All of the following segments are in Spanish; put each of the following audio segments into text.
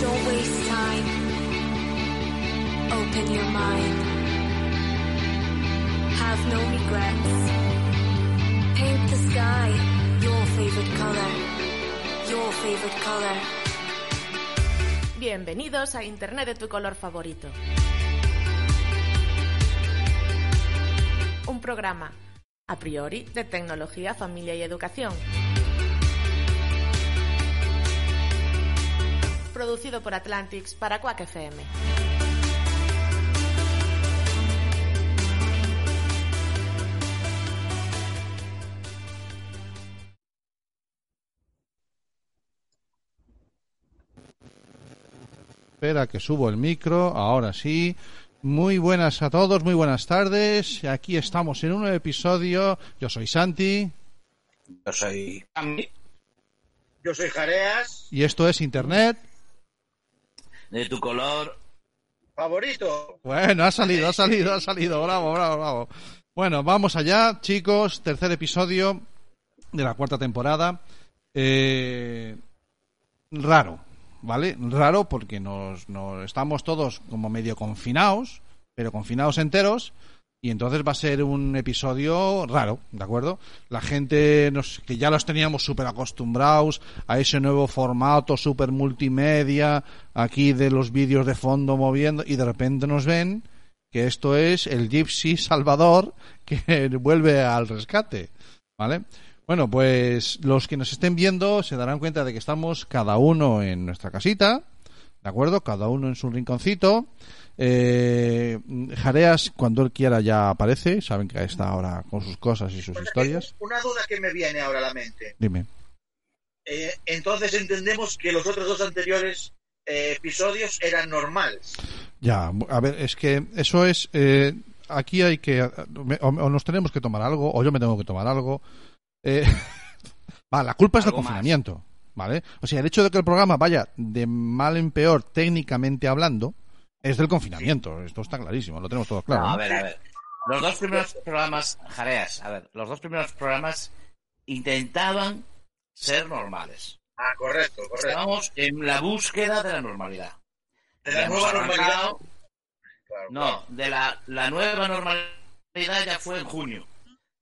Don't waste time. Open your mind. Have no regrets. Paint the sky your favorite color. Your favorite color. Bienvenidos a Internet de tu color favorito. Un programa, a priori, de tecnología, familia y educación. Producido por Atlantics para Quack FM. Espera que subo el micro, ahora sí. Muy buenas a todos, muy buenas tardes. Aquí estamos en un nuevo episodio. Yo soy Santi Yo soy Cami, Yo soy Jareas, y esto es Internet. De tu color. favorito. Bueno, ha salido, ha salido, ha salido. Bravo, bravo, bravo. Bueno, vamos allá, chicos. Tercer episodio de la cuarta temporada. Eh, raro, ¿vale? Raro porque nos, nos estamos todos como medio confinados, pero confinados enteros. Y entonces va a ser un episodio raro, ¿de acuerdo? La gente nos, que ya los teníamos súper acostumbrados a ese nuevo formato súper multimedia, aquí de los vídeos de fondo moviendo, y de repente nos ven que esto es el Gypsy Salvador que vuelve al rescate, ¿vale? Bueno, pues los que nos estén viendo se darán cuenta de que estamos cada uno en nuestra casita, ¿de acuerdo? Cada uno en su rinconcito. Eh, Jareas, cuando él quiera, ya aparece. Saben que está ahora con sus cosas y sus historias. Una duda que me viene ahora a la mente. Dime. Eh, entonces entendemos que los otros dos anteriores eh, episodios eran normales. Ya, a ver, es que eso es. eh, aquí hay que. O, o nos tenemos que tomar algo, o yo me tengo que tomar algo. Eh, va, la culpa es del más. confinamiento, ¿vale? O sea, el hecho de que el programa vaya de mal en peor técnicamente hablando es del confinamiento. Esto está clarísimo, lo tenemos todo claro. No, ¿no? a ver, a ver. Los dos primeros programas, Jareas, a ver, los dos primeros programas intentaban ser normales. Ah, correcto, correcto. Estábamos en la búsqueda de la normalidad. De la Ya nueva normalidad. arrancado- Claro, claro. No, de la, la nueva normalidad ya fue en junio.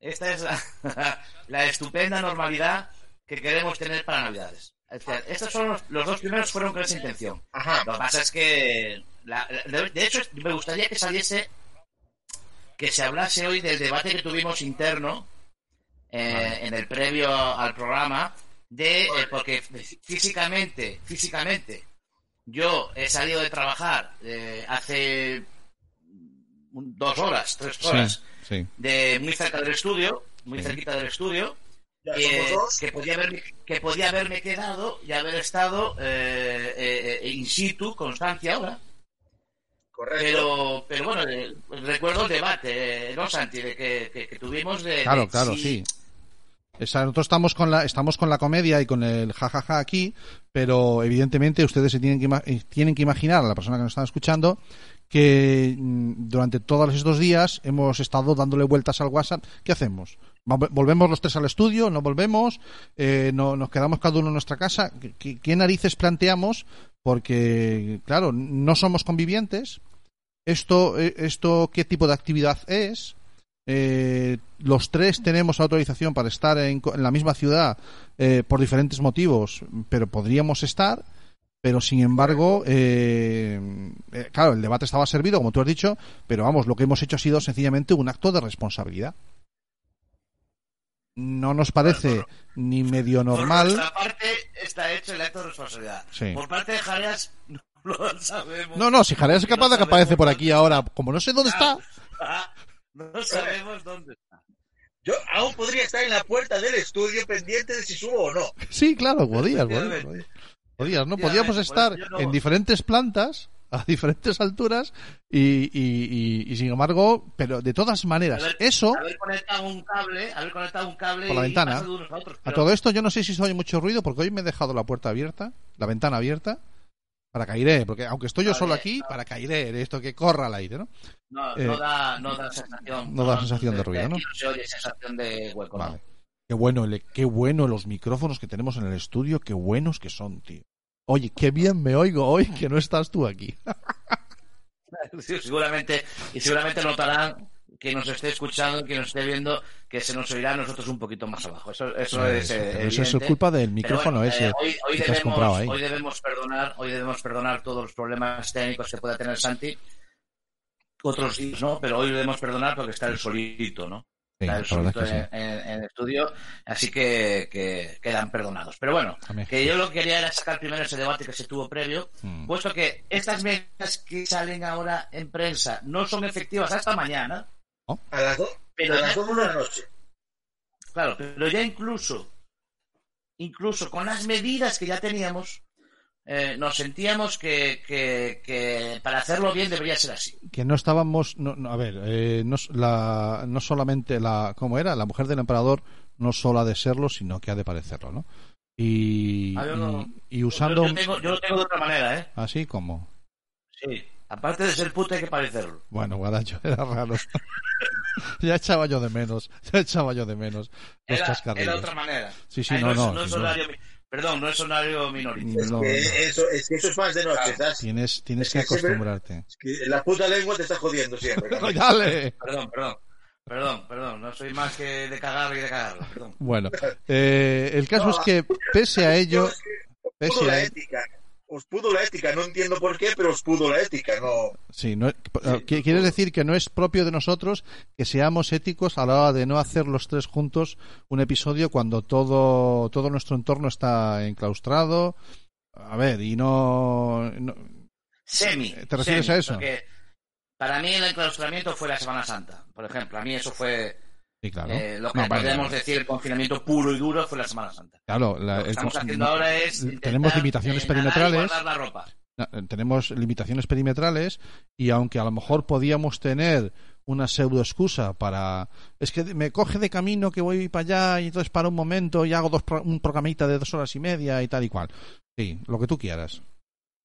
Esta es la, la estupenda normalidad que queremos tener para Navidades. Es decir, estos son los, los dos primeros fueron con esa intención. Ajá. Lo que pasa es que, la- la- de, de hecho, me gustaría que saliese, que se hablase hoy del debate que tuvimos interno eh, en el previo al programa, de eh, porque físicamente, físicamente, yo he salido de trabajar eh, hace un- dos horas, tres horas, Sí, sí. de muy cerca del estudio, muy Sí. cerquita del estudio, Ya que, somos dos. que podía haberme, que podía haberme quedado y haber estado eh, eh, eh, in situ, constancia ahora. Correcto. Pero, pero bueno, eh, recuerdo el debate, eh, ¿no, Santi? De que, que- que tuvimos de. Claro, de claro, si- sí. Esa- nosotros estamos con la estamos con la comedia y con el jajaja aquí, pero evidentemente ustedes se tienen que eh, tienen que imaginar a la persona que nos está escuchando que mm, durante todos estos días hemos estado dándole vueltas al WhatsApp. ¿Qué hacemos? Va- ¿Volvemos los tres al estudio? ¿No volvemos? Eh, no, ¿Nos quedamos cada uno en nuestra casa? ¿Qué- ¿Qué, qué narices planteamos? Porque, claro, no somos convivientes. Esto, eh, esto ¿Qué tipo de actividad es? Eh, los tres tenemos autorización para estar en, en la misma ciudad eh, por diferentes motivos, pero podríamos estar. Pero sin embargo, eh, eh, claro, el debate estaba servido, como tú has dicho, pero vamos, lo que hemos hecho ha sido sencillamente un acto de responsabilidad. No nos parece ni medio Por normal. nuestra parte está hecho el acto de responsabilidad. Sí. Por parte de Jareas, no lo sabemos. No, no, si Jareas es No capaz de que aparece por aquí ahora, como no sé dónde está. No sabemos dónde está. Yo aún podría estar en la puerta del estudio pendiente de si subo o no. Sí, claro, podías, podías, ¿no? Podíamos estar no- en diferentes plantas, a diferentes alturas, y, y, y- y sin embargo, pero de todas maneras, Haber- eso, Haber conectado un cable, haber conectado un cable Por la ventana. pasar de unos a otros. a todo esto yo no sé si se oye mucho ruido, porque hoy me he dejado la puerta abierta, la ventana abierta, para caeré, porque aunque estoy yo solo aquí, para caeré, de esto que corra al aire, ¿no? No, Eh, no da, no da sensación. no da sensación de ruido, ¿no? No se oye sensación de hueco, ¿no? Vale. Qué bueno, el- qué bueno los micrófonos que tenemos en el estudio, qué buenos que son, tío. Oye, qué bien me oigo hoy que no estás tú aquí. Sí, seguramente, y seguramente notarán que nos esté escuchando, que nos esté viendo, que se nos oirá a nosotros un poquito más abajo. Eso, eso es, eh, eso es culpa del micrófono bueno, ese eh, hoy, hoy debemos, hoy debemos perdonar, hoy debemos perdonar todos los problemas técnicos que pueda tener Santi. Otros días, ¿no? Pero hoy debemos perdonar porque está el solito, ¿no? Sí, Está el solito es que en, sí. en- en el estudio, así que, que quedan perdonados. Pero bueno, que yo lo que quería era sacar primero ese debate que se tuvo previo, Mm. puesto que estas medidas que salen ahora en prensa no son efectivas hasta mañana, A las, do- pero a ya- las 12 de la noche. Claro, pero ya incluso, incluso con las medidas que ya teníamos, eh, nos sentíamos que, que, que para hacerlo bien debería ser así. que no estábamos no, no, a ver eh, no, s- la, no solamente la cómo era la mujer del emperador no solo ha de serlo sino que ha de parecerlo no y, Ah, no- y, y usando Yo, yo tengo, yo lo tengo de otra manera, ¿eh? así como Sí. Aparte de ser puta hay que parecerlo. bueno Guadacho era raro ya echaba yo de menos ya echaba yo de menos los Era, era otra manera. sí sí Ay, no es- no, es sí, no. horario, mi- perdón, no es horario minoritario. No, Que no. eso, es que eso es más de noche, ¿sabes? tienes tienes Es que que acostumbrarte Es que la puta lengua te está jodiendo siempre. dale Perdón, perdón. Perdón, perdón. No soy más que de cagar y de cagarla. Perdón. bueno eh, el caso No, es que pese a ello No, es pese a la ética. Os pudo la ética, no entiendo por qué, pero os pudo la ética, no. Sí, no, ¿qui- ¿quieres decir que no es propio de nosotros que seamos éticos a la hora de no hacer los tres juntos un episodio cuando todo, todo nuestro entorno está enclaustrado? A ver, y no... no- Semi. ¿Te refieres semi, a eso? Porque para mí el enclaustramiento fue la Semana Santa. Por ejemplo, a mí eso fue sí, claro. eh, lo que No, podemos vale. decir el confinamiento puro y duro fue la Semana Santa. Claro, la- Lo que estamos haciendo ahora es intentar, tenemos limitaciones eh, perimetrales. la ropa. Na- tenemos limitaciones perimetrales y aunque a lo mejor podíamos tener una pseudo excusa para es que me coge de camino que voy para allá y entonces para un momento y hago dos pro- un programita de dos horas y media y tal y cual sí lo que tú quieras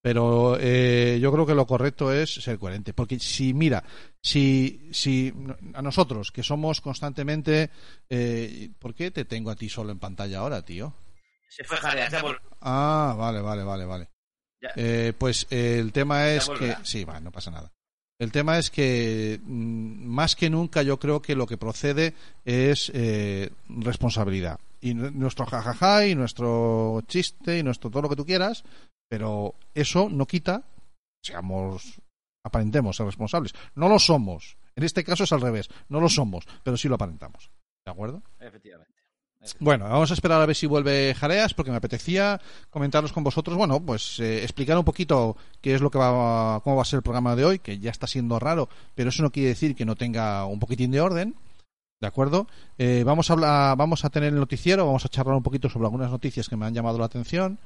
pero eh, yo creo que lo correcto es ser coherente porque si mira si si a nosotros que somos constantemente eh, ¿por qué te tengo a ti solo en pantalla ahora tío? Se fue Jarea, ya Ah, vale, vale, vale, vale. Eh, pues eh, el tema es que... Sí, va, no pasa nada. El tema es que mm, más que nunca yo creo que lo que procede es eh, responsabilidad. Y nuestro jajaja y nuestro chiste y nuestro todo lo que tú quieras, pero eso no quita, seamos, aparentemos ser responsables. No lo somos. En este caso es al revés. No lo somos, pero sí lo aparentamos. ¿De acuerdo? Efectivamente. Bueno, vamos a esperar a ver si vuelve Jareas, porque me apetecía comentaros con vosotros, bueno, pues eh, explicar un poquito qué es lo que va, cómo va a ser el programa de hoy, que ya está siendo raro, pero eso no quiere decir que no tenga un poquitín de orden, ¿de acuerdo? Eh, vamos a hablar, vamos a tener el noticiero, vamos a charlar un poquito sobre algunas noticias que me han llamado la atención.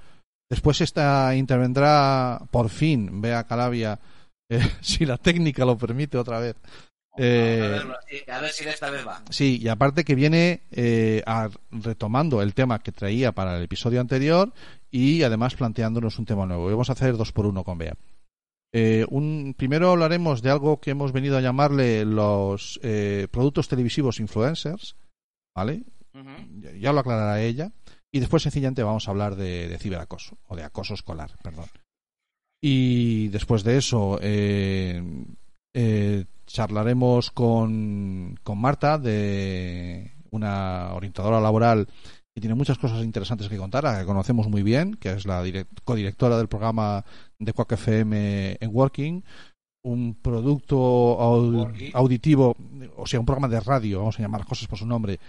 Después esta intervendrá, por fin, Bea Calavia, eh, si la técnica lo permite otra vez. Eh, a, verlo así, a ver si de esta vez va. Sí, y aparte que viene eh, a- retomando el tema que traía para el episodio anterior y además planteándonos un tema nuevo. Vamos a hacer dos por uno con Bea. Eh, un, primero hablaremos de algo que hemos venido a llamarle los eh, productos televisivos influencers, ¿vale? Ya, ya lo aclarará ella. Y después sencillamente vamos a hablar de, de ciberacoso, o de acoso escolar, perdón. Y después de eso, eh, eh, charlaremos con, con Marta, de una orientadora laboral que tiene muchas cosas interesantes que contar, a la que conocemos muy bien, que es la direct- codirectora del programa de Quack FM en Working, un producto auditivo, o sea, un programa de radio, vamos a llamar las cosas por su nombre,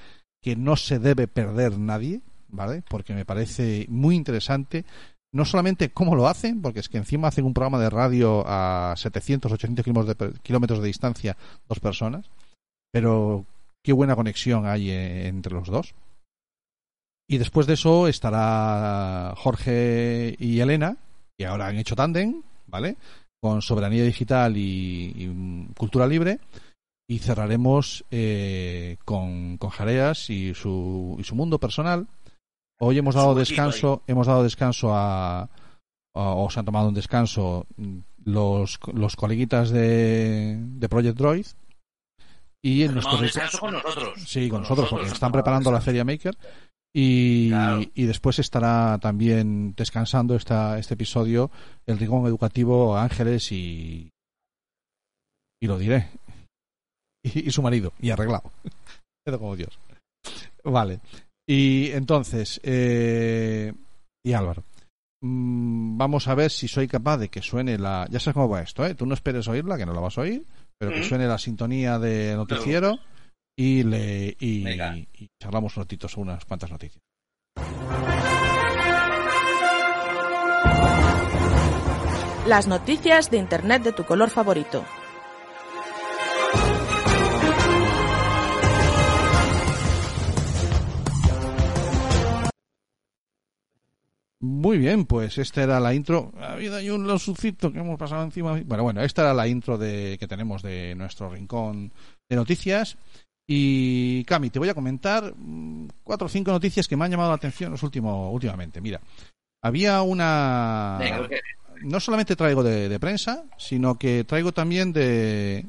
que no se debe perder nadie, ¿vale? Porque me parece muy interesante, no solamente cómo lo hacen, porque es que encima hacen un programa de radio a 700, 800 kilómetros de, distancia, dos personas, pero qué buena conexión hay eh, entre los dos. Y después de eso estará Jorge y Elena, que ahora han hecho tándem, ¿vale? Con soberanía digital y, y, mm, cultura libre. Y cerraremos eh, con, con Jareas y su, y su mundo personal. Hoy hemos dado descanso, hemos dado descanso a, a- o se han tomado un descanso mm, los, los coleguitas de, de Project Droid y en nuestro descanso con nosotros. Sí, con nosotros, porque están preparando la. Feria Maker. Y, Claro. y después estará también descansando esta, este episodio el Rigón Educativo Ángeles y. Y lo diré. Y, y su marido, y arreglado. Pero como Dios. Vale. Y entonces. eh, y Álvaro. mm, vamos a ver si soy capaz de que suene la. Ya sabes cómo va esto, ¿eh? Tú no esperes oírla, que no la vas a oír, pero que suene la sintonía de noticiero y le y, y charlamos un ratito sobre unas cuantas noticias. Las noticias de Internet de tu color favorito. Muy bien, pues esta era la intro. Ha habido ahí un losucito que hemos pasado encima. Bueno, bueno, esta era la intro de, que tenemos de nuestro rincón de noticias. Y Cami, te voy a comentar mm, cuatro o cinco noticias que me han llamado la atención los últimos, últimamente. Mira, había una. No solamente traigo de, de prensa, sino que traigo también de,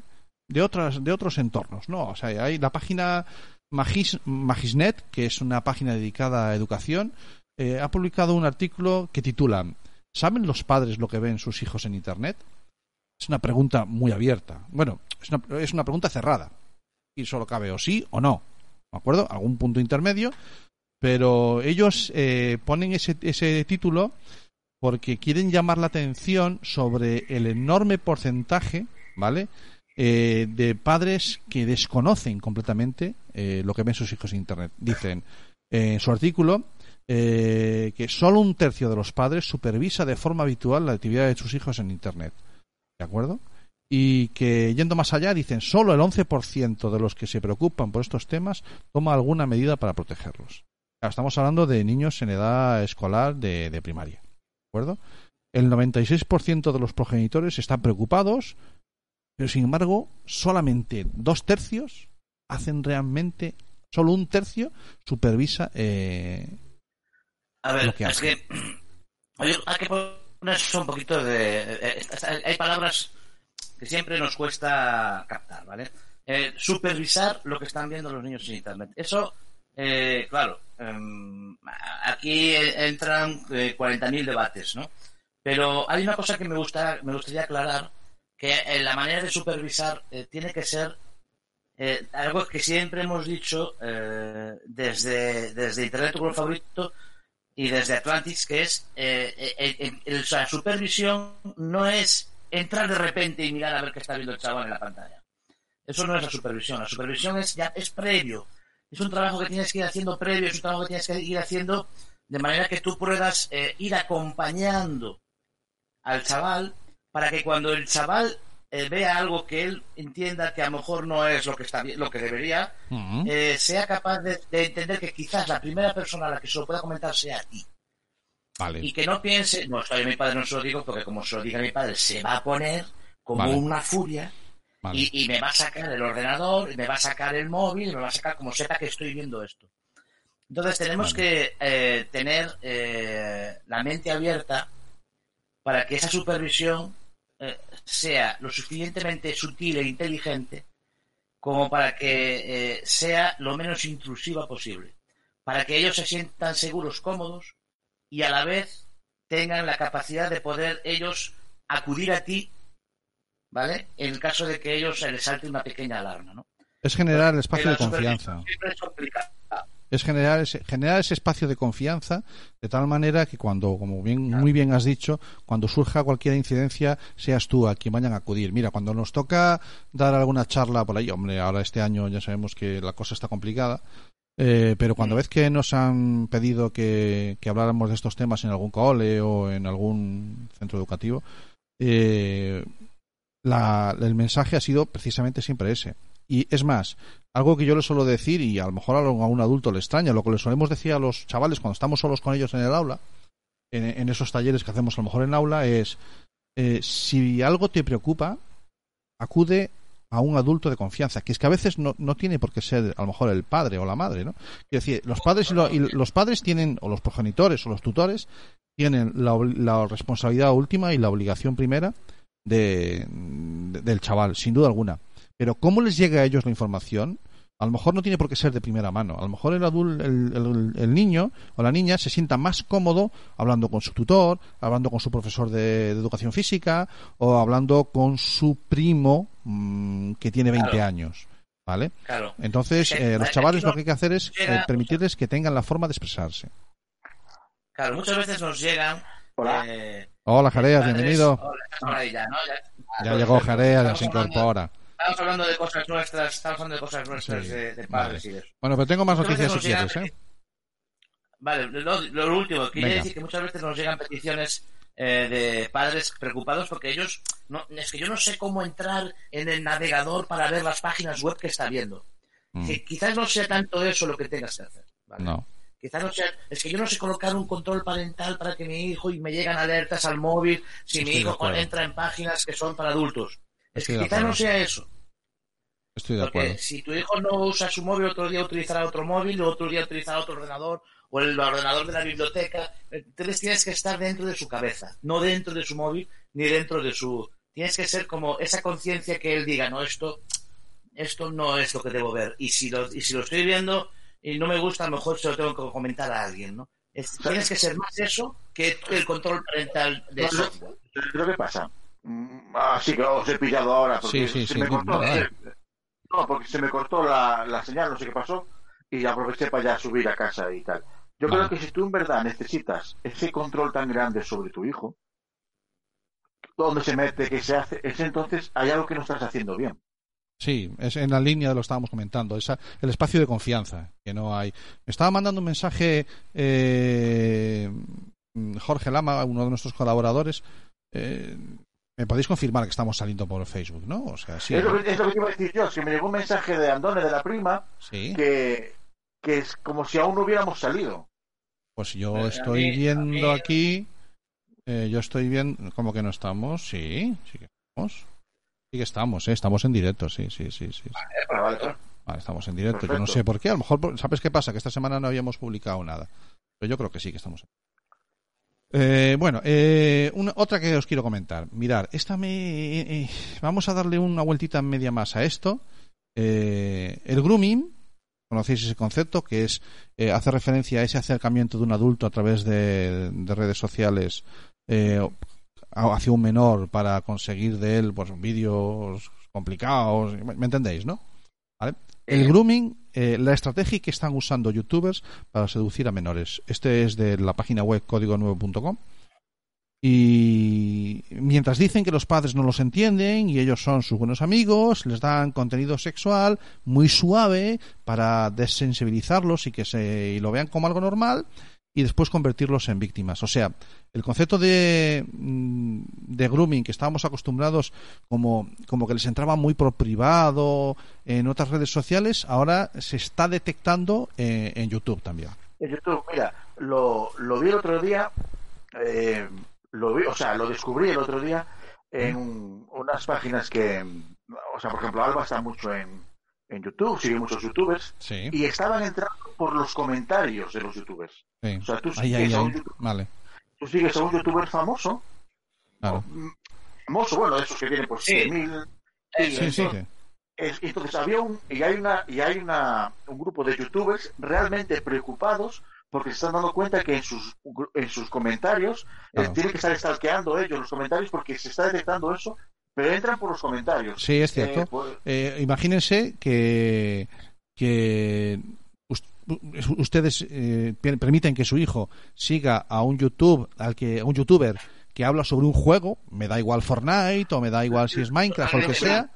de otras de otros entornos, ¿no? O sea, hay la página Magis, Magisnet, que es una página dedicada a educación, eh, ha publicado un artículo que titula ¿Saben los padres lo que ven sus hijos en internet? Es una pregunta muy abierta. Bueno, es una, es una pregunta cerrada. Y solo cabe o sí o no. ¿De acuerdo? Algún punto intermedio. Pero ellos eh, ponen ese, ese título porque quieren llamar la atención sobre el enorme porcentaje, ¿vale? Eh, de padres que desconocen completamente eh, lo que ven sus hijos en Internet. Dicen en su artículo eh, que solo un tercio de los padres supervisa de forma habitual la actividad de sus hijos en Internet. ¿De acuerdo? Y que yendo más allá dicen solo el 11% de los que se preocupan por estos temas toma alguna medida para protegerlos. Estamos hablando de niños en edad escolar de, de primaria. ¿De acuerdo? El 96% de los progenitores están preocupados, pero sin embargo, solamente dos tercios hacen realmente, solo un tercio supervisa. Eh, A ver, lo que es que hay que ponerse un poquito de... eh, eh, Hay palabras que siempre nos cuesta captar, ¿vale? Eh, supervisar lo que están viendo los niños en Internet. Eso, eh, claro, em, aquí entran eh, 40.000 debates, ¿no? Pero hay una cosa que me, gusta, me gustaría aclarar, que eh, la manera de supervisar eh, tiene que ser eh, algo que siempre hemos dicho eh, desde, desde Internet, tu color favorito, y desde Atlantis, que es eh, eh, eh, la supervisión no es entrar de repente y mirar a ver qué está viendo el chaval en la pantalla. Eso no es la supervisión. La supervisión es ya es previo. Es un trabajo que tienes que ir haciendo previo, es un trabajo que tienes que ir haciendo de manera que tú puedas eh, ir acompañando al chaval para que cuando el chaval eh, vea algo que él entienda que a lo mejor no es lo que está bien, lo que debería, eh, sea capaz de, de entender que quizás la primera persona a la que se lo pueda comentar sea a ti. vale. Y que no piense, no, esto a mi padre no se lo digo porque como se lo diga mi padre se va a poner como Vale. una furia vale. y, y me va a sacar el ordenador, y me va a sacar el móvil, y me va a sacar como sepa que estoy viendo esto. Entonces tenemos que eh, tener la mente abierta para que esa supervisión eh, sea lo suficientemente sutil e inteligente como para que eh, sea lo menos intrusiva posible, para que ellos se sientan seguros, cómodos y a la vez tengan la capacidad de poder ellos acudir a ti, ¿vale? En el caso de que ellos se les salte una pequeña alarma, ¿no? Es generar el espacio de confianza. siempre es complicada. Es generar ese, generar ese espacio de confianza de tal manera que cuando, como bien, muy bien has dicho, cuando surja cualquier incidencia, seas tú a quien vayan a acudir. Mira, cuando nos toca dar alguna charla por ahí, hombre, ahora este año ya sabemos que la cosa está complicada, eh, pero cuando vez que nos han pedido que, que habláramos de estos temas en algún cole o en algún centro educativo, eh, la- el mensaje ha sido precisamente siempre ese. Y es más, algo que yo le suelo decir, y a lo mejor a un adulto le extraña, lo que le solemos decir a los chavales cuando estamos solos con ellos en el aula, en, esos talleres que hacemos a lo mejor en aula, es eh, si algo te preocupa, acude a un adulto de confianza, que es que a veces no, no tiene por qué ser a lo mejor el padre o la madre, ¿no? Quiero decir, los padres y, lo- y los padres tienen, o los progenitores o los tutores, tienen la, la responsabilidad última y la obligación primera de- del chaval, sin duda alguna. Pero cómo les llega a ellos la información, a lo mejor no tiene por qué ser de primera mano. A lo mejor el, adul- el, el- el niño o la niña se sienta más cómodo hablando con su tutor, hablando con su profesor de, de educación física o hablando con su primo mm, que tiene 20 Claro. años. ¿Vale? Claro. Entonces, Es que, eh, los aquí chavales lo que hay que hacer es eh, permitirles que tengan la forma de expresarse. Claro, muchas veces nos llegan. Hola. eh, Hola, Jareas, bienvenido. Hola, ya, ¿no? Ya, Ya llegó Jareas, ya se hablando- incorpora. Estamos hablando de cosas nuestras, estamos hablando de cosas nuestras Sí, de, de padres vale. y de eso. Bueno, pero tengo más noticias llegan- ¿eh? Vale, lo, lo último, quería Venga. decir que muchas veces nos llegan peticiones eh, de padres preocupados porque ellos, no, es que yo no sé cómo entrar en el navegador para ver las páginas web que está viendo. Mm, Que quizás no sea tanto eso lo que tengas que hacer. ¿vale? No. Quizás no sea, es que yo no sé colocar un control parental para que mi hijo y me llegan alertas al móvil si mi hijo entra en páginas que son para adultos. Es Estoy que quizás no sea eso. Estoy de Porque acuerdo. si tu hijo no usa su móvil, otro día utilizará otro móvil, otro día utilizará otro ordenador, o el ordenador de la biblioteca. Entonces tienes que estar dentro de su cabeza, no dentro de su móvil, ni dentro de su... Tienes que ser como esa conciencia que él diga, no, esto, esto no es lo que debo ver. Y si lo, y si lo estoy viendo y no me gusta, a lo mejor se lo tengo que comentar a alguien, ¿no? Es- tienes que ser más eso que el control parental de No, ¿qué pasa? Mm, Ah, sí que os he pillado ahora. Porque Sí, sí, se sí, me cortó, eh, No, porque se me cortó la, la señal, no sé qué pasó, y aproveché para ya subir a casa y tal. Yo Vale. creo que si tú en verdad necesitas ese control tan grande sobre tu hijo, dónde se mete, qué se hace, es entonces hay algo que no estás haciendo bien. Sí, es en la línea de lo que estábamos comentando, esa, el espacio de confianza que no hay. Me estaba mandando un mensaje eh, Jorge Lama, uno de nuestros colaboradores. eh, me podéis confirmar que estamos saliendo por Facebook, ¿no? O sea, sí. es, lo que, es lo que te iba a decir yo, que me llegó un mensaje de Andone, de la prima, Sí. que, que es como si aún no hubiéramos salido. Pues yo estoy mí- viendo aquí. eh, yo estoy viendo. ¿Cómo que no estamos? Sí, sí que estamos. Sí que estamos, ¿eh? Estamos en directo, sí, sí, sí. sí. Vale, vale, vale. Vale, estamos en directo. Yo no sé por qué. A lo mejor, ¿sabes qué pasa? Que esta semana no habíamos publicado nada. Pero yo creo que sí que estamos. Eh, bueno, eh, una- otra que os quiero comentar. Mirar, esta me. eh, vamos a darle una vueltita media más a esto. Eh, el grooming, conocéis ese concepto, que es eh, hace referencia a ese acercamiento de un adulto a través de, de redes sociales eh, hacia un menor para conseguir de él pues vídeos complicados. ¿Me entendéis, no? ¿Vale? El grooming, eh, la estrategia que están usando youtubers para seducir a menores. Este es de la página web código9.com. Y mientras dicen que los padres no los entienden y ellos son sus buenos amigos, les dan contenido sexual muy suave para desensibilizarlos y que se lo vean como algo normal y después convertirlos en víctimas. O sea, el concepto de, mm, de grooming que estábamos acostumbrados como, como que les entraba muy por privado en otras redes sociales, ahora se está detectando eh, en YouTube también. En YouTube, mira, lo, lo vi el otro día, eh, lo vi, o sea, lo descubrí el otro día en un- unas páginas que, o sea, por ejemplo, Alba está mucho en, en YouTube, sigue muchos youtubers, Sí, y estaban entrando por los comentarios de los youtubers. sí. O sea, tú Ahí, sigues, ahí, a, un, youtu- Vale, tú sigues a un youtuber famoso, claro. mm, famoso, bueno, de esos que tienen pues Sí. 100.000 Sí, sí, entonces había un y hay una y hay una un grupo de youtubers realmente preocupados porque se están dando cuenta que en sus en sus comentarios eh, Claro. tienen que estar stalkeando ellos los comentarios porque se está detectando eso pero entran por los comentarios Sí, es cierto. Eh, pues, Eh, imagínense que, que us- ustedes eh, per- permiten que su hijo siga a un YouTube, al que a un youtuber que habla sobre un juego, me da igual Fortnite o me da igual si es Minecraft o el que sea,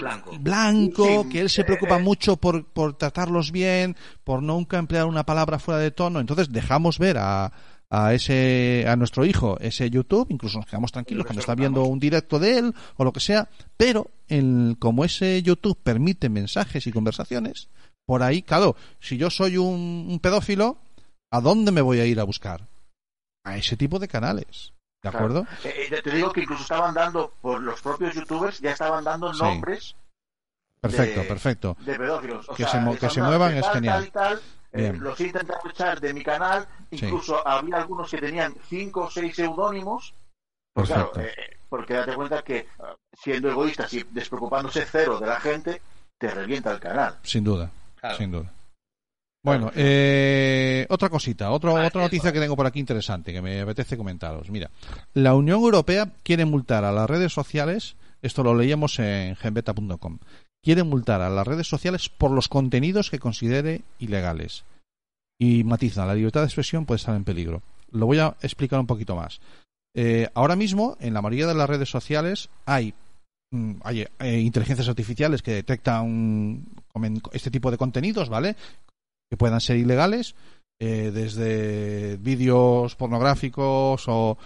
blanco. blanco, que él se eh, preocupa mucho por, por tratarlos bien, por nunca emplear una palabra fuera de tono. Entonces dejamos ver a, a ese a nuestro hijo ese YouTube, incluso nos quedamos tranquilos cuando está viendo un directo de él o lo que sea, pero el, como ese YouTube permite mensajes y conversaciones, por ahí, claro, si yo soy un, un pedófilo, ¿a dónde me voy a ir a buscar? A ese tipo de canales. ¿De acuerdo? Eh, eh, te digo que incluso estaban dando, por los propios youtubers, ya estaban dando Sí. nombres Perfecto, de- perfecto. de pedófilos. O Que sea, se que muevan es tal, genial. tal y tal, eh, Bien. los he intentado echar de mi canal, Sí. incluso había algunos que tenían cinco o seis seudónimos. Pues claro, eh, porque date cuenta que ah, siendo egoístas y despreocupándose cero de la gente, te revienta el canal. Sin duda, Claro. sin duda. Bueno, eh, otra cosita, otro, Vale, otra noticia que tengo por aquí interesante que me apetece comentaros. Mira, la Unión Europea quiere multar a las redes sociales, esto lo leíamos en genbeta.com, quiere multar a las redes sociales por los contenidos que considere ilegales. Y matiza, la libertad de expresión puede estar en peligro. Lo voy a explicar un poquito más. Eh, ahora mismo, en la mayoría de las redes sociales hay, mm, hay eh, inteligencias artificiales que detectan este tipo de contenidos, ¿vale? Que puedan ser ilegales, eh, desde vídeos pornográficos o,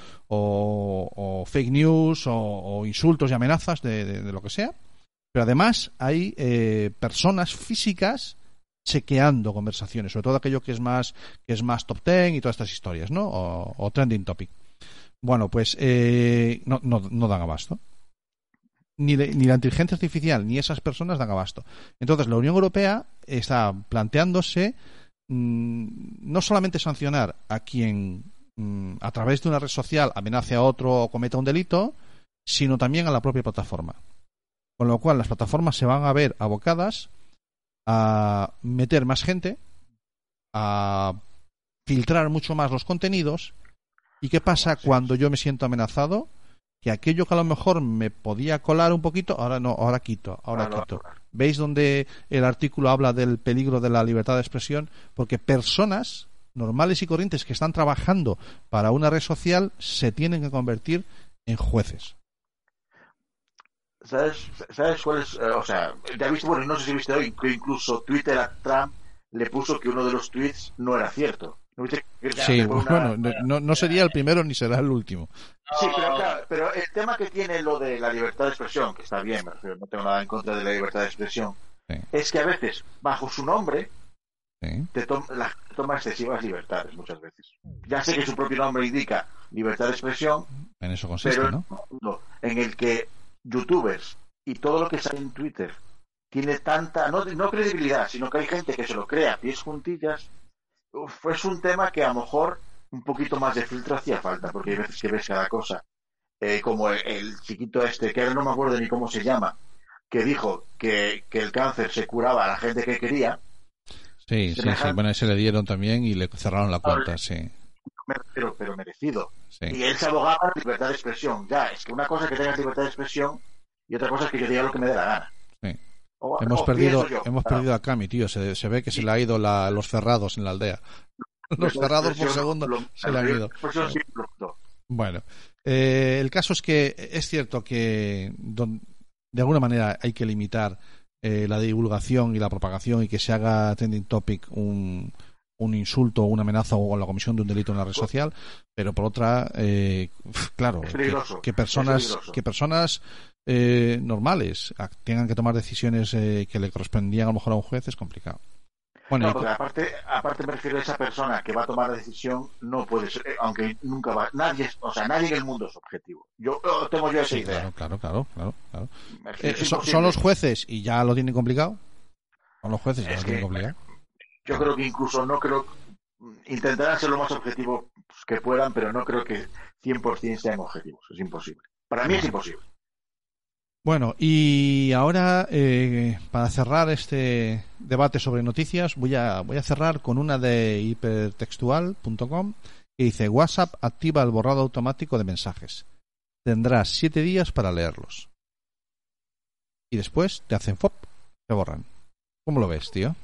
fake news o, insultos y amenazas de lo que sea. Pero además hay eh, personas físicas chequeando conversaciones, sobre todo aquello que es más que es más top ten y todas estas historias, ¿no? O, trending topic. Bueno, pues eh, no, no, no dan abasto. Ni, ni la inteligencia artificial ni esas personas dan abasto. Entonces, la Unión Europea está planteándose mm, no solamente sancionar a quien mm, a través de una red social amenace a otro o cometa un delito, sino también a la propia plataforma. Con lo cual, las plataformas se van a ver abocadas a meter más gente, a filtrar mucho más los contenidos. ¿Y qué pasa cuando yo me siento amenazado? Que aquello que a lo mejor me podía colar un poquito, ahora no, ahora quito, ahora Ah, no, quito. ¿Veis donde el artículo habla del peligro de la libertad de expresión? Porque personas normales y corrientes que están trabajando para una red social se tienen que convertir en jueces. ¿Sabes, ¿Sabes cuál es? eh, o sea, ya viste, bueno, no sé si viste hoy que incluso Twitter a Trump le puso que uno de los tweets no era cierto. ¿No viste? Sí, una- bueno, no, no sería el primero ni será el último. Sí, pero, claro, pero el tema que tiene lo de la libertad de expresión, que está bien, no tengo nada en contra de la libertad de expresión, Sí. es que a veces, bajo su nombre, Sí. te la gente toma excesivas libertades muchas veces. Ya sé que su propio nombre indica libertad de expresión, En eso consiste, pero ¿no? en el que youtubers y todo lo que sale en Twitter tiene tanta, no, no credibilidad, sino que hay gente que se lo crea pies juntillas, uf, es un tema que a lo mejor un poquito más de filtro hacía falta, porque hay veces que ves cada cosa. Eh, como el, el chiquito este, que ahora no me acuerdo ni cómo se llama, que dijo que, que el cáncer se curaba a la gente que quería, Sí, sí, sí. Bueno, ese le dieron también y le cerraron la cuenta, sí. Pero, pero merecido. sí. Y él se abogaba por libertad de expresión. Ya, es que una cosa es que tengas libertad de expresión y otra cosa es que yo diga lo que me dé la gana. Sí. O- Hemos o perdido, yo. hemos Claro. perdido a Cami, tío. Se, se ve que se le ha ido la- los cerrados en la aldea. Los cerrados por segundo lo- se le han ido. Bueno, eh, el caso es que es cierto que don- de alguna manera hay que limitar eh, la divulgación y la propagación y que se haga trending topic un, un insulto o una amenaza o la comisión de un delito en la red social, pero por otra, eh, claro, que, personas, que personas eh, normales tengan que tomar decisiones eh, que le correspondían a lo mejor a un juez es complicado. Bueno, No, y- porque aparte, aparte me refiero a esa persona que va a tomar la decisión, no puede ser, eh, aunque nunca va, nadie, o sea, nadie en el mundo es objetivo. Yo tengo yo esa sí, idea. claro, claro, claro, claro, Eh, son, son los jueces y ya lo tienen complicado. Son los jueces y ya lo tienen complicado. Yo creo que incluso no creo, intentarán ser lo más objetivos que puedan, pero no creo que 100% sean objetivos. Es imposible. Para mí es imposible. Bueno, y ahora eh, para cerrar este debate sobre noticias, voy a, voy a cerrar con una de hipertextual.com que dice WhatsApp activa el borrado automático de mensajes. Tendrás siete días para leerlos. Y después te hacen FOP, te borran. ¿Cómo lo ves, tío?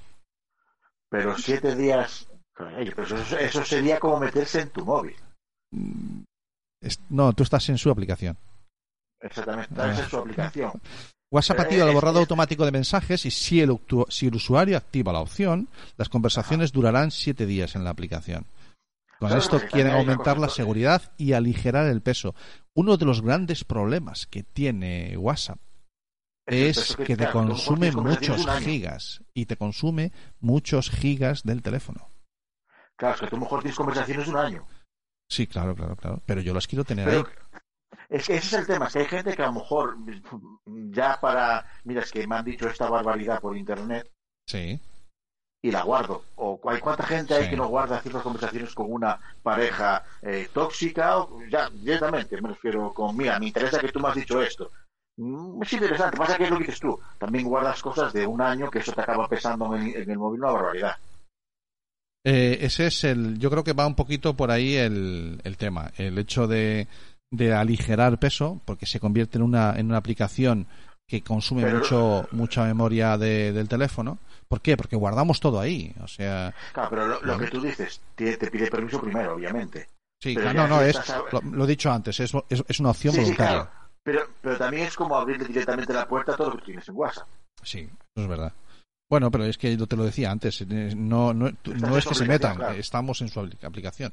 Pero siete días. Pero eso, eso sería como meterse en tu móvil. Es- no, tú estás en su aplicación. Exactamente. Esa es su aplicación. WhatsApp activa el borrado automático de mensajes y si el, si el usuario activa la opción, las conversaciones durarán siete días en la aplicación. Con esto quieren aumentar la seguridad y aligerar el peso. Uno de los grandes problemas que tiene WhatsApp es que te consume muchos gigas y te consume muchos gigas del teléfono. Claro, es que tú a lo mejor tienes conversaciones de un año. Sí, claro, claro, claro. Pero yo las quiero tener ahí. Es que ese es el tema, es que hay gente que a lo mejor ya para, mira, es que me han dicho esta barbaridad por internet Sí. y la guardo. O hay cuánta gente hay que no guarda ciertas conversaciones con una pareja eh, tóxica, o ya directamente me refiero con, mira, me interesa que tú me has dicho esto. Mm, Es interesante, pasa que es lo que dices tú. También guardas cosas de un año que eso te acaba pesando en, en el móvil una barbaridad. Eh, ese es el. Yo creo que va un poquito por ahí el, el tema. El hecho de, de aligerar peso, porque se convierte en una, en una aplicación que consume Pero- mucho mucha memoria de- del teléfono. ¿Por qué? Porque guardamos todo ahí. O sea, Claro, pero lo, lo que tú dices te, te pide permiso primero, obviamente. sí, Pero claro, no, no, es, a- lo, lo he dicho antes, es, es, es una opción Sí, sí, voluntaria. claro. Pero, pero también es como abrirle directamente la puerta a todo lo que tienes en WhatsApp. Sí, eso es verdad. Bueno, pero es que yo te lo decía antes, eh, no, no, no es que se metan, claro. estamos en su apli- aplicación.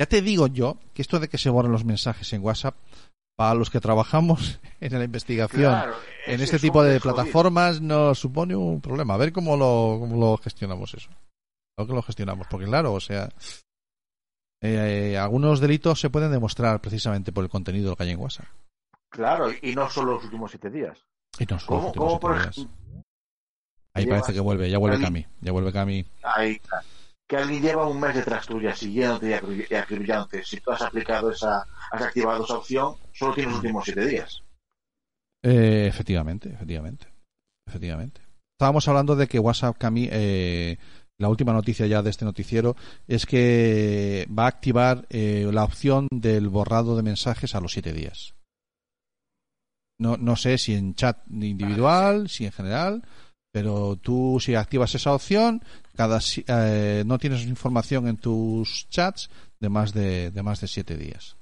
Ya te digo yo que esto de que se borren los mensajes en WhatsApp, para los que trabajamos en la investigación, Claro, en es- este es tipo de plataformas, nos supone un problema. A ver cómo lo, cómo lo gestionamos eso. Que lo gestionamos, porque claro, o sea, eh, algunos delitos se pueden demostrar precisamente por el contenido que hay en WhatsApp. Claro, y no solo los últimos siete días. Y no solo los ¿Cómo, últimos cómo por siete días. ejemplo, Ahí llevas- parece que vuelve, ya vuelve Cami- ya vuelve Cami. ahí está. que alguien lleva un mes detrás tuya siguiéndote y acribillándote? Si tú has aplicado esa, has activado esa opción, solo tienes los últimos siete días. Eh, efectivamente, efectivamente, efectivamente. Estábamos hablando de que WhatsApp, Cami, eh, la última noticia ya de este noticiero es que va a activar eh, la opción del borrado de mensajes a los siete días. No, no sé si en chat individual, si en general, pero tú si activas esa opción, cada si- eh, no tienes información en tus chats de más de, de más de siete días.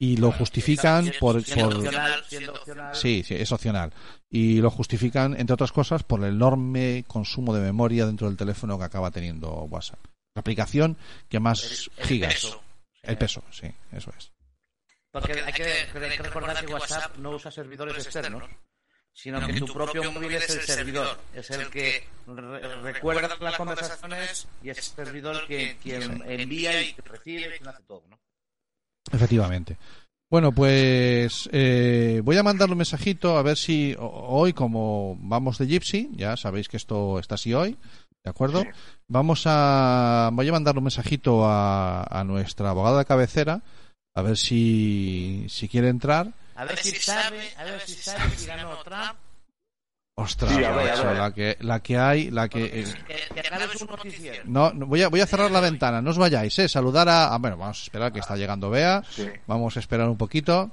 Y lo justifican Siendo- por, siendo por- opcional, siendo opcional. Sí, sí, es opcional. Y lo justifican, entre otras cosas, por el enorme consumo de memoria dentro del teléfono que acaba teniendo WhatsApp. La aplicación que más El- el gigas. peso. El peso, sí, eso es. Porque hay que, hay que recordar que WhatsApp no usa servidores externos, sino que tu propio móvil es el servidor, es el que re- recuerda las conversaciones y es el servidor quien, quien envía y recibe y quien hace todo, ¿no? Efectivamente. Bueno, pues eh, voy a mandarle un mensajito a ver si hoy, como vamos de Gypsy, ya sabéis que esto está así hoy, ¿de acuerdo? Sí. Vamos a. Voy a mandarle un mensajito a, a nuestra abogada de cabecera, a ver si, si quiere entrar. A ver si sabe, a ver si sabe si ganó Trump. Ostras, Sí, a ver, a macho, ver. la que, la que hay, la que. eh, Que, que no, no, voy a, voy a cerrar la ventana, no os vayáis, eh. Saludar a, a- bueno, vamos a esperar que está llegando Bea. Sí. Vamos a esperar un poquito.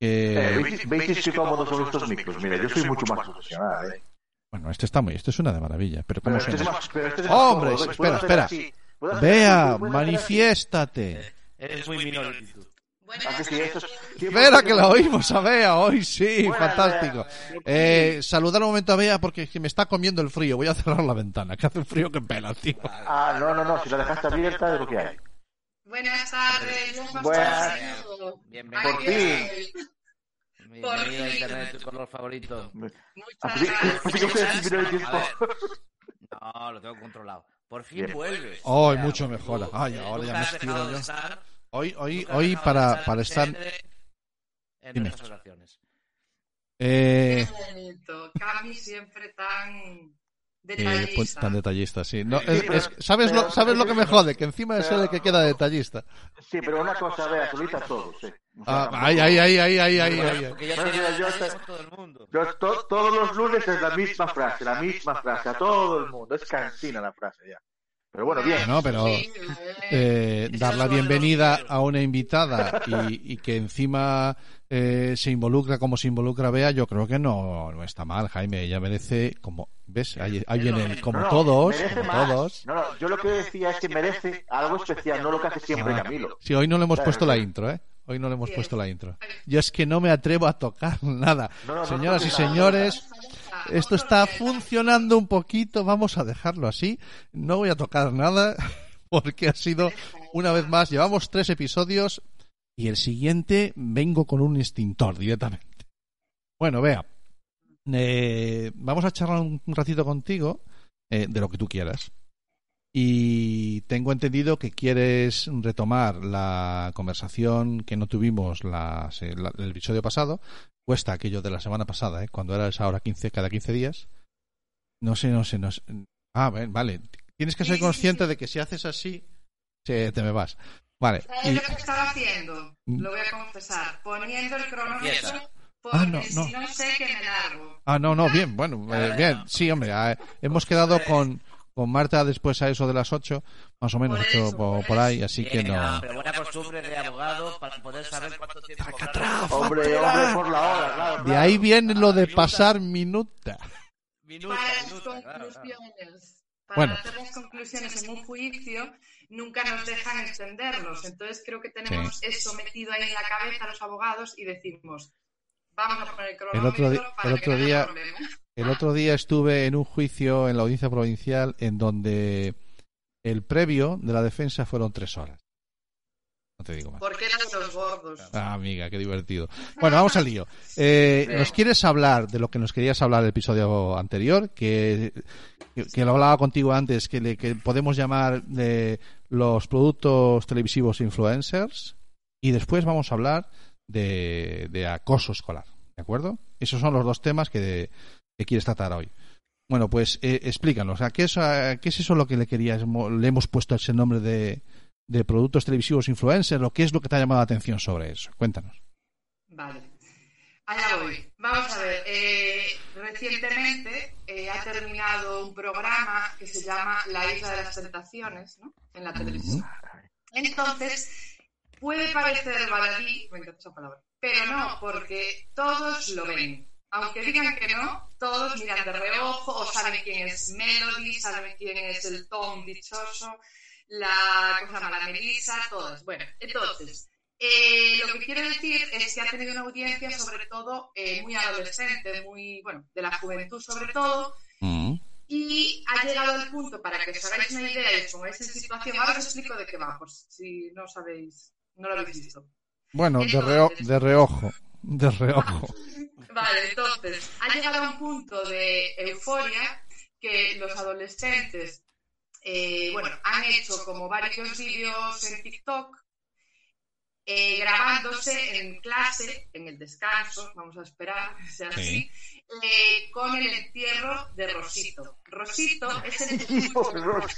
Eh, que- ¿veis, veis qué cómodos son estos micros? Mira, yo soy mucho más profesional. ¿eh? bueno, este está muy, este suena de maravilla, pero ¿cómo Pero este suena? es más, pero este es más Hombre, espera, espera. Vea, manifiéstate. Eres muy minority. Ah, que Espera la oímos a Bea hoy, sí, Buenas, fantástico. Eh, saludar un momento a Bea porque me está comiendo el frío. Voy a cerrar la ventana, que hace un frío que pela, tío. Ah, no, no, no, si la dejaste abierta es lo que hay. Buenas tardes. ¿cómo Buenas. Bienvenido. Por fin. Bienvenido a fin. Internet, tu color favorito. Muchas gracias. No, lo tengo controlado. Por fin Bien. vuelves. Hoy Ya, mucho mejor. Ay, ahora ya me estiro yo. estar- Hoy, hoy, hoy para, de para estar... En Dime. nuestras oraciones. Eh, Qué bonito. Cami siempre tan eh, detallista. pues, tan detallista, sí. No, Sí, es- pero- es- ¿sabes, lo, pero- ¿Sabes lo que me jode? Que encima es el que queda detallista. Sí, pero una cosa, vea, solita todos, sí. O sea, Ah, ay, ay, ay, ay, ay, ay, ay. Yo todo el mundo. Yo to- todos los lunes es la misma frase, la misma frase, a todo el mundo. Es cansina la frase ya. Pero bueno, bien. No, pero Sí, eh, Ese dar la bienvenida a una invitada y, y que encima eh, se involucra como se involucra Bea, yo creo que no, no está mal, Jaime. Ella merece, como ves, ahí, ahí vienen, como No, no, todos, merece como todos. No, no, yo lo que decía es que merece algo especial, no lo que hace siempre Ah, Camilo. Sí, hoy no le hemos Claro, puesto la intro, ¿eh? Hoy no le hemos puesto es. la intro. Yo es que no me atrevo a tocar nada. Señoras y señores, esto está funcionando un poquito. Vamos a dejarlo así. No voy a tocar nada porque ha sido una vez más, llevamos tres episodios y el siguiente vengo con un extintor directamente. Bueno, vea, eh, vamos a charlar un, ratito contigo eh, de lo que tú quieras. Y tengo entendido que quieres retomar la conversación que no tuvimos el episodio pasado. Cuesta aquello de la semana pasada, ¿eh? cuando era esa hora 15, cada 15 días. No sé, no sé, no sé. Ah, ven, vale. Tienes que ser sí, consciente sí. de que si haces así, se- te me vas. Vale. ¿Sabes y- lo que estaba haciendo? Mm. Lo voy a confesar. Poniendo el cronómetro porque Ah, no, si no. no sé que me largo. Ah, no, no, bien, bueno, eh, bien. Sí, hombre, ah, hemos quedado con, con Marta después a eso de las 8, más o menos, Por eso, por, por por ahí, así que no. Pero buena costumbre de abogado para poder saber cuánto tiempo. Hombre, hombre, por la hora, claro. De ahí viene lo de pasar minuta. Minuta, minuta, claro, claro. conclusiones, para Bueno. hacer las conclusiones en un juicio, nunca nos dejan extendernos. Entonces creo que tenemos eso metido ahí en la cabeza los abogados y decimos, vamos a poner el cronómetro otro di- para el que otro no haya día- problema. El otro día estuve en un juicio en la audiencia provincial en donde el previo de la defensa fueron tres horas. No te digo más. Porque eran los gordos. Ah, amiga, qué divertido. Bueno, vamos al lío. Eh, ¿Nos quieres hablar de lo que nos querías hablar el episodio anterior? Que, que, que lo hablaba contigo antes, que, le, que podemos llamar de los productos televisivos influencers. Y después vamos a hablar de, de acoso escolar. ¿De acuerdo? Esos son los dos temas que, que quieres tratar hoy. Bueno, pues eh, explícanos. ¿a qué, es, a qué es eso lo que le querías? Le hemos puesto ese nombre de, de productos televisivos influencers. ¿O qué es lo que te ha llamado la atención sobre eso? Cuéntanos. Vale. Allá voy. Vamos a ver. eh, recientemente eh, ha terminado un programa que se llama La Isla de las Tentaciones, ¿no? En la televisión. Entonces, puede parecer baladí, me encanta esa palabra, pero no, porque todos lo ven. Aunque digan que no, todos miran de reojo o saben quién es Melody, saben quién es el Tom dichoso, la, ¿cómo se llama? la Melissa, todas. Bueno, entonces, eh, lo que quiero decir es que ha tenido una audiencia sobre todo eh, muy adolescente, muy, bueno, de la juventud sobre todo, Mm. y ha llegado al punto, para que os hagáis una idea y os pongáis en situación, ahora os explico de qué va, por si no sabéis, no lo habéis visto. Bueno, de, reo- de reojo. De reojo. Vale, entonces, ha llegado a un punto de euforia que los adolescentes, eh, bueno, han hecho como varios vídeos en TikTok eh, grabándose en clase, en el descanso, vamos a esperar que sea así, eh, con el entierro de Rosito. Rosito es el... Pobre Ros-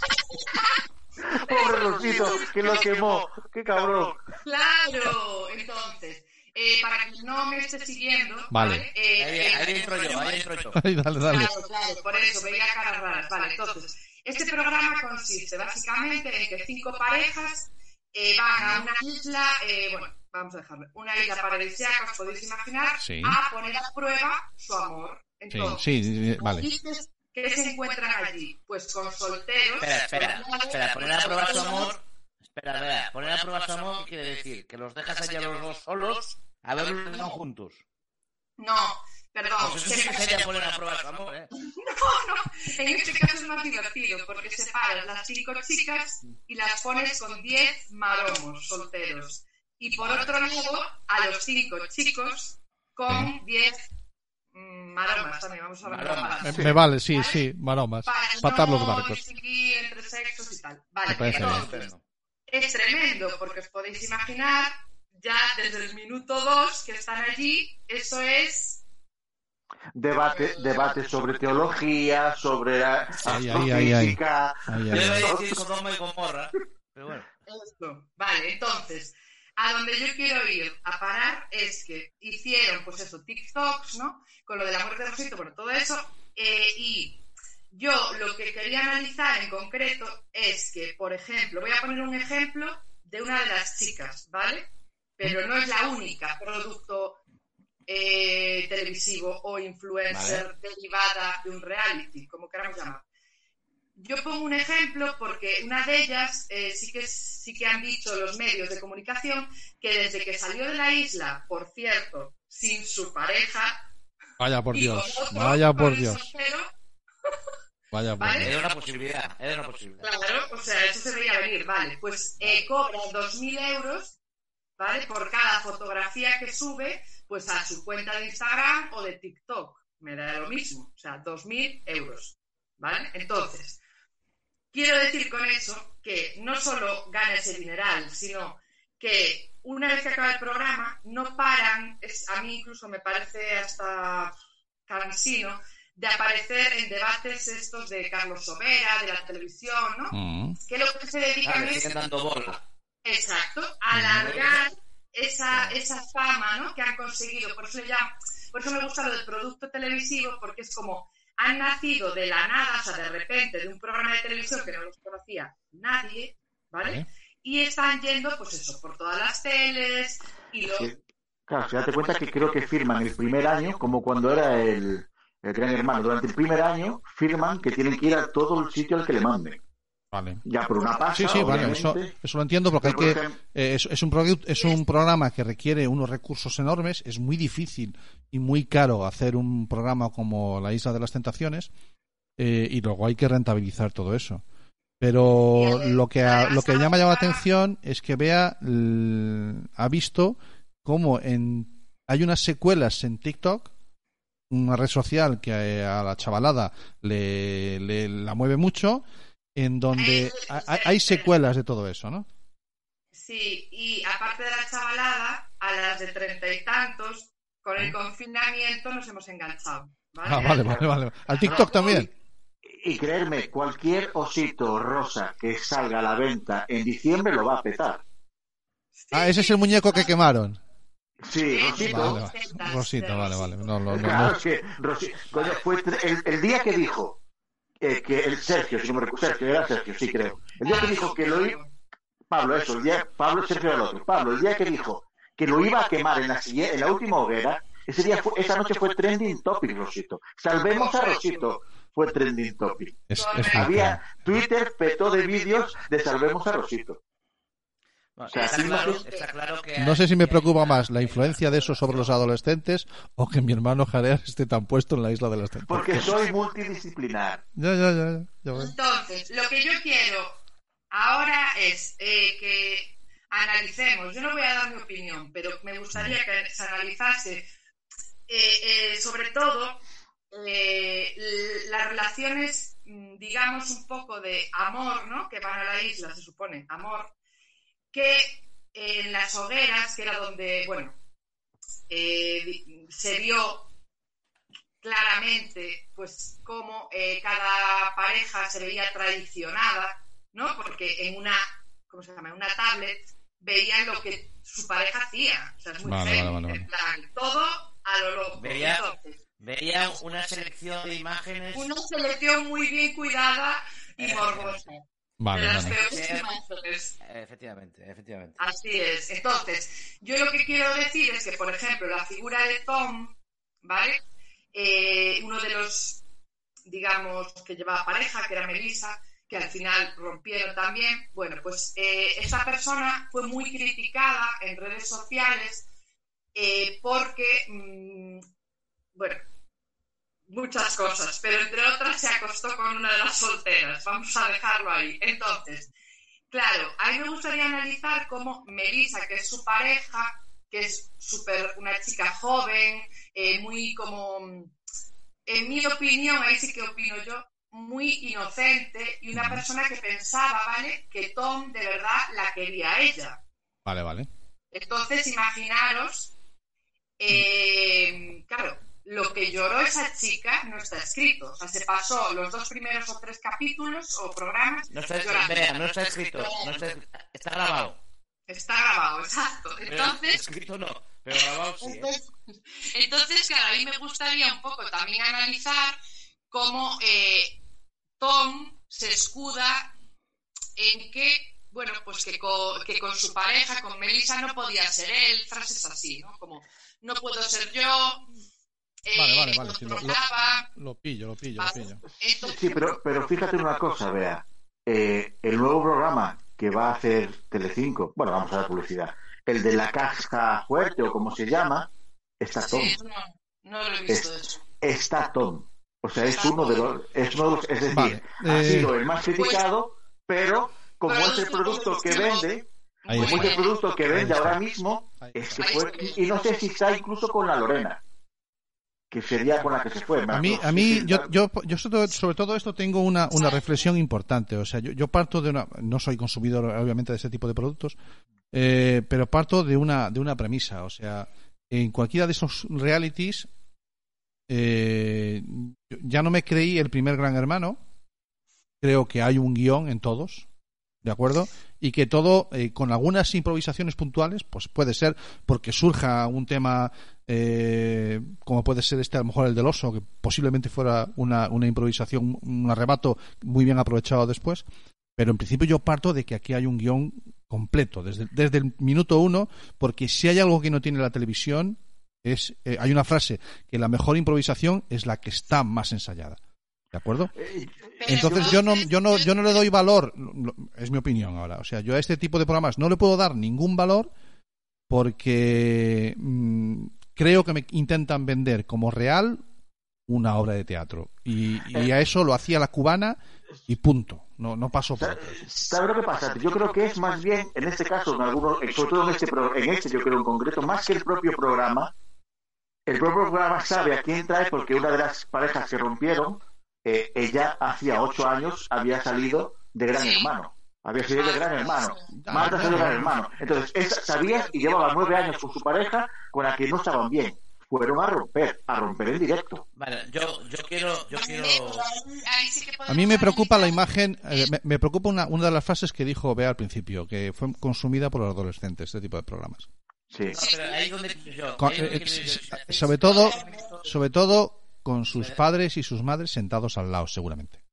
Pobre Rosito, que lo quemó. Qué cabrón. Claro, entonces, eh, para que no me esté siguiendo, Vale. Eh, Ahí, eh, ahí entro yo, ahí entro yo. Dale, dale. Claro, claro, por eso veía caras raras. Vale, entonces, este programa consiste básicamente en que cinco parejas eh, van a una isla, eh, bueno, vamos a dejarlo, una isla paradisíaca, os podéis imaginar, Sí. a poner a prueba su amor. Entonces, sí, sí, vale. ¿y qué- ¿qué se encuentran allí? Pues con solteros. Espera, espera, espera, poner a prueba su amor. Espera, espera, poner a prueba su amor quiere decir que los dejas allá los dos solos a ver los dos juntos. No, perdón. Pues eso sí que se- sería poner a prueba su amor, ¿eh? No, no, en este caso es más divertido porque separas las cinco chicas y las pones con 10 maromos solteros. Y por otro lado, a los cinco chicos con 10 mm, maromas también, vamos a hablar Maromas. Me, me vale, sí, sí, maromas. Para Patar no los barcos. distinguir entre sexos y tal. Me Vale, parece bien. entonces, es tremendo porque os podéis imaginar ya desde el minuto 2 que están allí, eso es Debate, debate sobre teología, sobre astrofísica. Yo iba a decir Sodoma y Gomorra, pero bueno. Esto. Vale, entonces, a donde yo quiero ir a parar es que hicieron, pues eso, TikToks, ¿no? Con lo de la muerte de Rosito, bueno, todo eso. eh, y yo lo que quería analizar en concreto es que, por ejemplo, voy a poner un ejemplo de una de las chicas, ¿vale? Pero no es la única producto eh, televisivo o influencer derivada de un reality, como queramos llamar. Yo pongo un ejemplo porque una de ellas eh, sí, que, sí que han dicho los medios de comunicación que desde que salió de la isla, por cierto, sin su pareja, Vaya por Dios. otro, Vaya por Dios. soltero, Vaya, ¿Vale? pues. Era una posibilidad, era una posibilidad. Claro, o sea, eso se veía venir, vale. Pues eh, cobra 2.000 euros, ¿vale? Por cada fotografía que sube, pues a su cuenta de Instagram o de TikTok. Me da lo mismo, o sea, 2.000 euros, ¿vale? Entonces, quiero decir con eso que no solo gana ese dineral, sino que una vez que acaba el programa, no paran, es, a mí incluso me parece hasta cansino, de aparecer en debates estos de Carlos Sobera, de la televisión, ¿no? Mm. que lo que se dedican Claro, es siguen dando bola. exacto alargar esa, esa fama ¿no? que han conseguido por eso ya por eso me gusta lo del producto televisivo porque es como han nacido de la nada o sea de repente de un programa de televisión que no los conocía nadie vale Vale. y están yendo pues eso por todas las teles y lo Sí. Claro, si date cuenta que creo que firman el primer año, como cuando era el, el gran hermano, durante el primer año firman que tienen que ir a todo el sitio al que le manden. Vale. Ya por una pasta, Sí, sí, vale, eso, eso lo entiendo porque hay que eh, es, es un es un programa que requiere unos recursos enormes, es muy difícil y muy caro hacer un programa como La Isla de las Tentaciones eh, y luego hay que rentabilizar todo eso. Pero lo que lo que llama ya la ahora- atención es que vea ha visto cómo en hay unas secuelas en TikTok una red social que eh, a la chavalada le, le- la mueve mucho en donde Ay, hay, secuelas de todo eso, ¿no? Sí, y aparte de la chavalada, a las de treinta y tantos, con el confinamiento nos hemos enganchado. ¿vale? Ah, vale, vale, vale. Al TikTok también. Y creerme, cualquier osito rosa que salga a la venta en diciembre lo va a petar. Ah, ese es el muñeco que quemaron. Sí, Rosito. Vale, vale. Rosita, vale, vale. No, no, no, Claro no. que Rosi- coño, fue el, el día que dijo eh, que el Sergio, si no me recuerdo, Sergio, era Sergio, sí creo. El día que dijo que lo iba, Pablo, eso, el día, Pablo Sergio era el otro. Pablo, el día que dijo que lo iba a quemar en la, siguiente- en la última hoguera, ese día fue, esa noche fue trending topic, Rosito. Salvemos a Rosito, fue trending topic. Es, es Había. Twitter petó de vídeos de salvemos a Rosito. Bueno, sea, está, sí, claro, sí. está claro que No sé si me preocupa más la influencia de eso sobre los adolescentes o que mi hermano Jareas esté tan puesto en la isla de las tentaciones. Porque soy multidisciplinar. Ya, ya, ya. Entonces, lo que yo quiero ahora es eh, que analicemos, yo no voy a dar mi opinión, pero me gustaría que se analizase eh, eh, sobre todo eh, las relaciones, mm, digamos, un poco de amor, ¿no? Que van a la isla, se supone, amor, que en las hogueras, que era donde, bueno, eh, se vio claramente, pues, cómo eh, cada pareja se veía traicionada, ¿no? Porque en una, ¿cómo se llama? En una tablet veían lo que su pareja hacía. O sea, es muy Vale, vale, en plan, todo a lo loco. Veía- Entonces, Veía una selección de imágenes. una selección muy bien cuidada y Eh, morbosa. Vale, de las vale. peores imágenes. Efectivamente, efectivamente. Así es. Entonces, yo lo que quiero decir es que, por ejemplo, la figura de Tom, ¿vale? Eh, uno de los, digamos, que llevaba pareja, que era Melissa, que al final rompieron también. Bueno, pues eh, esa persona fue muy criticada en redes sociales eh, porque, mm, bueno, muchas cosas, pero entre otras se acostó con una de las solteras. Vamos a dejarlo ahí. Entonces, Claro, a mí me gustaría analizar cómo Melissa, que es su pareja, que es súper una chica joven, eh, muy como, en mi opinión, ahí sí que opino yo, muy inocente y una persona que pensaba, ¿vale? Que Tom de verdad la quería a ella. Vale, vale. Entonces, imaginaros, eh, claro, lo que lloró esa chica no está escrito. O sea, se pasó los dos primeros o tres capítulos o programas No está, llorando. vea, no está escrito, no está, está grabado. Está grabado, exacto. Pero Entonces, escrito no, pero grabado sí. ¿eh? entonces, claro, a mí me gustaría un poco también analizar cómo eh, Tom se escuda en que, bueno, pues que con, que con su pareja, con Melissa, no podía ser él, frases así, ¿no? Como, no puedo ser yo, Vale, vale, me vale, sí, lo- lo-. Lo pillo, lo pillo, lo pillo. Sí, pero, pero fíjate una cosa, vea. Eh, el nuevo programa que va a hacer Telecinco, bueno, vamos a dar publicidad, el de la caja fuerte o como se llama, está Tom. sí, no, no lo he visto eso. Está Tom. O sea, es uno de los, es uno de los, es decir, Vale, ha eh, sido el más criticado, pero como es el producto que vende, Ahí como es el producto que vende ahora mismo, es que fue, y no sé si está incluso con la Lorena, que sería con la que se fue. A mí, a mí yo, yo, yo sobre, sobre todo esto tengo una, una reflexión importante. O sea, yo, yo parto de una, no soy consumidor obviamente de ese tipo de productos, eh, pero parto de una, de una premisa. O sea, en cualquiera de esos realities, eh, yo- ya no me creí el primer Gran Hermano. Creo que hay un guion en todos, ¿de acuerdo? Y que todo, eh, con algunas improvisaciones puntuales, pues puede ser porque surja un tema eh, como puede ser este, a lo mejor el del oso, que posiblemente fuera una, una improvisación, un arrebato muy bien aprovechado después. Pero en principio yo parto de que aquí hay un guion completo, desde, desde el minuto uno, porque si hay algo que no tiene la televisión, es eh, hay una frase que la mejor improvisación es la que está más ensayada. ¿De acuerdo? Eh, Entonces yo no, yo no, yo no le doy valor, lo- es mi opinión ahora. O sea, yo a este tipo de programas no le puedo dar ningún valor porque mm, creo que me intentan vender como real una obra de teatro. Y, y a eso lo hacía la cubana y punto. No, no paso por. ¿Sabes lo que pasa? Yo creo que es más bien, en este caso, en algunos, sobre todo en este, en este yo creo en concreto, más que el propio programa, el propio programa sabe a quién trae porque una de las parejas que rompieron, eh, ella hacía ocho años había salido de Gran Hermano. Había salido de Gran Hermano. Marta salió de Gran Hermano. Entonces, esa, sabía y llevaba nueve años con su pareja con la que no estaban bien. Fueron a romper, a romper en directo. Vale, yo, yo quiero, yo quiero, sí A mí me preocupa la imagen, eh, me, me preocupa una, una de las frases que dijo Bea al principio, que fue consumida por los adolescentes, este tipo de programas. Sí. No, pero ahí es donde yo, Con- ahí es donde eh, yo. sobre todo, sobre todo con sus padres y sus madres sentados al lado, seguramente.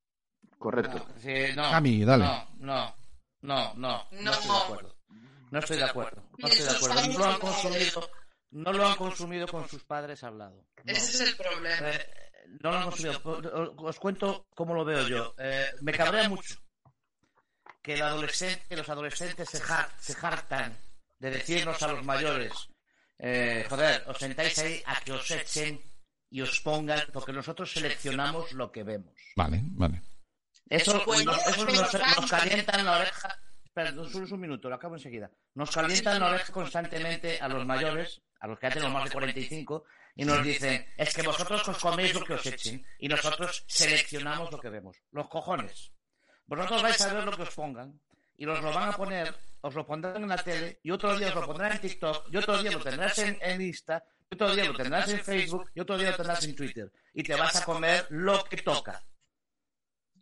Correcto. Sí, no, Cami, dale. No, no, no, no, no, No. estoy de acuerdo. No estoy de acuerdo. No estoy de acuerdo. No lo han consumido, no lo han consumido con sus padres al lado. No. Ese es el problema. Eh, no lo han consumido. Os cuento cómo lo veo yo. Eh, me cabrea mucho que, el adolescente, que los adolescentes se, jar- se hartan de decirnos a los mayores, eh, joder, os sentáis ahí a que os echen y os pongan, porque nosotros seleccionamos lo que vemos. Vale, vale. Eso, nos, eso pero nos, nos calienta en la oreja. Espera, solo un minuto, lo acabo enseguida. Nos calienta en la oreja constantemente a los mayores, a los que ya tenemos más de 45, y nos dicen, es que vosotros os coméis lo que os echen, y nosotros seleccionamos lo que vemos. Los cojones. Vosotros vais a ver lo que os pongan, y os lo van a poner, os lo pondrán en la tele, y otro día os lo pondrán en TikTok, y otro día lo tendrás en, en Insta, y otro día lo tendrás en Facebook, y otro día lo tendrás en Twitter. Y te vas a comer lo que toca.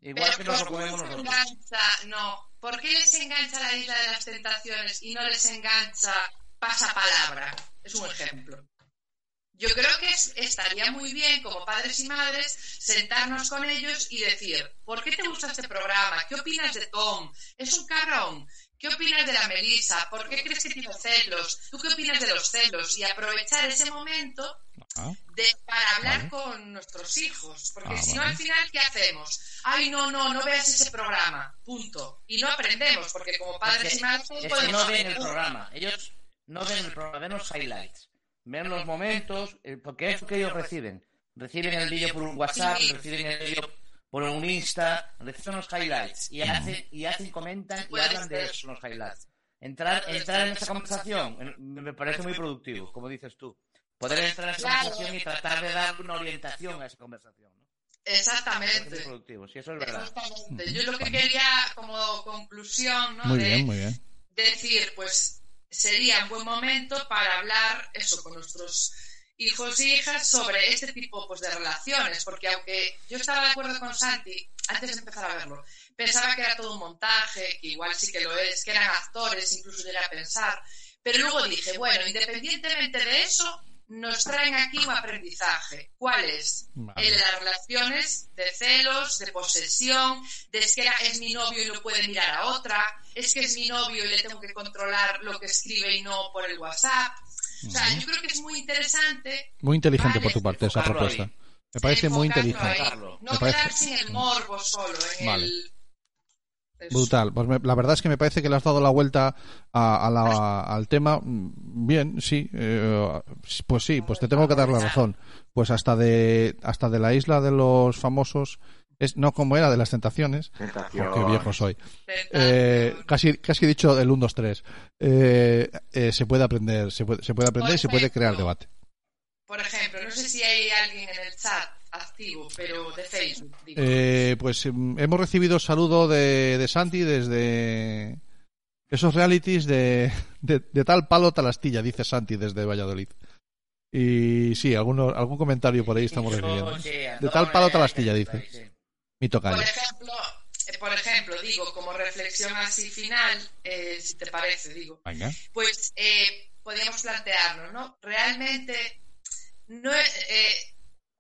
Igual que nos lo ¿por qué comemos les nosotros. engancha? No. ¿Por qué les engancha la isla de las tentaciones y no les engancha pasapalabra? Es un ejemplo. Yo creo que es- estaría muy bien, como padres y madres, sentarnos con ellos y decir, ¿por qué te gusta este programa? ¿Qué opinas de Tom? Es un cabrón. ¿Qué opinas de la Melissa? ¿Por qué crees que tiene celos? ¿Tú qué opinas de los celos? Y aprovechar ese momento Ah, de, para hablar Vale. con nuestros hijos. Porque Ah, si no, vale. al final, ¿qué hacemos? Ay, no, no, no veas ese programa. Punto. Y no aprendemos, porque como padres Es y madres podemos no ven el programa. Ellos no ven el programa, ven los highlights. Ven los momentos, eh, porque es lo que ellos reciben. Reciben el vídeo por un WhatsApp, reciben el vídeo por un Insta, reciben los highlights y hacen, y hacen, comentan y hablan de eso, los highlights. Entrar, entrar en esa conversación me parece muy productivo, como dices tú. Poder entrar en esa conversación y tratar de dar una orientación a esa conversación. ¿no? Me parece muy Exactamente. productivo, sí, eso es verdad. Exactamente. Yo lo que quería como conclusión, ¿no? muy de bien, muy bien. decir, pues sería un buen momento para hablar eso con nuestros hijos e hijas sobre este tipo pues, de relaciones, porque aunque yo estaba de acuerdo con Santi antes de empezar a verlo, pensaba que era todo un montaje, que igual sí que lo es, que eran actores, incluso llegué a pensar, pero luego dije, bueno, independientemente de eso, nos traen aquí un aprendizaje. ¿Cuál es? Vale. El de las relaciones de celos, de posesión, de es que es mi novio y no puede mirar a otra, es que es mi novio y le tengo que controlar lo que escribe y no por el WhatsApp. O sea, yo creo que es muy interesante. Muy inteligente Vale, por tu parte esa propuesta. ahí. Me parece muy inteligente. ahí. No Me parece- quedarse en el morbo solo, en Vale. el... Brutal. Pues me- la verdad es que me parece que le has dado la vuelta a, a la- al tema. Mm, Bien, sí. eh, pues sí, pues te tengo que dar la razón. Pues hasta de hasta de la isla de los famosos es no como era de las tentaciones. Tentación. Qué viejo soy. Eh, casi casi he dicho el 1 2 3. Eh, eh, se puede aprender, se puede se puede aprender y se puede crear debate. Por ejemplo, no sé si hay alguien en el chat activo, pero de Facebook. digo. Eh, pues mm, hemos recibido saludo de, de Santi desde esos realities de, de, de tal palo tal astilla, dice Santi desde Valladolid. Y sí, alguno, algún comentario por ahí estamos recibiendo. De tal palo tal astilla, dice. Sí. Mi tocayo. Por ejemplo, eh, por ejemplo, digo, como reflexión así final, eh, si te parece, digo, Venga. pues eh, podríamos plantearnos, ¿no? Realmente no es, eh,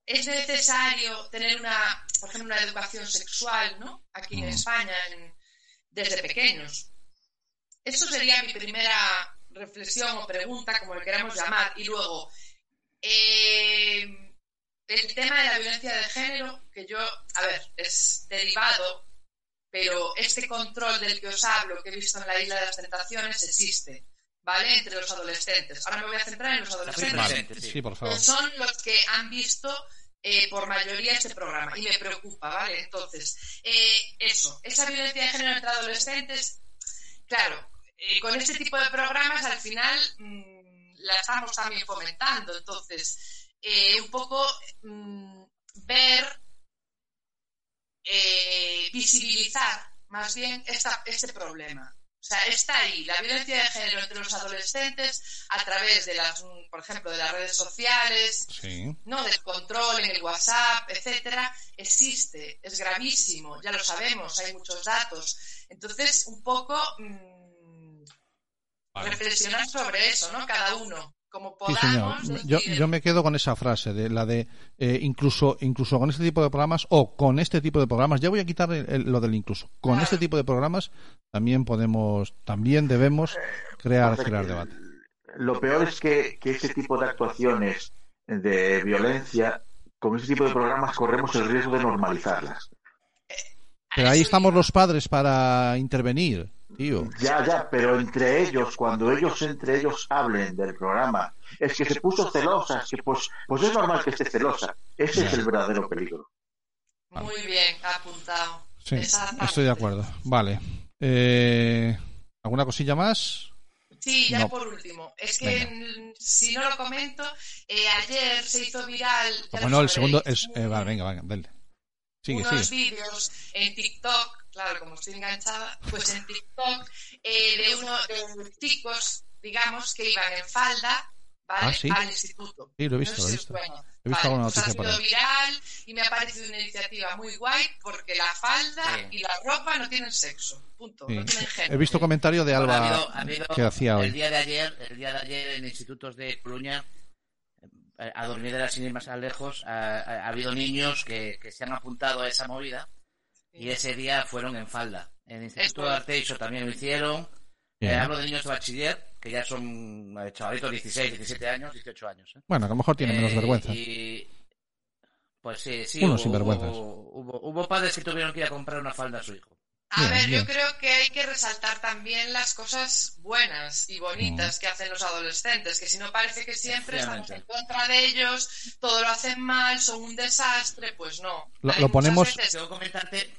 es necesario tener una, por ejemplo, una educación sexual, ¿no? Aquí en Mm. España, en- desde pequeños. Eso sería mi primera reflexión o pregunta, como le queramos llamar. Y luego, eh, el tema de la violencia de género, que yo, a ver, es derivado, pero este control del que os hablo, que he visto en la Isla de las Tentaciones, existe, ¿vale? Entre los adolescentes. Ahora me voy a centrar en los adolescentes, sí. Por favor. que son los que han visto eh, por mayoría este programa y me preocupa, ¿vale? Entonces, eh, eso, esa violencia de género entre adolescentes, claro, eh, con este tipo de programas al final mm, la estamos también fomentando. Entonces, eh, un poco mm, ver, eh, visibilizar más bien esta, este problema. O sea, está ahí la violencia de género entre los adolescentes a través de las, mm, por ejemplo, de las redes sociales, Sí. no del control en el WhatsApp, etcétera, existe, es gravísimo, ya lo sabemos, hay muchos datos. Entonces, un poco mm, Vale. reflexionar sobre eso, ¿no? Cada uno, como Sí, señor. Yo, decir, yo me quedo con esa frase de la de eh, incluso incluso con este tipo de programas o con este tipo de programas. Ya voy a quitar el- el- lo del incluso. Con Claro. este tipo de programas también podemos, también debemos crear debate. Lo peor es que, que ese tipo de actuaciones de violencia, con ese tipo de programas corremos el riesgo de normalizarlas. Pero ahí estamos los padres para intervenir, tío. Ya, ya, pero entre ellos, cuando ellos entre ellos hablen del programa, es que se puso celosa, es que pues, pues es normal que esté celosa. Ese es el verdadero peligro. Muy bien, apuntado. Sí, estoy de acuerdo. Vale. Eh, ¿Alguna cosilla más? Sí, ya No. por último. Es que Venga. si no lo comento, eh, ayer se hizo viral. Bueno, el segundo es... eh, vale, venga, venga, dale. Sigue, unos sigue. vídeos en TikTok, claro, como estoy enganchada, pues en TikTok, eh, de uno de chicos, digamos, que iban en falda, ¿vale? Ah, ¿sí? Al instituto. Sí, lo he visto, No lo he visto. suena. He visto Vale, alguna pues ha sido viral y me ha parecido una iniciativa muy guay porque la falda Sí. y la ropa no tienen sexo, punto, Sí. no tienen género. He visto comentario de Bueno, Alba ha habido- ha habido- que hacía El hoy. día de ayer, el día de ayer en institutos de Coruña, eh, a dormir de las sin ir más lejos, ha, ha- ha habido niños que, que se han apuntado a esa movida y ese día fueron en falda. En el Instituto Esto de. Arteixo también lo hicieron. Eh, hablo de niños de bachiller, que ya son eh, chavalitos 16, 17 años, 18 años. ¿eh? Bueno, a lo mejor tiene menos Eh, vergüenza. y- Pues sí, sí. Unos hubo, sinvergüenzas. Hubo, hubo, hubo padres que tuvieron que ir a comprar una falda a su hijo. A Bien, ver, bien. yo creo que hay que resaltar también las cosas buenas y bonitas que hacen los adolescentes, que si no parece que siempre estamos en contra de ellos, todo lo hacen mal, son un desastre, pues no. Lo- ponemos- veces-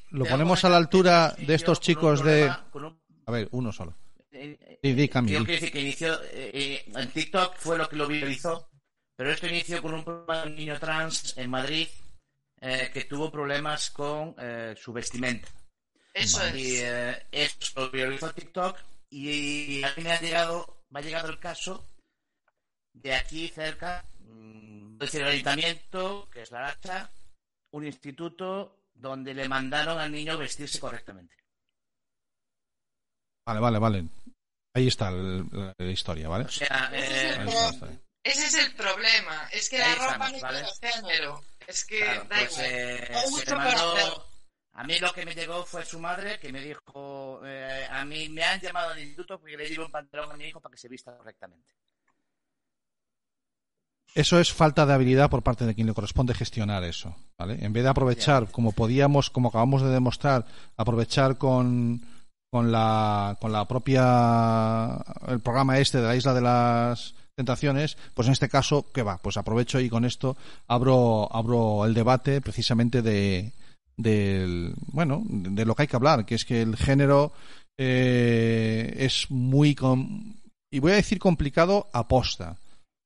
Lo ponemos a la altura que de estos chicos de... un- A ver, uno solo. eh, eh, yo di. quiero decir que inició eh, eh, en TikTok fue lo que lo viralizó, pero esto inició con un programa de un niño trans en Madrid eh, que tuvo problemas con eh, su vestimenta. Eso Y es. eh, esto lo viralizó TikTok y a mí me ha llegado, me ha llegado el caso de aquí cerca, mm, decir, el ayuntamiento, que es la Racha, un instituto donde le mandaron al niño vestirse correctamente. Vale, vale, vale. Ahí está el- la, la historia, ¿vale? O sea, eh. Ese es el problema, es que Ahí la ropa estamos, no ¿vale? tiene género. Es que Claro, da pues igual. eh, se mucho le mandó... A mí lo que me llegó fue su madre que me dijo, eh, a mí me han llamado al instituto porque le di un pantalón a mi hijo para que se vista correctamente. Eso es falta de habilidad por parte de quien le corresponde gestionar eso, ¿vale? En vez de aprovechar, como podíamos, como acabamos de demostrar, aprovechar con, con la, con la propia, el programa este de la Isla de las Tentaciones, pues en este caso, ¿qué va? Pues aprovecho y con esto abro, abro el debate precisamente de, del, bueno, de lo que hay que hablar, que es que el género eh, es muy, y voy a decir complicado aposta,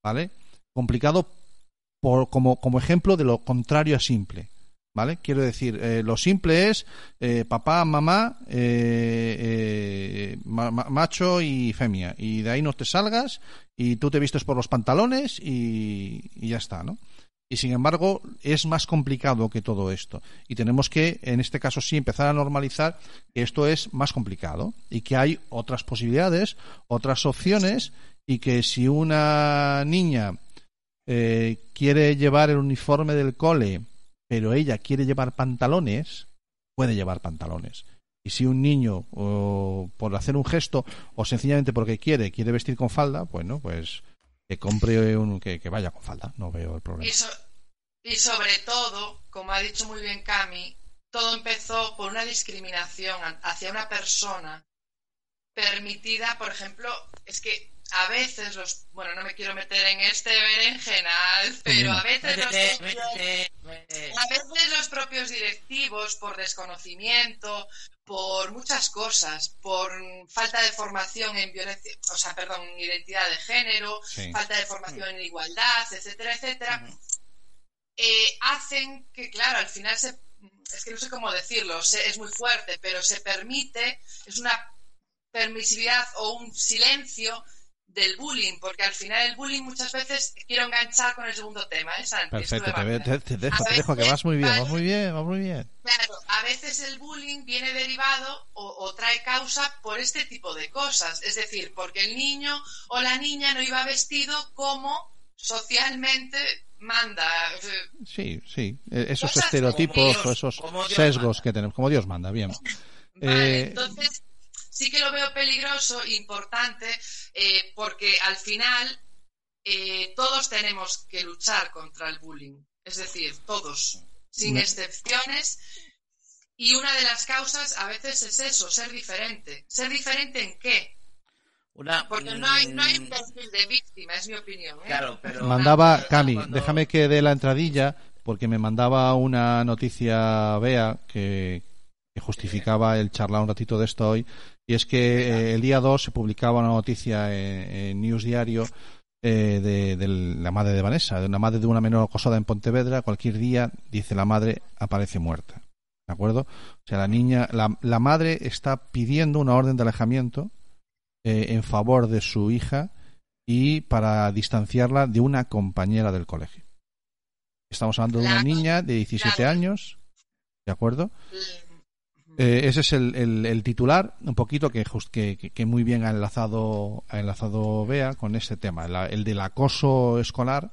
¿vale? Complicado por, como, como ejemplo de lo contrario a simple. ¿Vale? Quiero decir, eh, lo simple es eh, papá, mamá, eh, ma- ma- macho y femia. Y de ahí no te salgas y tú te vistes por los pantalones y, y ya está, ¿no? Y sin embargo, es más complicado que todo esto. Y tenemos que, en este caso sí, empezar a normalizar que esto es más complicado y que hay otras posibilidades, otras opciones y que si una niña eh, quiere llevar el uniforme del cole, pero ella quiere llevar pantalones, puede llevar pantalones. Y si un niño, o por hacer un gesto, o sencillamente porque quiere, quiere vestir con falda, bueno, pues que compre un, que, que vaya con falda, no veo el problema. Y, so- y sobre todo, como ha dicho muy bien Cami, todo empezó por una discriminación hacia una persona permitida, por ejemplo, es que a veces los, bueno, no me quiero meter en este berenjenal, pero a veces los propios- a veces los propios directivos, por desconocimiento, por muchas cosas, por falta de formación en violencia, o sea, perdón, en identidad de género, Sí. falta de formación en igualdad, etcétera, etcétera, eh, hacen que, claro, al final se, es que no sé cómo decirlo, se- es muy fuerte, pero se permite, es una permisividad o un silencio del bullying, porque al final el bullying muchas veces quiero enganchar con el segundo tema, ¿eh, Santi? Perfecto, te, te- te dejo, te dejo, que vas muy bien, vas muy bien, vas muy bien. Claro, a veces el bullying viene derivado o, o trae causa por este tipo de cosas. Es decir, porque el niño o la niña no iba vestido como socialmente manda. Sí, sí, eh, esos estereotipos Dios- o esos sesgos manda. que tenemos, como Dios manda, bien. Vale, Eh, entonces sí que lo veo peligroso importante eh, porque al final eh, todos tenemos que luchar contra el bullying. Es decir, todos, sin excepciones. Y una de las causas a veces es eso, ser diferente. ¿Ser diferente en qué? Una, Porque no hay, no hay un perfil de víctima, es mi opinión. ¿eh? Claro, pero. mandaba, Cami, cuando- déjame que dé la entradilla, porque me mandaba una noticia Bea que, que justificaba el charlar un ratito de esto hoy, y es que eh, el día 2 se publicaba una noticia en, en News Diario eh, de, de la madre de Vanessa, de una madre de una menor acosada en Pontevedra, cualquier día, dice la madre, aparece muerta. ¿De acuerdo? O sea, la niña, la, la madre está pidiendo una orden de alejamiento eh, en favor de su hija y para distanciarla de una compañera del colegio. Estamos hablando de una niña de 17 claro. años, ¿de acuerdo? Eh, ese es el, el- titular, un poquito que, jus- que, que- muy bien ha enlazado, ha enlazado con este tema, el del acoso escolar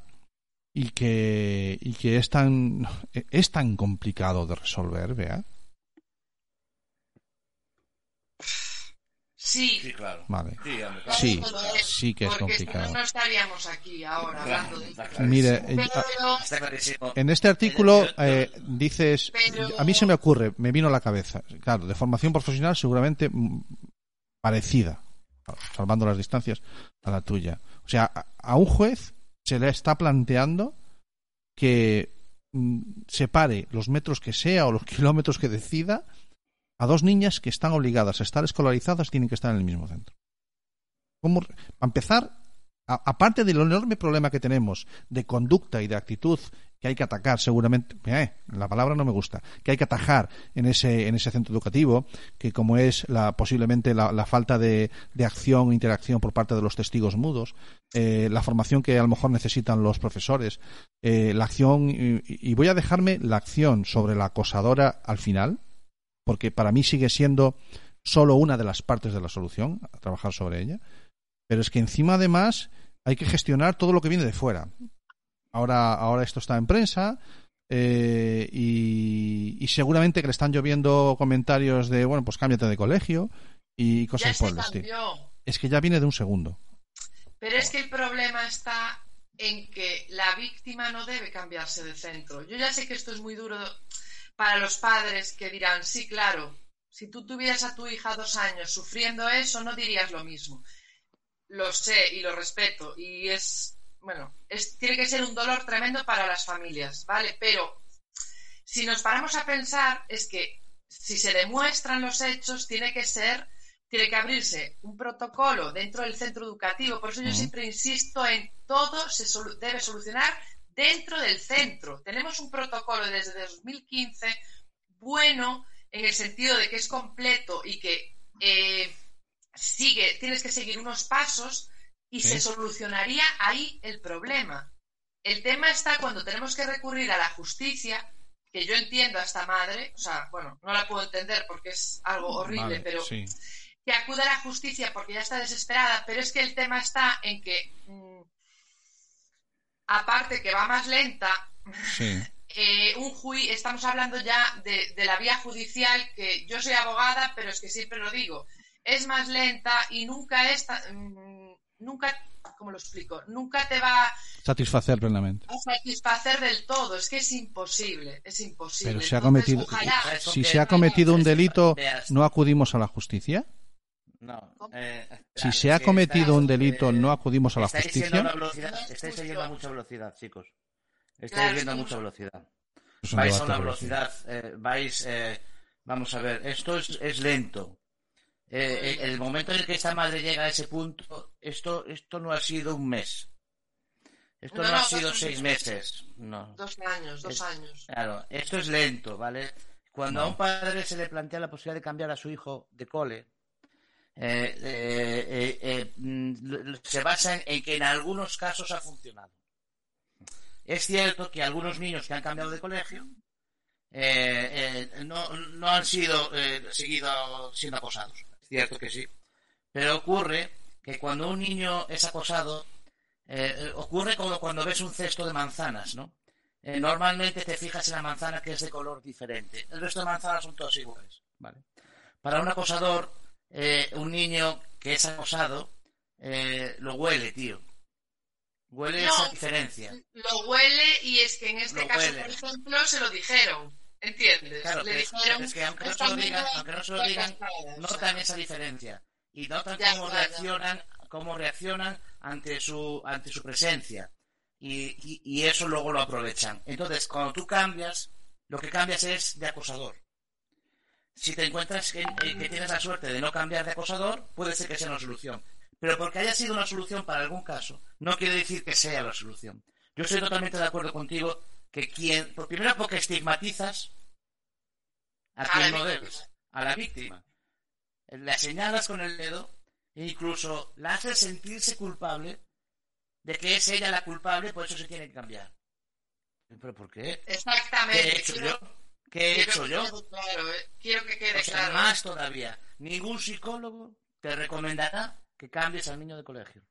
y que, y que es tan, es tan complicado de resolver, Bea. Sí, Sí, claro. Vale. Sí, Sí, que es, sí que es porque si complicado. no, no estaríamos aquí ahora hablando de. Mire, eh, Pero. En este artículo yo- eh, dices, Pero- a mí se me ocurre, me vino a la cabeza, claro, de formación profesional seguramente parecida, salvando las distancias, a la tuya. O sea, a, a un juez se le está planteando que mm, separe los metros que sea o los kilómetros que decida a dos niñas que están obligadas a estar escolarizadas tienen que estar en el mismo centro. ¿Cómo? Para empezar, aparte del enorme problema que tenemos de conducta y de actitud que hay que atacar seguramente, eh, la palabra no me gusta, que hay que atajar en ese, en ese centro educativo, que como es la, posiblemente la, falta de, de acción e interacción por parte de los testigos mudos, eh, la formación que a lo mejor necesitan los profesores, eh, la acción, y voy a dejarme la acción sobre la acosadora al final, porque para mí sigue siendo solo una de las partes de la solución, a trabajar sobre ella, pero es que encima además hay que gestionar todo lo que viene de fuera. Ahora, ahora esto está en prensa eh, y, y seguramente que le están lloviendo comentarios de, bueno, pues cámbiate de colegio y cosas ya por el estilo. Es que ya viene de un segundo. Pero es que el problema está en que la víctima no debe cambiarse de centro. Yo ya sé que esto es muy duro para los padres que dirán, sí, claro, si tú tuvieras a tu hija dos años sufriendo eso, no dirías lo mismo. Lo sé y lo respeto y es, bueno, es, tiene que ser un dolor tremendo para las familias, ¿vale? Pero si nos paramos a pensar, es que si se demuestran los hechos, tiene que ser tiene que abrirse un protocolo dentro del centro educativo. Por eso yo siempre insisto en todo se debe solucionar dentro del centro. Tenemos un protocolo desde 2015 bueno en el sentido de que es completo y que eh, sigue, tienes que seguir unos pasos y se solucionaría ahí el problema. El tema está cuando tenemos que recurrir a la justicia, que yo entiendo a esta madre, o sea, bueno, no la puedo entender porque es algo horrible, pero que acuda a la justicia porque ya está desesperada, pero es que el tema está en que, mm, aparte que va más lenta, eh, un juicio, estamos hablando ya de, la vía judicial, que yo soy abogada, pero es que siempre lo digo, es más lenta y nunca es, mm, nunca, ¿cómo lo explico? Nunca te va satisfacer plenamente. A satisfacer del todo, es que es imposible, es imposible. Pero se ha cometido, si se ha cometido un delito, ¿no acudimos a la justicia? No. Eh, si se ha cometido un delito, ¿no acudimos a la justicia? estáis yendo a mucha velocidad, chicos. Estáis yendo a mucha velocidad. vais a una velocidad, eh, vais, eh, vamos a ver, esto es, lento. el momento en el que esta madre llega a ese punto, esto, esto no ha sido un mes. Esto no, ha sido seis meses. No. Dos años, dos años. Claro, esto es lento, ¿vale? Cuando a un padre se le plantea la posibilidad de cambiar a su hijo de cole, eh, eh, eh, se basa en que en algunos casos ha funcionado. Es cierto que algunos niños que han cambiado de colegio no, han sido seguido siendo acosados. Es cierto que sí. Pero ocurre que cuando un niño es acosado, ocurre como cuando ves un cesto de manzanas, ¿no? normalmente te fijas en la manzana que es de color diferente. El resto de manzanas son todas iguales, ¿vale? Para un acosador, eh, un niño que es acosado eh, lo huele, tío. Huele esa diferencia. Lo huele y es que en este caso, por ejemplo, se lo dijeron. ¿Entiendes? Claro, Le dijeron, es que aunque no, se lo digan, aunque no se lo digan, notan esa diferencia. Y notan cómo reaccionan, cómo reaccionan ante su, ante su presencia. Y, y, y eso luego lo aprovechan. Entonces, cuando tú cambias, lo que cambias es de acosador si te encuentras que, tienes la suerte de no cambiar de acosador, puede ser que sea una solución. Pero porque haya sido una solución para algún caso, no quiere decir que sea la solución. Yo estoy totalmente de acuerdo contigo que quien, por primero porque estigmatizas a quien no debes, a la víctima. La señalas con el dedo e incluso la haces sentirse culpable de que es ella la culpable, por eso se tiene que cambiar. ¿Pero por qué? Exactamente. ¿Qué he hecho yo? ¿Qué he hecho yo? Eh. Quiero que quede claro. Más todavía. Ningún psicólogo te recomendará que cambies al niño de colegio.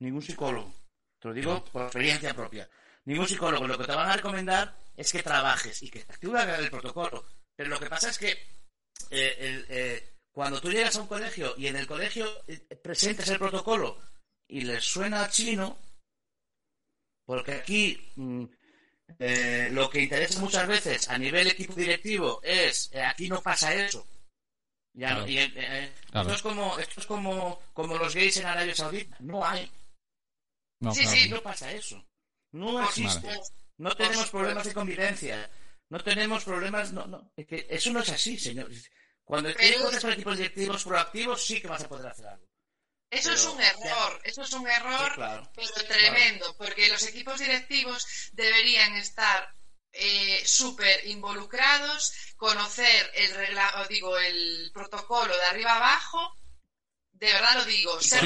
Ningún psicólogo. Te lo digo por experiencia propia. Ningún psicólogo. Lo que te van a recomendar es que trabajes y que actúes el protocolo. Pero lo que pasa es que eh, eh, cuando tú llegas a un colegio y en el colegio presentes el protocolo y les suena chino, porque aquí mm, eh, lo que interesa muchas veces a nivel equipo directivo es eh, aquí no pasa eso. Ya, eh, Esto es como esto es como, como los gays en Arabia Saudita. No hay. No, sí, sí, no pasa eso. No existe. No tenemos problemas de convivencia. No tenemos problemas. No, no. Es que eso no es así, señor. Cuando tienes con equipos directivos proactivos, sí que vas a poder hacer algo. Eso es un error, eso es un error, pero tremendo, porque los equipos directivos deberían estar eh, súper involucrados, conocer el regla, digo, el protocolo de arriba abajo, de verdad lo digo, ser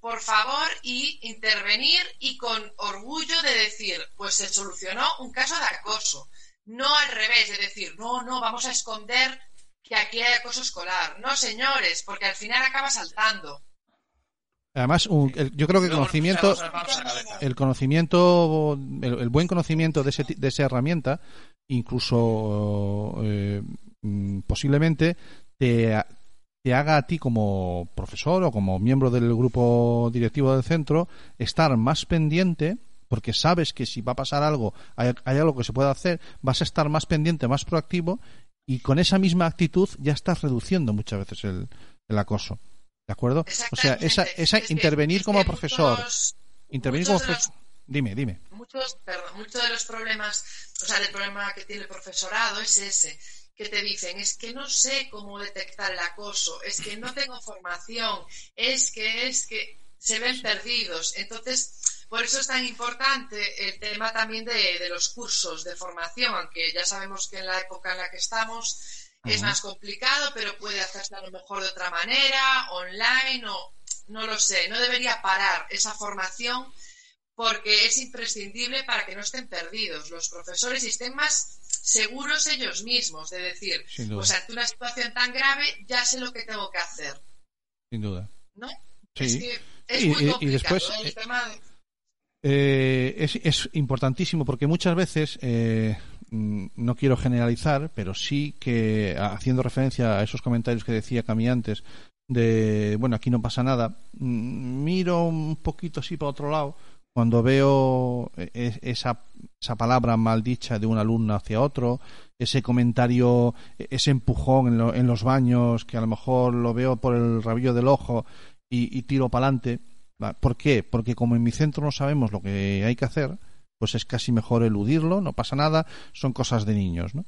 por favor, y intervenir y con orgullo de decir, pues se solucionó un caso de acoso. No al revés, de decir, no, no, vamos a esconder que aquí hay acoso escolar. No, señores, porque al final acaba saltando. Además, yo creo que el conocimiento, el conocimiento, el, buen conocimiento de, ese, de esa herramienta, incluso eh, mm, posiblemente te, te haga a ti como profesor o como miembro del grupo directivo del centro estar más pendiente porque sabes que si va a pasar algo, hay, hay algo que se puede hacer, vas a estar más pendiente, más proactivo y con esa misma actitud ya estás reduciendo muchas veces el, el acoso. ¿De acuerdo? O sea, esa, esa Es que- intervenir es como que profesor, muchos- intervenir muchos como los- profesor. Dime, dime. muchos, perdón, muchos de los problemas, o sea, del problema que tiene el profesorado es ese, que te dicen, es que no sé cómo detectar el acoso, es que no tengo formación, es que, es que se ven perdidos. Entonces, por eso es tan importante el tema también de, de los cursos de formación, aunque ya sabemos que en la época en la que estamos es más complicado, pero puede hacerse a lo mejor de otra manera, online o no lo sé, no debería parar esa formación porque es imprescindible para que no estén perdidos los profesores y estén más seguros ellos mismos de decir, pues ante una situación tan grave ya sé lo que tengo que hacer, Sin duda. ¿no? Sí. Es que es Y- muy y- y complicado después, ¿eh? el eh, tema de- Eh, es, es importantísimo porque muchas veces, eh, mm, no quiero generalizar, pero sí que haciendo referencia a esos comentarios que decía Cami antes, de, bueno, aquí no pasa nada, mm, miro un poquito así para otro lado cuando veo e- esa, esa palabra maldicha de un alumno hacia otro, ese comentario, e- ese empujón en, lo- en los baños, que a lo mejor lo veo por el rabillo del ojo y, y tiro para adelante. ¿Por qué? Porque como en mi centro no sabemos lo que hay que hacer, pues es casi mejor eludirlo, no pasa nada, son cosas de niños, ¿no?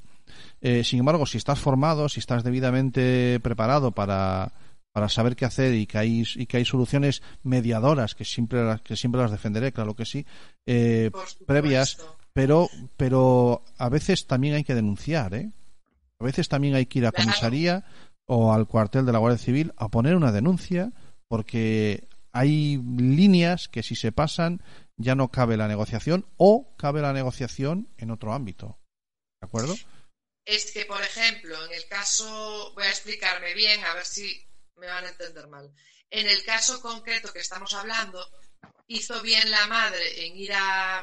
Eh, sin embargo, si estás formado, si estás debidamente preparado para, para saber qué hacer y que hay, y que hay soluciones mediadoras, que siempre, las- que siempre las defenderé, claro que sí, eh, previas, pero, pero a veces también hay que denunciar, ¿eh? A veces también hay que ir a comisaría o al cuartel de la Guardia Civil a poner una denuncia porque hay líneas que si se pasan ya no cabe la negociación o cabe la negociación en otro ámbito. ¿De acuerdo? es que, por ejemplo, en el caso, voy a explicarme bien, a ver si me van a entender mal. En el caso concreto que estamos hablando, hizo bien la madre en ir a,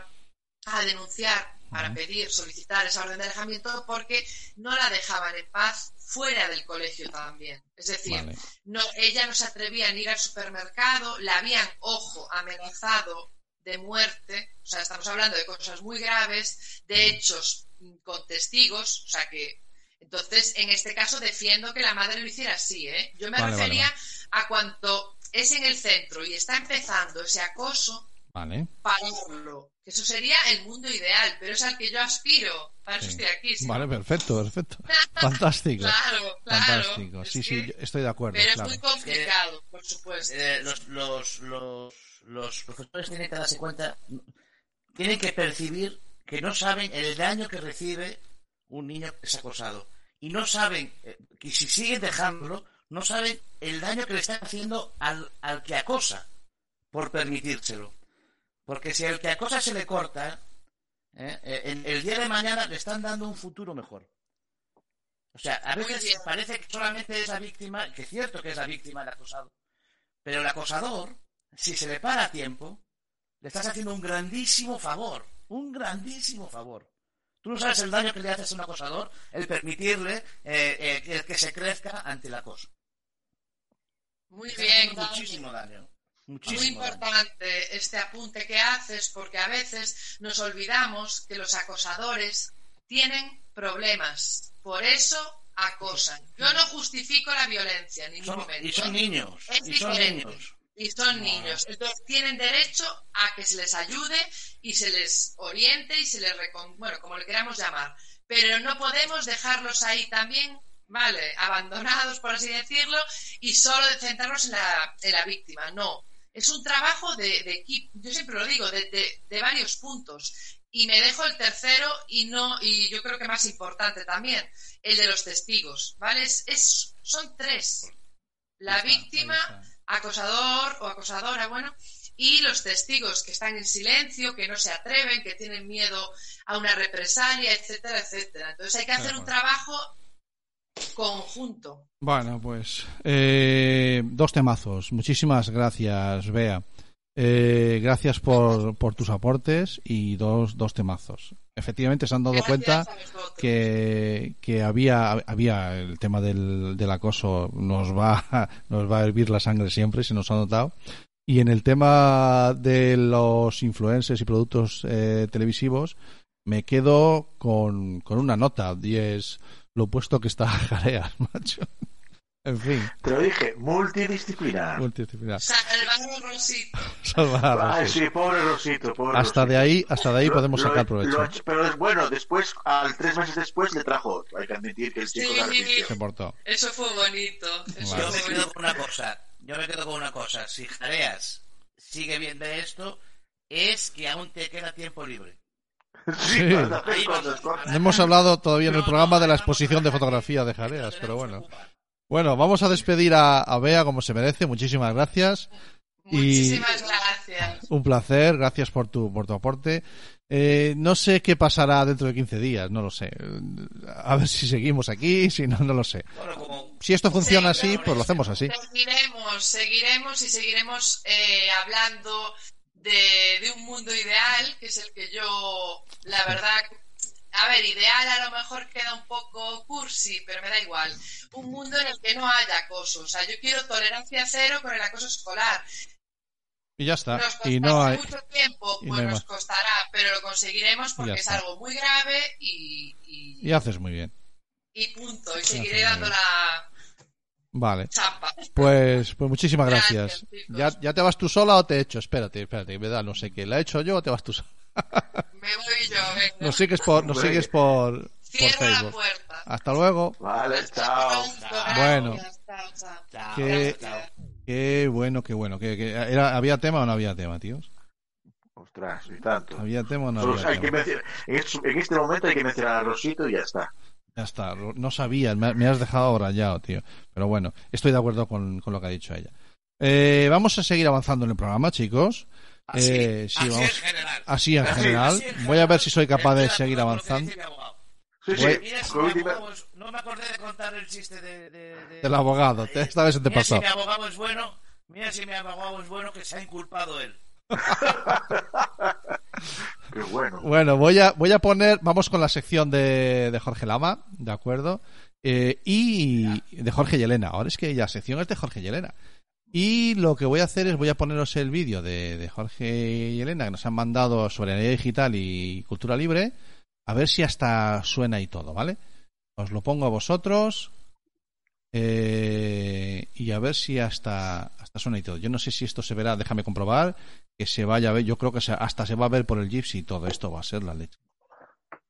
a denunciar para pedir, solicitar esa orden de alejamiento porque no la dejaban en paz fuera del colegio también. Es decir, Vale. no, ella no se atrevía a ir al supermercado, la habían, ojo, amenazado de muerte, o sea, estamos hablando de cosas muy graves, de hechos con testigos, o sea que, entonces, en este caso defiendo que la madre lo hiciera así, ¿eh? Yo me Vale, vale, refería a cuanto es en el centro y está empezando ese acoso, Vale. pararlo. Que Eso sería el mundo ideal, pero es al que yo aspiro. Para eso Sí. estoy aquí. sí. Vale, perfecto, perfecto. Fantástico. Claro, claro. Fantástico. Es Sí, sí, que- yo estoy de acuerdo. Pero es claro. muy complicado, por supuesto. Eh, los, los, los, los profesores tienen que darse cuenta, tienen que percibir que no saben el daño que recibe un niño que es acosado. Y no saben, eh, que si siguen dejándolo, no saben el daño que le están haciendo al, al que acosa por permitírselo. Porque si al que acosa se le corta, ¿eh? Eh, el día de mañana le están dando un futuro mejor. O sea, a veces parece que solamente es la víctima, que es cierto que es la víctima el acosado, pero el acosador, si se le para a tiempo, le estás haciendo un grandísimo favor, un grandísimo favor. Tú no sabes el daño que le haces a un acosador el permitirle eh, eh, que, se crezca ante el acoso. Muy bien, haciendo Dani. Muchísimo. Muy daño. importante este apunte que haces porque a veces nos olvidamos que los acosadores tienen problemas. Por eso acosan. Yo no justifico la violencia en ningún Son- momento. y son niños. Es Y son diferente. niños. Y son niños. Entonces tienen derecho a que se les ayude y se les oriente y se les recon... bueno, como le queramos llamar. Pero no podemos dejarlos ahí también, vale, abandonados, por así decirlo, y solo centrarnos en la, en la víctima. No. Es un trabajo de, de equipo, yo siempre lo digo, de, de- de varios puntos. Y me dejo el tercero y no, y yo creo que más importante también, el de los testigos, ¿vale? Es, es- son tres. La está, víctima, acosador o acosadora, bueno, y los testigos que están en silencio, que no se atreven, que tienen miedo a una represalia, etcétera, etcétera. Entonces hay que hacer un trabajo conjunto. Bueno, pues eh, dos temazos. Muchísimas gracias, Bea. Eh, gracias por, por tus aportes y dos, dos temazos. Efectivamente, se han dado Gracias cuenta que, que había, había el tema del, del acoso, nos va, nos va a hervir la sangre siempre, se nos ha notado. Y en el tema de los influencers y productos eh, televisivos, me quedo con, con una nota, y es lo opuesto que está Jareas, macho. En fin, Te lo dije, multidisciplinar. multidisciplinar. Salvador Rosito. Salvar a Ay, Rosy. sí, pobre Rosito, pobre Hasta Rosito. de ahí, hasta de ahí Lo- podemos lo- sacar provecho. lo- pero es bueno, después, al tres meses después, le trajo otro. Hay que admitir que el chico Sí. Se portó. Eso fue bonito. Eso Vale. Yo me quedo con una cosa. Yo me quedo con una cosa. Si Jareas sigue viendo esto, es que aún te queda tiempo libre. Sí, Sí. hemos hablado todavía en el programa de la exposición de fotografía de Jareas, pero bueno. Bueno, vamos a despedir a, a Bea como se merece. Muchísimas gracias. Y- Muchísimas gracias. Un placer. Gracias por tu, por tu aporte. Eh, no sé qué pasará dentro de 15 días, no lo sé. A ver si seguimos aquí, si no, no lo sé. Bueno, como Si esto funciona Sí, así, pues lo hacemos así. Seguiremos, seguiremos y seguiremos eh, hablando de, de un mundo ideal, que es el que yo, la verdad, a ver, ideal a lo mejor queda un poco cursi, pero me da igual. Un mundo en el que no haya acoso. O sea, yo quiero tolerancia cero con el acoso escolar. Y ya está. Nos Y no hay. mucho tiempo, y no pues hay nos costará, pero lo conseguiremos porque es algo muy grave y, y, Y haces muy bien. y punto. Y seguiré dando la Vale. chapa. Pues, pues muchísimas Gracias, gracias. ¿Ya, ¿Ya te vas tú sola o te he hecho? Espérate, espérate, que me da no sé qué. ¿La he hecho yo o te vas tú sola? Me voy yo, venga. Nos sigues por, nos sigues por, por Cierro la Facebook. puerta. Hasta luego. Vale, chao. Bueno. Chao, chao. Chao, Que- chao. Qué bueno, qué bueno. ¿Qué, qué- era, ¿Había tema o no había tema, tíos? Ostras, y tanto. ¿Había tema o no Solo había hay que tema? mencionar- en, este, en este momento hay que mencionar a Rosito y ya está. Ya está, no sabía, me, me has dejado rayado, tío. Pero bueno, estoy de acuerdo con, con lo que ha dicho ella. Eh, vamos a seguir avanzando en el programa, chicos. Así, Eh, sí, así vamos- en general. Así en Así, general. Así en general. Voy a ver si soy capaz de seguir avanzando. Sí, sí. Mira si abogado es- No me acordé de contar el chiste de... de, de- Del abogado, esta vez se te Mira pasó. si mi abogado es bueno, mira si mi abogado es bueno que se ha inculpado él. Qué bueno. Bueno, voy a, voy a poner, vamos con la sección de, de Jorge Lama, ¿de acuerdo? Eh, y de Jorge y Elena. Ahora es que la sección es de Jorge y Elena. Y lo que voy a hacer es voy a poneros el vídeo de, de Jorge y Elena que nos han mandado sobre energía digital y cultura libre. A ver si hasta suena y todo, ¿vale? Os lo pongo a vosotros. eh, y a ver si hasta, hasta suena y todo. Yo no sé si esto se verá, déjame comprobar que se vaya a ver. Yo creo que hasta se va a ver por el Gypsy todo esto va a ser la leche.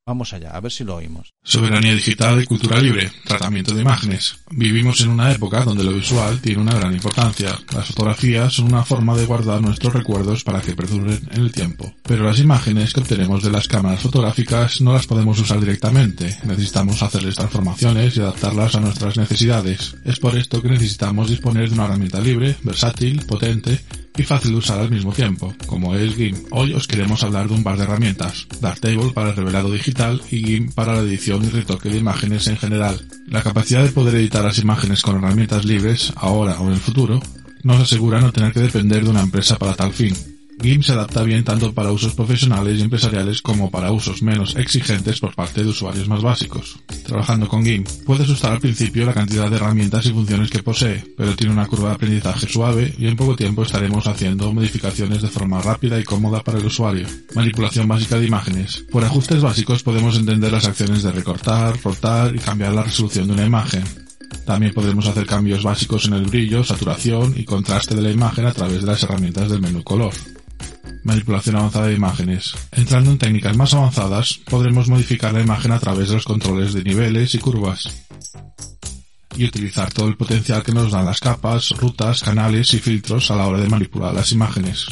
Vamos allá, a ver si lo oímos. Soberanía digital y cultura libre. Tratamiento de imágenes. Vivimos en una época donde lo visual tiene una gran importancia. Las fotografías son una forma de guardar nuestros recuerdos para que perduren en el tiempo. Pero las imágenes que obtenemos de las cámaras fotográficas no las podemos usar directamente. Necesitamos hacerles transformaciones y adaptarlas a nuestras necesidades. Es por esto que necesitamos disponer de una herramienta libre, versátil, potente y fácil de usar al mismo tiempo, como es GIMP. Hoy os queremos hablar de un par de herramientas, Darktable para el revelado digital y GIMP para la edición y retoque de imágenes en general. La capacidad de poder editar las imágenes con herramientas libres, ahora o en el futuro, nos asegura no tener que depender de una empresa para tal fin. GIMP se adapta bien tanto para usos profesionales y empresariales como para usos menos exigentes por parte de usuarios más básicos. Trabajando con GIMP, puede asustar al principio la cantidad de herramientas y funciones que posee, pero tiene una curva de aprendizaje suave y en poco tiempo estaremos haciendo modificaciones de forma rápida y cómoda para el usuario. Manipulación básica de imágenes. Por ajustes básicos podemos entender las acciones de recortar, rotar y cambiar la resolución de una imagen. También podemos hacer cambios básicos en el brillo, saturación y contraste de la imagen a través de las herramientas del menú color. Manipulación avanzada de imágenes. Entrando en técnicas más avanzadas, podremos modificar la imagen a través de los controles de niveles y curvas. Y utilizar todo el potencial que nos dan las capas, rutas, canales y filtros a la hora de manipular las imágenes.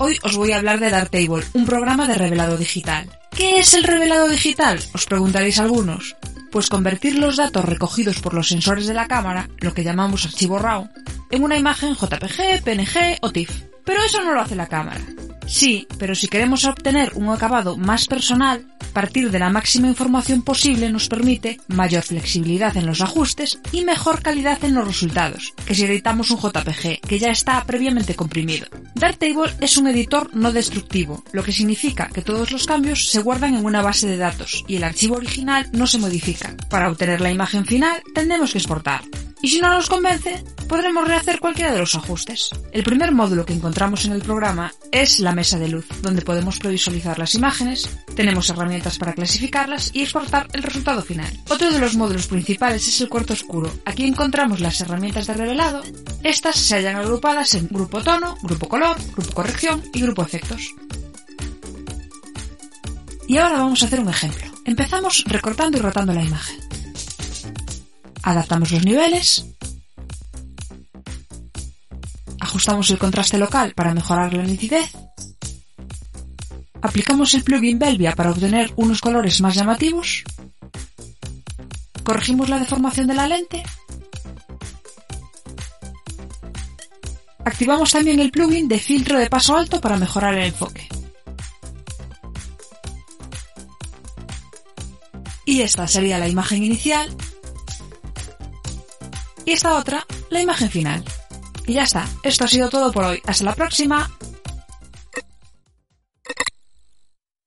Hoy os voy a hablar de Darktable, un programa de revelado digital. ¿Qué es el revelado digital? Os preguntaréis algunos. Pues convertir los datos recogidos por los sensores de la cámara, lo que llamamos archivo RAW, en una imagen JPG, PNG o TIFF. Pero eso no lo hace la cámara. Sí, pero si queremos obtener un acabado más personal, Partir de la máxima información posible nos permite mayor flexibilidad en los ajustes y mejor calidad en los resultados, que si editamos un JPG que ya está previamente comprimido. Darktable es un editor no destructivo, lo que significa que todos los cambios se guardan en una base de datos y el archivo original no se modifica. Para obtener la imagen final tendremos que exportar. Y si no nos convence, podremos rehacer cualquiera de los ajustes. El primer módulo que encontramos en el programa es la mesa de luz, donde podemos previsualizar las imágenes, tenemos herramientas para clasificarlas y exportar el resultado final. Otro de los módulos principales es el cuarto oscuro. Aquí encontramos las herramientas de revelado. Estas se hallan agrupadas en grupo tono, grupo color, grupo corrección y grupo efectos. Y ahora vamos a hacer un ejemplo. Empezamos recortando y rotando la imagen. Adaptamos los niveles. Ajustamos el contraste local para mejorar la nitidez. Aplicamos el plugin Belvia para obtener unos colores más llamativos. Corregimos la deformación de la lente. Activamos también el plugin de filtro de paso alto para mejorar el enfoque. Y esta sería la imagen inicial y esta otra, la imagen final. Y ya está, esto ha sido todo por hoy. Hasta la próxima.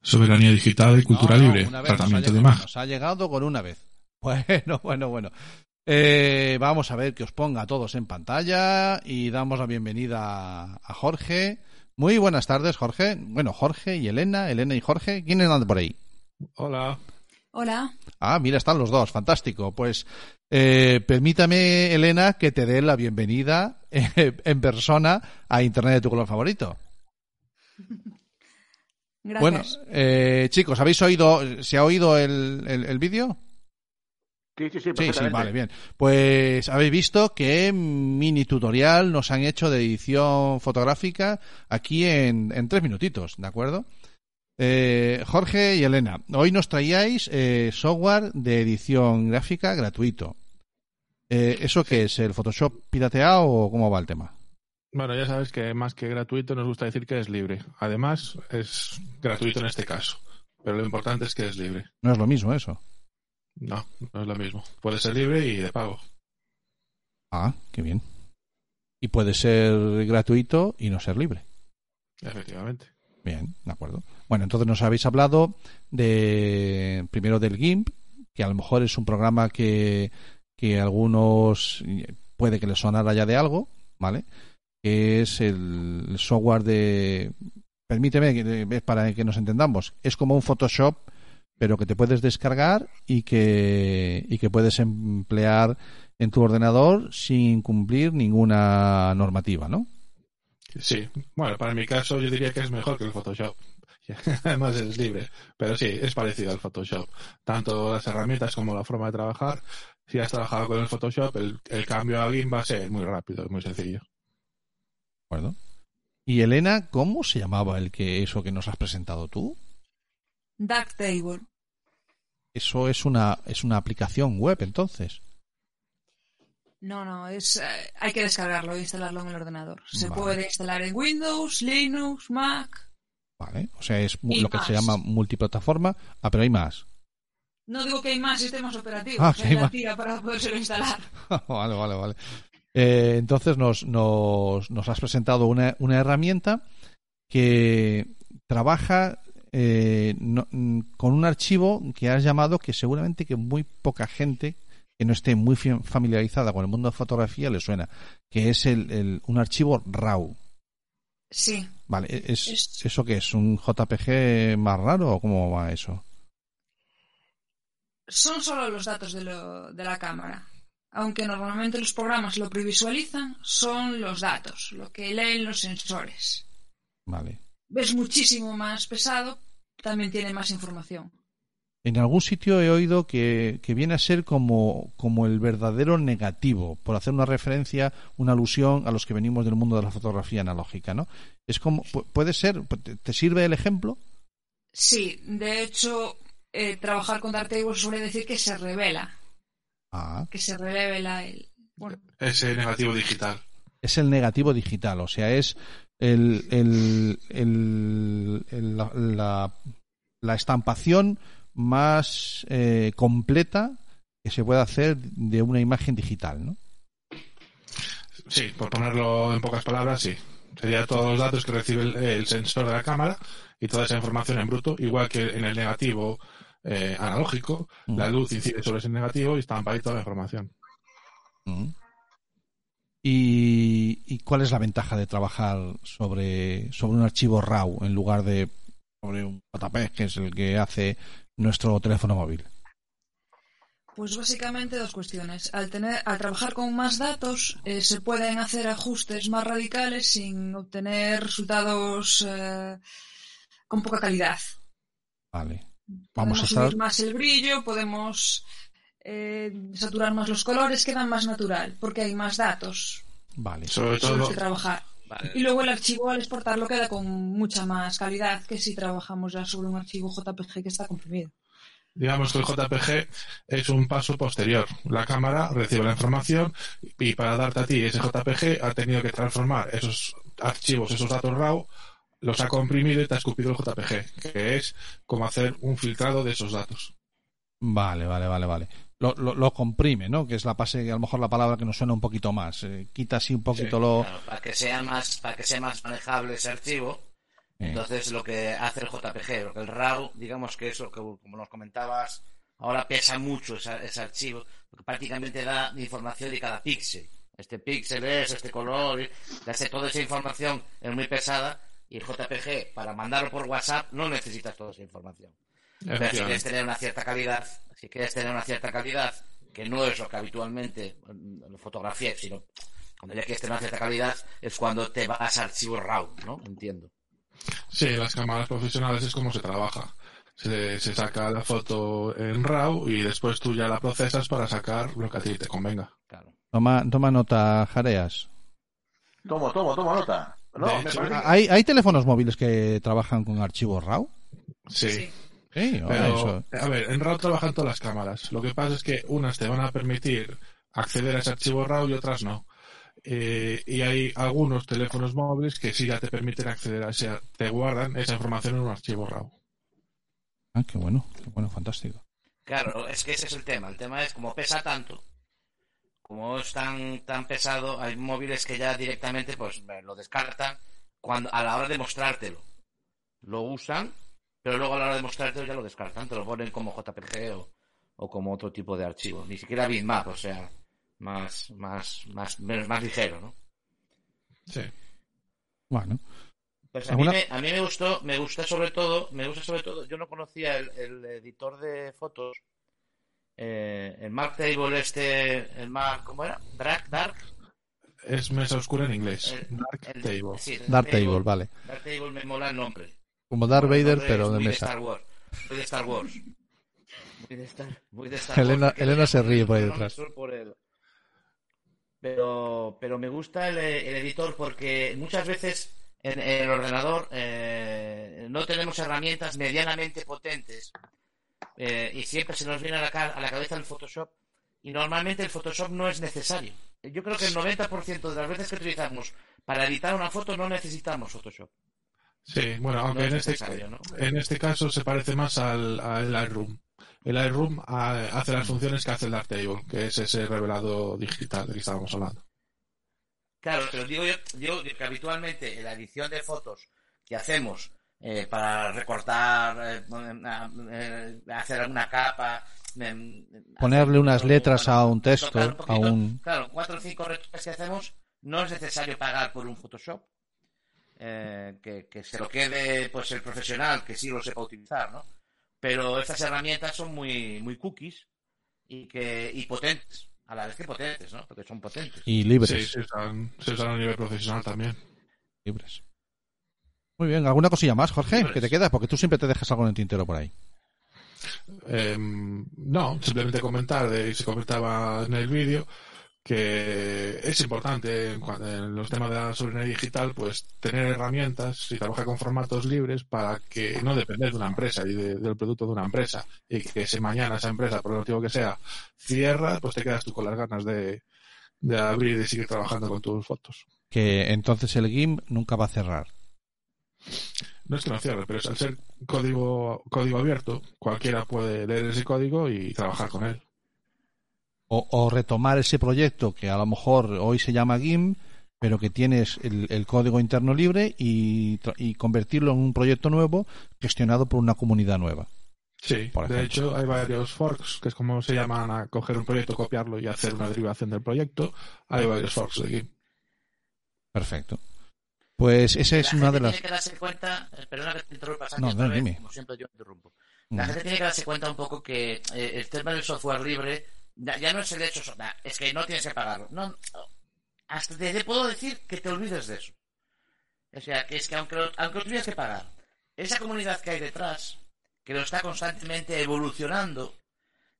Soberanía digital y cultura No, no, libre. Tratamiento de imagen. Nos ha llegado con una vez. Bueno, bueno, bueno. Eh, vamos a ver que os ponga a todos en pantalla y damos la bienvenida a Jorge. Muy buenas tardes, Jorge. Bueno, Jorge y Elena, Elena y Jorge. ¿Quiénes andan por ahí? Hola. Hola. Ah, mira, están los dos, fantástico. Pues eh, permítame, Elena, que te dé la bienvenida eh, en persona a Internet de tu color favorito. Gracias. Bueno, eh, chicos, ¿habéis oído, se ha oído el, el- el vídeo? Sí, sí, sí, Sí, sí, vale, bien. Pues habéis visto que mini tutorial nos han hecho de edición fotográfica aquí en, en tres minutitos, ¿de acuerdo? Eh, Jorge y Elena, hoy nos traíais eh, software de edición gráfica gratuito. Eh, ¿Eso qué es? ¿El Photoshop pirateado o cómo va el tema? Bueno, ya sabes que más que gratuito nos gusta decir que es libre. Además, es gratuito en este caso. Pero lo importante es que es libre. No es lo mismo eso. No, no es lo mismo. Puede ser libre y de pago. Ah, qué bien. Y puede ser gratuito y no ser libre. Efectivamente. Bien, de acuerdo. Bueno, entonces nos habéis hablado de primero del GIMP, que a lo mejor es un programa que, que algunos puede que les sonara ya de algo, ¿vale? Que es el, software de... Permíteme para que nos entendamos. Es como un Photoshop, pero que te puedes descargar y que, y que puedes emplear en tu ordenador sin cumplir ninguna normativa, ¿no? Sí. Bueno, para mi caso yo diría que es mejor que el Photoshop. Además es libre. Pero sí, es parecido al Photoshop. Tanto las herramientas como la forma de trabajar. Si has trabajado con el Photoshop, el, el cambio a GIMP va a ser muy rápido y muy sencillo. ¿De acuerdo? Y Elena, ¿cómo se llamaba el que eso que nos has presentado tú? Darktable. Eso es una es una aplicación web, entonces. No, no, es eh, hay que descargarlo e instalarlo en el ordenador. Se Vale. puede instalar en Windows, Linux, Mac. Vale, o sea, es Y lo que se llama multiplataforma. Ah, pero hay más. No digo que hay más sistemas operativos, Ah, que hay la tira para podérselo instalar. vale, vale, vale. Eh, entonces nos, nos, nos has presentado una, una herramienta que trabaja eh, no- con un archivo que has llamado que seguramente que muy poca gente que no esté muy familiarizada con el mundo de fotografía le suena, que es el, el- un archivo RAW. Sí, Vale, e, ¿es, Es- ¿eso qué es? ¿Un JPG más raro o cómo va eso? son solo los datos de, lo- de la cámara. Aunque normalmente los programas lo previsualizan, son los datos, lo que leen los sensores. Vale. Es muchísimo más pesado, también tiene más información. En algún sitio he oído que, que viene a ser como, como el verdadero negativo, por hacer una referencia, una alusión a los que venimos del mundo de la fotografía analógica, ¿no? Es como, pu- puede ser, ¿te sirve el ejemplo? Sí, de hecho, eh, trabajar con Darktable suele decir que se revela, Ah, que se revela el... Bueno, Ese negativo digital. es el negativo digital, o sea, es el, el- el- el- la, la- la estampación más eh, completa que se puede hacer de una imagen digital, ¿no? Sí, por ponerlo en pocas palabras, sí. Sería todos los datos que recibe el, el sensor de la cámara y toda esa información en bruto, igual que en el negativo eh, analógico, Mm. la luz incide sobre ese negativo y estampa ahí toda la información. Mm. ¿Y, y cuál es la ventaja de trabajar sobre, sobre un archivo RAW en lugar de sobre un JPEG, que es el que hace nuestro teléfono móvil? Pues básicamente dos cuestiones. Al tener, al trabajar con más datos, eh, se pueden hacer ajustes más radicales sin obtener resultados eh, con poca calidad. Vale. Vamos Podemos a estar. subir más el brillo, podemos eh, saturar más los colores, quedan más natural, porque hay más datos Vale. Sobre todo, que trabajar. Vale. Y luego el archivo al exportarlo queda con mucha más calidad que si trabajamos ya sobre un archivo JPG que está comprimido. digamos que el JPG es un paso posterior. La cámara recibe la información y para darte a ti ese JPG ha tenido que transformar esos archivos, esos datos RAW, los ha comprimido y te ha escupido el JPG, que es como hacer un filtrado de esos datos. Vale, vale, vale, vale. Lo, lo, lo comprime, ¿no? Que es la base, a lo mejor la palabra que nos suena un poquito más. Eh, quita así un poquito Sí, lo. Claro, para que sea más, para que sea más manejable ese archivo, Eh, entonces lo que hace el JPG, porque el RAW, digamos que eso, que como nos comentabas, ahora pesa mucho ese, ese archivo, porque prácticamente da información de cada píxel. Este píxel es, este color, hace toda esa información es muy pesada y el JPG, para mandarlo por WhatsApp, no necesitas toda esa información. Pero si quieres tener una cierta calidad, si quieres tener una cierta calidad, que no es lo que habitualmente en en fotografía, sino cuando ya quieres tener una cierta calidad, es cuando te vas a archivo RAW, ¿no? Entiendo. Sí, las cámaras profesionales es como se trabaja. Se, se saca la foto en RAW y después tú ya la procesas para sacar lo que a ti te convenga. Claro. toma, toma nota, Jareas. Tomo, tomo, tomo nota. No, hecho, que- ¿Hay, ¿Hay teléfonos móviles que trabajan con archivos RAW? Sí. Sí. Sí, ahora Pero, eso. a ver, en RAW trabajan todas las cámaras. Lo que pasa es que unas te van a permitir acceder a ese archivo RAW y otras no. Eh, y hay algunos teléfonos móviles que sí ya te permiten acceder a ese, te guardan esa información en un archivo RAW. Ah, qué bueno, qué bueno, fantástico. Claro, es que ese es el tema. El tema es como pesa tanto, como es tan, tan pesado, hay móviles que ya directamente pues lo descartan cuando a la hora de mostrártelo. Lo usan, pero luego a la hora de mostrártelo ya lo descartan, te lo ponen como JPG o, o como otro tipo de archivo. Ni siquiera bitmap, o sea, más, más, más, más ligero, ¿no? Sí. Bueno, Pues a mí, ¿Alguna- me, a mí me gustó, me gusta sobre todo, me gusta sobre todo, yo no conocía el, el editor de fotos, eh, el Mark Table este, el Mark, ¿cómo era? Dark, Dark, Es mesa oscura en inglés. el, Dark el- Table. sí, Dark Table, vale. Dark Table me mola el nombre. Como Darth Vader, pero de muy mesa. Star Wars, muy de Star Wars. Muy de Star, muy de Star Elena- Wars, Elena se ríe por ahí detrás. por Pero, pero me gusta el, el editor porque muchas veces en, en el ordenador eh, no tenemos herramientas medianamente potentes eh, y siempre se nos viene a la, ca- a la cabeza el Photoshop y normalmente el Photoshop no es necesario. Yo creo que el 90% de las veces que utilizamos para editar una foto no necesitamos Photoshop. Sí, bueno, aunque No en, es este, ¿no? en este caso se parece más al, al Lightroom. El Lightroom hace las funciones que hace el Darktable, que es ese revelado digital del que estábamos hablando. Claro, pero digo yo, digo que habitualmente en la edición de fotos que hacemos eh, para recortar, eh, eh, hacer alguna capa, eh, Ponerle hacer- unas letras a un texto, a un... Claro, cuatro o cinco retoques que hacemos, no es necesario pagar por un Photoshop. Eh, que, que se lo quede pues el profesional que sí lo sepa utilizar, ¿no? Pero estas herramientas son muy, muy cookies y que y potentes, a la vez que potentes, ¿no? Porque son potentes. Y Sí, libres. se usan, se usan a nivel profesional también. libres. Muy bien, ¿alguna cosilla más, Jorge? ¿Que te queda? Porque tú siempre te dejas algo en el tintero por ahí. Em, no, simplemente comentar, de, se comentaba en el vídeo, que es importante en, los temas de la soberanía digital, pues tener herramientas y trabajar con formatos libres para que no depender de una empresa y de- del producto de una empresa y que si mañana esa empresa, por el motivo que sea, cierra, pues te quedas tú con las ganas de, de abrir y de seguir trabajando con tus fotos. Que entonces el GIMP nunca va a cerrar. No es que no cierre, pero es, al ser código, código abierto, cualquiera puede leer ese código y trabajar con él. O, o retomar ese proyecto que a lo mejor hoy se llama GIMP, pero que tienes el, el código interno libre y, convertirlo en un proyecto nuevo gestionado por una comunidad nueva. Sí, Por de hecho hay varios forks, que es como se llaman a coger un proyecto, copiarlo y hacer una derivación del proyecto. Hay varios forks de GIMP. Perfecto. Pues esa es la una gente de las... tiene que darse cuenta, eh, perdona que te interrumpa, Sánchez, No, no, vez, dime. como siempre yo interrumpo. La Mm. gente tiene que darse cuenta un poco que eh, el tema del software libre ya, ya no es el hecho, es que no tienes que pagarlo. No, hasta te puedo decir que te olvides de eso. O sea, que es que aunque lo, aunque lo tuvieras que pagar, esa comunidad que hay detrás, que lo está constantemente evolucionando,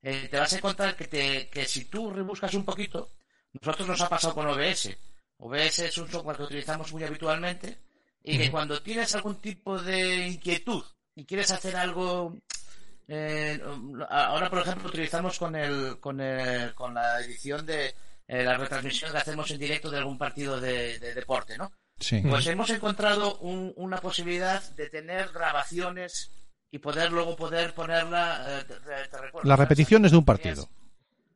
eh, te vas a encontrar que, te, que si tú rebuscas un poquito, nosotros nos ha pasado con OBS. OBS es un software que utilizamos muy habitualmente y que cuando tienes algún tipo de inquietud y quieres hacer algo eh, ahora por ejemplo utilizamos con el con, el- con la edición de eh, la retransmisión que hacemos en directo de algún partido de, de deporte no Sí. pues hemos encontrado un- una posibilidad de tener grabaciones y poder luego poder ponerla eh, te- te recuerdo, Las repeticiones de un partido.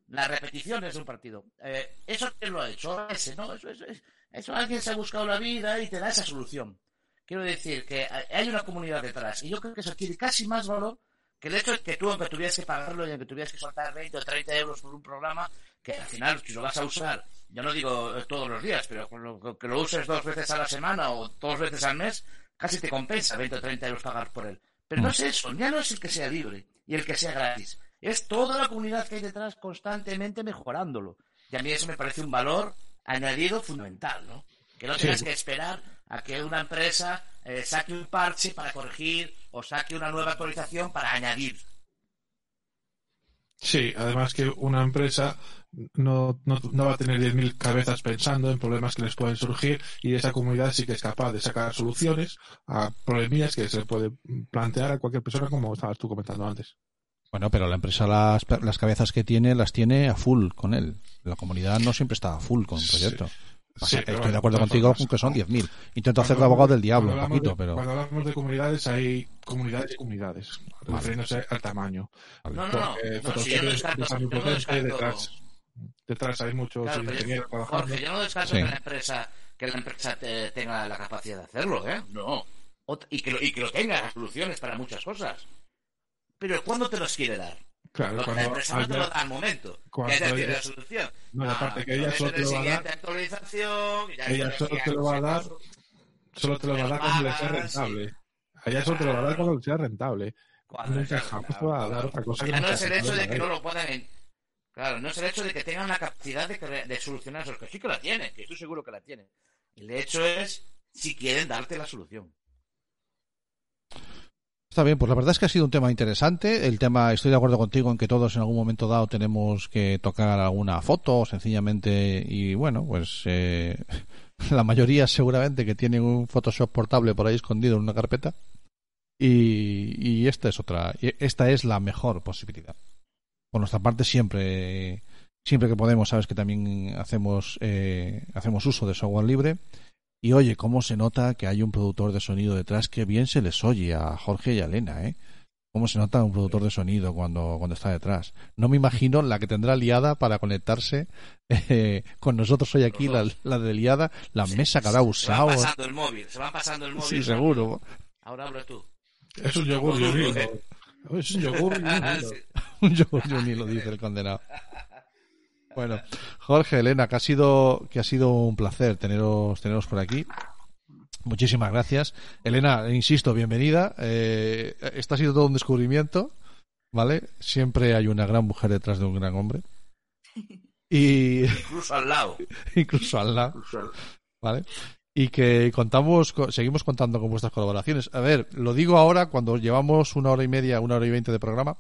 las repeticiones de un partido. Eh, ¿Eso quién lo ha hecho? Ese, ¿no? Eso, eso, eso, eso alguien se ha buscado la vida y te da esa solución. Quiero decir que hay- una comunidad detrás y yo creo que eso adquiere casi más valor que el hecho de que tú, aunque tuvieras que pagarlo y aunque tuvieras que soltar 20 o 30 euros por un programa, que al final, si lo vas a usar, yo no digo eh, todos los días, pero que lo uses dos veces a la semana o dos veces al mes, casi te compensa 20 o 30 euros pagar por él. Pero no es eso, ya no es el que sea libre y el que sea gratis. Es toda la comunidad que hay detrás constantemente mejorándolo. Y a mí eso me parece un valor añadido fundamental, ¿no? Que no tengas que esperar a que una empresa eh, saque un parche para corregir o saque una nueva actualización para añadir. Sí, además que una empresa no, no, no va a tener 10.000 cabezas pensando en problemas que les pueden surgir y esa comunidad sí que es capaz de sacar soluciones a problemillas que se le puede plantear a cualquier persona como estabas tú comentando antes. Bueno, pero la empresa las, las cabezas que tiene las tiene a full con él. La comunidad no siempre está a full con un proyecto. O sea, Sí, pero estoy bueno, de acuerdo contigo formas, con que son 10.000. Intento Cuando hacer de abogado del diablo un cuando hablamos poquito, de- pero... Cuando hablamos de comunidades hay comunidades y comunidades, refiriéndose al tamaño. No, no, no. Porque no, Photoshop si yo no es- descarto, es yo no omnipotente, descarto- detrás, detrás hay muchos Claro, yo- ingenieros trabajando. Jorge, yo no descarto Sí. que la empresa que la empresa te- tenga la capacidad de hacerlo, ¿eh? No. Ot- y, que lo, y que lo tenga las soluciones para muchas cosas. Pero ¿cuándo te los quiere dar? Claro, la cuando empresa no te lo haya- da al momento. cuando ella tiene la solución. No, y aparte que ella solo te el lo va a dar- actualización, ya ella solo te lo va a dar solo te lo va a dar cuando le sea rentable. A ella solo te lo va a dar cuando le sea rentable. Cuando Nunca jamás te va a dar otra cosa que Ya no es el hecho de que no lo puedan. en- Claro, no es el hecho de que tengan la capacidad de, de solucionar eso, que sí que la tienen, que estoy seguro que la tienen. El hecho es si quieren darte la solución. Está bien, pues la verdad es que ha sido un tema interesante. El tema, estoy de acuerdo contigo en que todos en algún momento dado tenemos que tocar alguna foto, sencillamente, y bueno, pues eh, la mayoría seguramente que tienen un Photoshop portable por ahí escondido en una carpeta. Y, y esta es otra, esta es la mejor posibilidad. Por nuestra parte siempre, siempre que podemos, sabes que también hacemos, eh, hacemos uso de software libre. Y oye, cómo se nota que hay un productor de sonido detrás, que bien se les oye a Jorge y a Elena, ¿eh? Cómo se nota un productor de sonido cuando, cuando está detrás. No me imagino la que tendrá liada para conectarse eh, con nosotros hoy aquí, la, la de liada, la mesa que habrá Se van usado. pasando el móvil, se van pasando el móvil. Sí, seguro. Ahora habla tú. Es un yogur y un hilo. Es un yogur y un hilo. Sí. Un yogur y un hilo, dice el condenado. Bueno, Jorge, Elena, que ha sido, que ha sido un placer teneros, teneros por aquí. Muchísimas gracias. Elena, insisto, bienvenida. Eh, esto ha sido todo un descubrimiento, ¿vale? Siempre hay una gran mujer detrás de un gran hombre. Y Incluso al lado. incluso al lado, Incluso- ¿vale? Y que contamos, co- seguimos contando con vuestras colaboraciones. A ver, lo digo ahora cuando llevamos una hora y media, una hora y veinte de programa.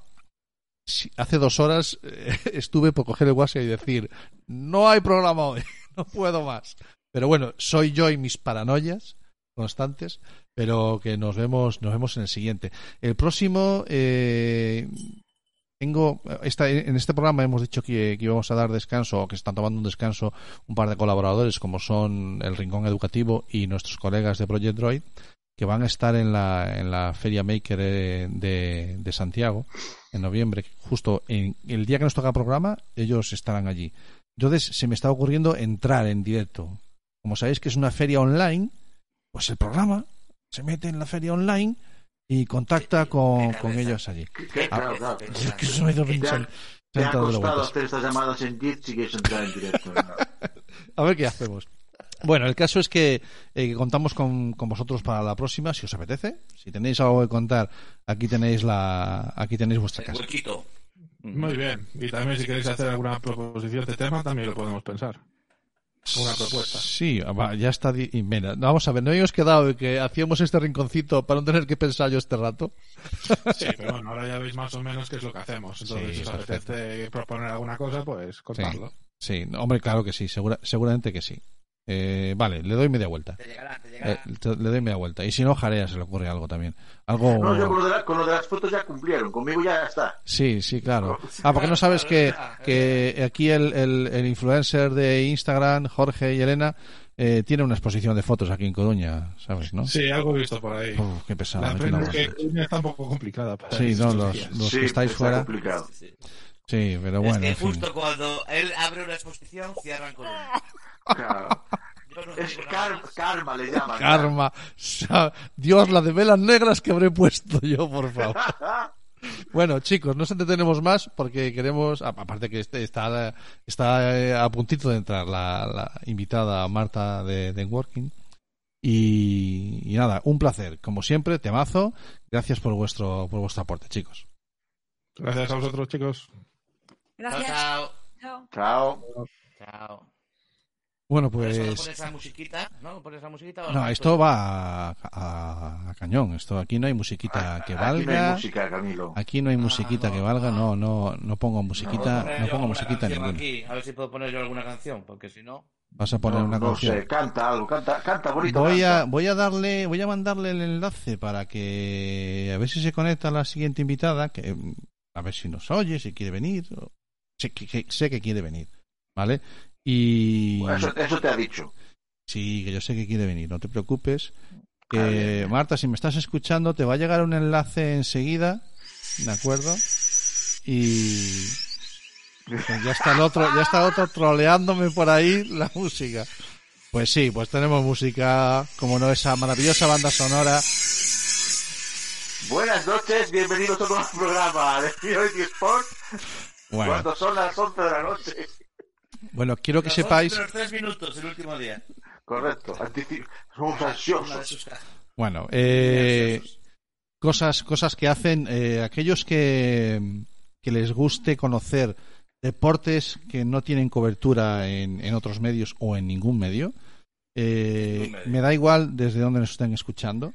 Hace dos horas eh, estuve por coger el WhatsApp y decir, no hay programa hoy, no puedo más. Pero bueno, soy yo y mis paranoias constantes, pero que nos vemos, nos vemos en el siguiente. El próximo, eh, tengo, esta, en este programa hemos dicho que, que íbamos a dar descanso, o que están tomando un descanso un par de colaboradores, como son el Rincón Educativo y nuestros colegas de Project Droid. Que van a estar en la, en la Feria Maker eh, de, de Santiago en noviembre, justo en el día que nos toca programa, ellos estarán allí. Entonces se me está ocurriendo entrar en directo. Como sabéis que es una feria online, pues el programa se mete en la feria online y contacta con, con ellos allí. Que- claro, claro. Es que eso me ha, te costado hacer estas llamadas en Git si quieres entrar en directo. ¿no? A ver qué hacemos. Bueno, el caso es que, eh, contamos con, con vosotros para la próxima, si os apetece. Si tenéis algo que contar, aquí tenéis la, aquí tenéis vuestra casa. huequito. Muy bien. Y también si queréis hacer alguna proposición de tema, también lo podemos pensar. Una propuesta. Sí, ya está. di- y mira, vamos a ver, no habíamos quedado de que hacíamos este rinconcito para no tener que pensar yo este rato. Sí, pero bueno, ahora ya veis más o menos qué es lo que hacemos. Entonces, Sí, si os apetece proponer alguna cosa, pues contadlo. Sí, hombre, claro que sí, segura- seguramente que sí. Eh, vale, le doy media vuelta. Te llegará, te Eh, llegará. te- le doy media vuelta. Y si no, Jarea se le ocurre algo también. Algo. No, yo con lo, de la- con lo de las fotos ya cumplieron. Conmigo ya está. Sí, sí, claro. Ah, porque no sabes que, que aquí el, el, el influencer de Instagram, Jorge y Elena, eh, tiene una exposición de fotos aquí en Coruña, ¿sabes? ¿no? Sí, algo he visto por ahí. Uf, qué pesado. La pena es que. Coruña está un poco complicada. Para Sí, no, los, los sí, que estáis está fuera. complicado. Sí. Sí, pero bueno, es que en fin. justo cuando él abre una exposición, cierran con uno. Claro. Yo no Es car- karma, le llaman. Karma. Dios, la de velas negras que habré puesto yo, por favor. Bueno, chicos, no os entretenemos más porque queremos, a- aparte que este- está, está eh, a puntito de entrar la, la invitada Marta de, de Working. Y, y nada, un placer. Como siempre, temazo. Gracias por vuestro, por vuestro aporte, chicos. Gracias a vosotros, chicos. Gracias. Chao, Chao. Chao. chao. Bueno, ¿Por eso pues. la musiquita? ¿No musiquita? o No, no? esto va a, a- a cañón. Esto aquí no hay musiquita que Aquí no hay valga. música, Camilo. Aquí no hay musiquita que valga. No, no, no pongo musiquita, ¿Puedo poner no pongo musiquita ninguna. aquí? A ver si puedo poner yo alguna canción, porque si no... Vas a poner No, una no canción. sé, canta algo, canta, canta bonito. Voy a, voy a darle, voy a mandarle el enlace para que a ver si se conecta la siguiente invitada, que a ver si nos oye, si quiere venir. o- Sé que, que- sé que quiere venir, ¿vale? Y Eso, eso te ha dicho. sí, que yo sé que quiere venir, no te preocupes. Bien. Marta, si me estás escuchando, te va a llegar un enlace enseguida, ¿de acuerdo? Y pues ya está el otro, ya está el otro troleándome por ahí la música. Pues sí, pues tenemos música, como no, esa maravillosa banda sonora. Buenas noches, bienvenidos a un nuevo programa de Fiority Sport. Bueno, Cuando son las 11 de la noche. Bueno, quiero que Los sepáis, los tres minutos, el último día. Correcto. Somos ansiosos. bueno, eh, cosas, cosas que hacen eh, aquellos que, que les guste conocer deportes que no tienen cobertura en, en otros medios o en ningún medio. Eh, Ningún medio. me da igual desde donde nos estén escuchando,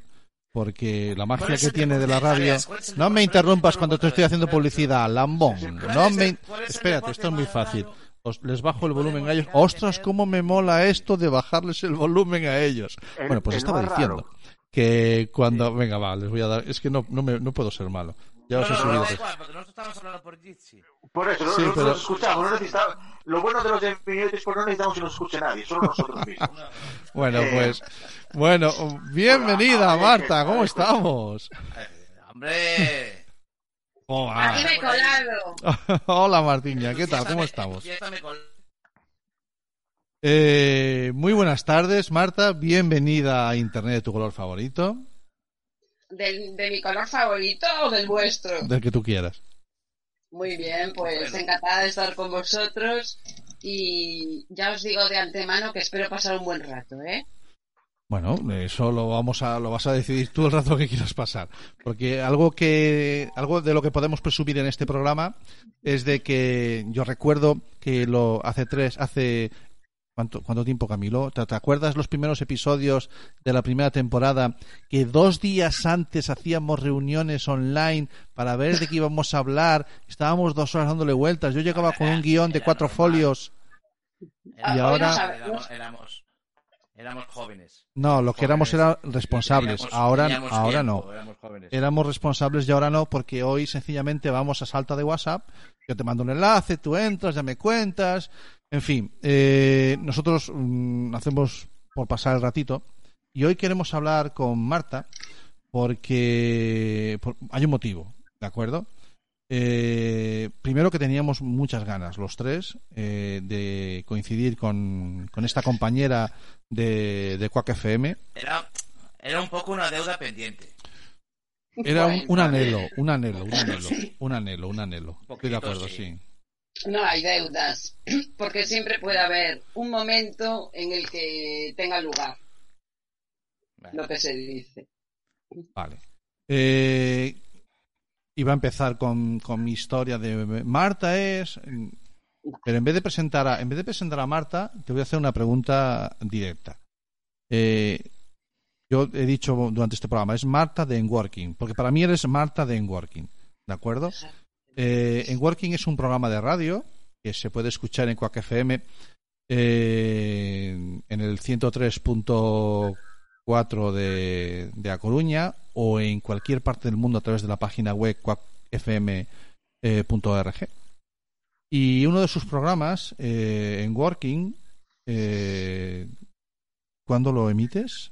porque la magia ¿Cuál es que tiene de la radio. Arias, ¿cuál es el No me interrumpas cuando te ¿Cuál es estoy haciendo publicidad, lambón. ¿Cuál No me. Espérate, esto es muy fácil. Os, les bajo el volumen a ellos. Ostras, cómo me mola esto de bajarles el volumen a ellos. El- Bueno, pues el estaba diciendo raro. que cuando. Venga, va, les voy a dar. Es que no, no, me, no puedo ser malo. Ya os he No, no, no, subido. nosotros estamos hablando por Jitsi. Por eso, Sí, nosotros pero- nos escuchamos. No necesitamos... Lo bueno de los de Sport no necesitamos que nos escuche nadie, solo nosotros mismos. Bueno, Eh, pues. Bueno, bienvenida, Hola, Marta. ¿qué ¿Cómo tal? estamos? Eh, ¡Hombre! Hola. Aquí me he colado. Hola, Martiña. ¿Qué tal? ¿Cómo estamos? Eh, muy buenas tardes, Marta. Bienvenida a Internet de tu color favorito, ¿Del, ¿De mi color favorito o del vuestro? del que tú quieras. Muy bien, pues encantada de estar con vosotros y ya os digo de antemano que espero pasar un buen rato, ¿eh? Bueno, eso lo vamos a lo vas a decidir tú el rato que quieras pasar, porque algo que algo de lo que podemos presumir en este programa es de que yo recuerdo que lo hace tres hace ¿Cuánto, ¿Cuánto tiempo, Camilo? ¿Te, te acuerdas los primeros episodios de la primera temporada que dos días antes hacíamos reuniones online para ver de qué íbamos a hablar? Estábamos dos horas dándole vueltas. Yo llegaba con un guion de cuatro folios. Ah, Y ahora- éramos, éramos jóvenes. No, lo que éramos eran responsables. Ahora, ahora tiempo, no. éramos jóvenes. Éramos responsables y ahora no, porque hoy sencillamente vamos a salta de WhatsApp. Yo te mando un enlace, tú entras, ya me cuentas. En fin, eh, nosotros mm, hacemos por pasar el ratito y hoy queremos hablar con Marta porque por- hay un motivo, ¿de acuerdo? Eh, primero que teníamos muchas ganas, los tres, eh, de coincidir con, con esta compañera de, de Quack FM. Era, era un poco una deuda pendiente. Era un, anhelo, un anhelo, un anhelo, un anhelo, un. Estoy de acuerdo, sí. sí. No hay deudas, porque siempre puede haber un momento en el que tenga lugar lo que se dice. Vale. Eh, iba a empezar con, con mi historia de Marta es. Pero en vez de presentar a, en vez de presentar a Marta, te voy a hacer una pregunta directa. Eh, yo he dicho durante este programa, es Marta de Enworking, porque para mí eres Marta de Enworking, ¿de acuerdo? Eh, Enworking es un programa de radio que se puede escuchar en Quack FM eh, en el 103.4 de, de A Coruña o en cualquier parte del mundo a través de la página web quackfm.org. Y uno de sus programas, eh, en Working, eh, ¿cuándo lo emites?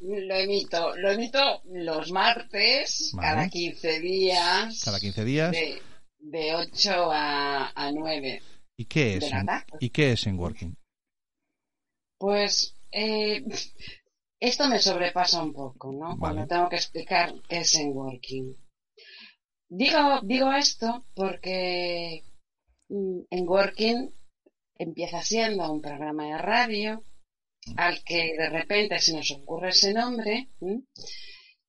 Lo emito, lo emito los martes, Vale. cada 15 días, Cada 15 días. de, de 8 a, a 9. ¿Y qué es? en-. ¿Y qué es en Working? Pues eh, esto me sobrepasa un poco, ¿no? Vale. Cuando tengo que explicar qué es en working. Digo, digo esto porque mm, en working empieza siendo un programa de radio al que de repente se nos ocurre ese nombre ¿m?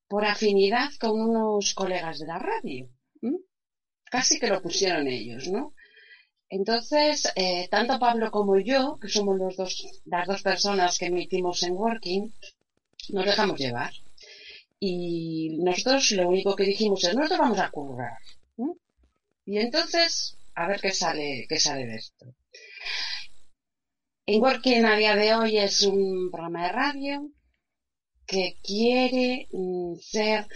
por afinidad con unos colegas de la radio. ¿m? Casi que lo pusieron ellos, ¿no? Entonces, eh, tanto Pablo como yo, que somos las dos personas que emitimos en Working, nos dejamos llevar. Y nosotros lo único que dijimos es, nosotros vamos a currar. Y entonces, a ver qué sale, qué sale de esto. En Working a día de hoy es un programa de radio que quiere mm, ser,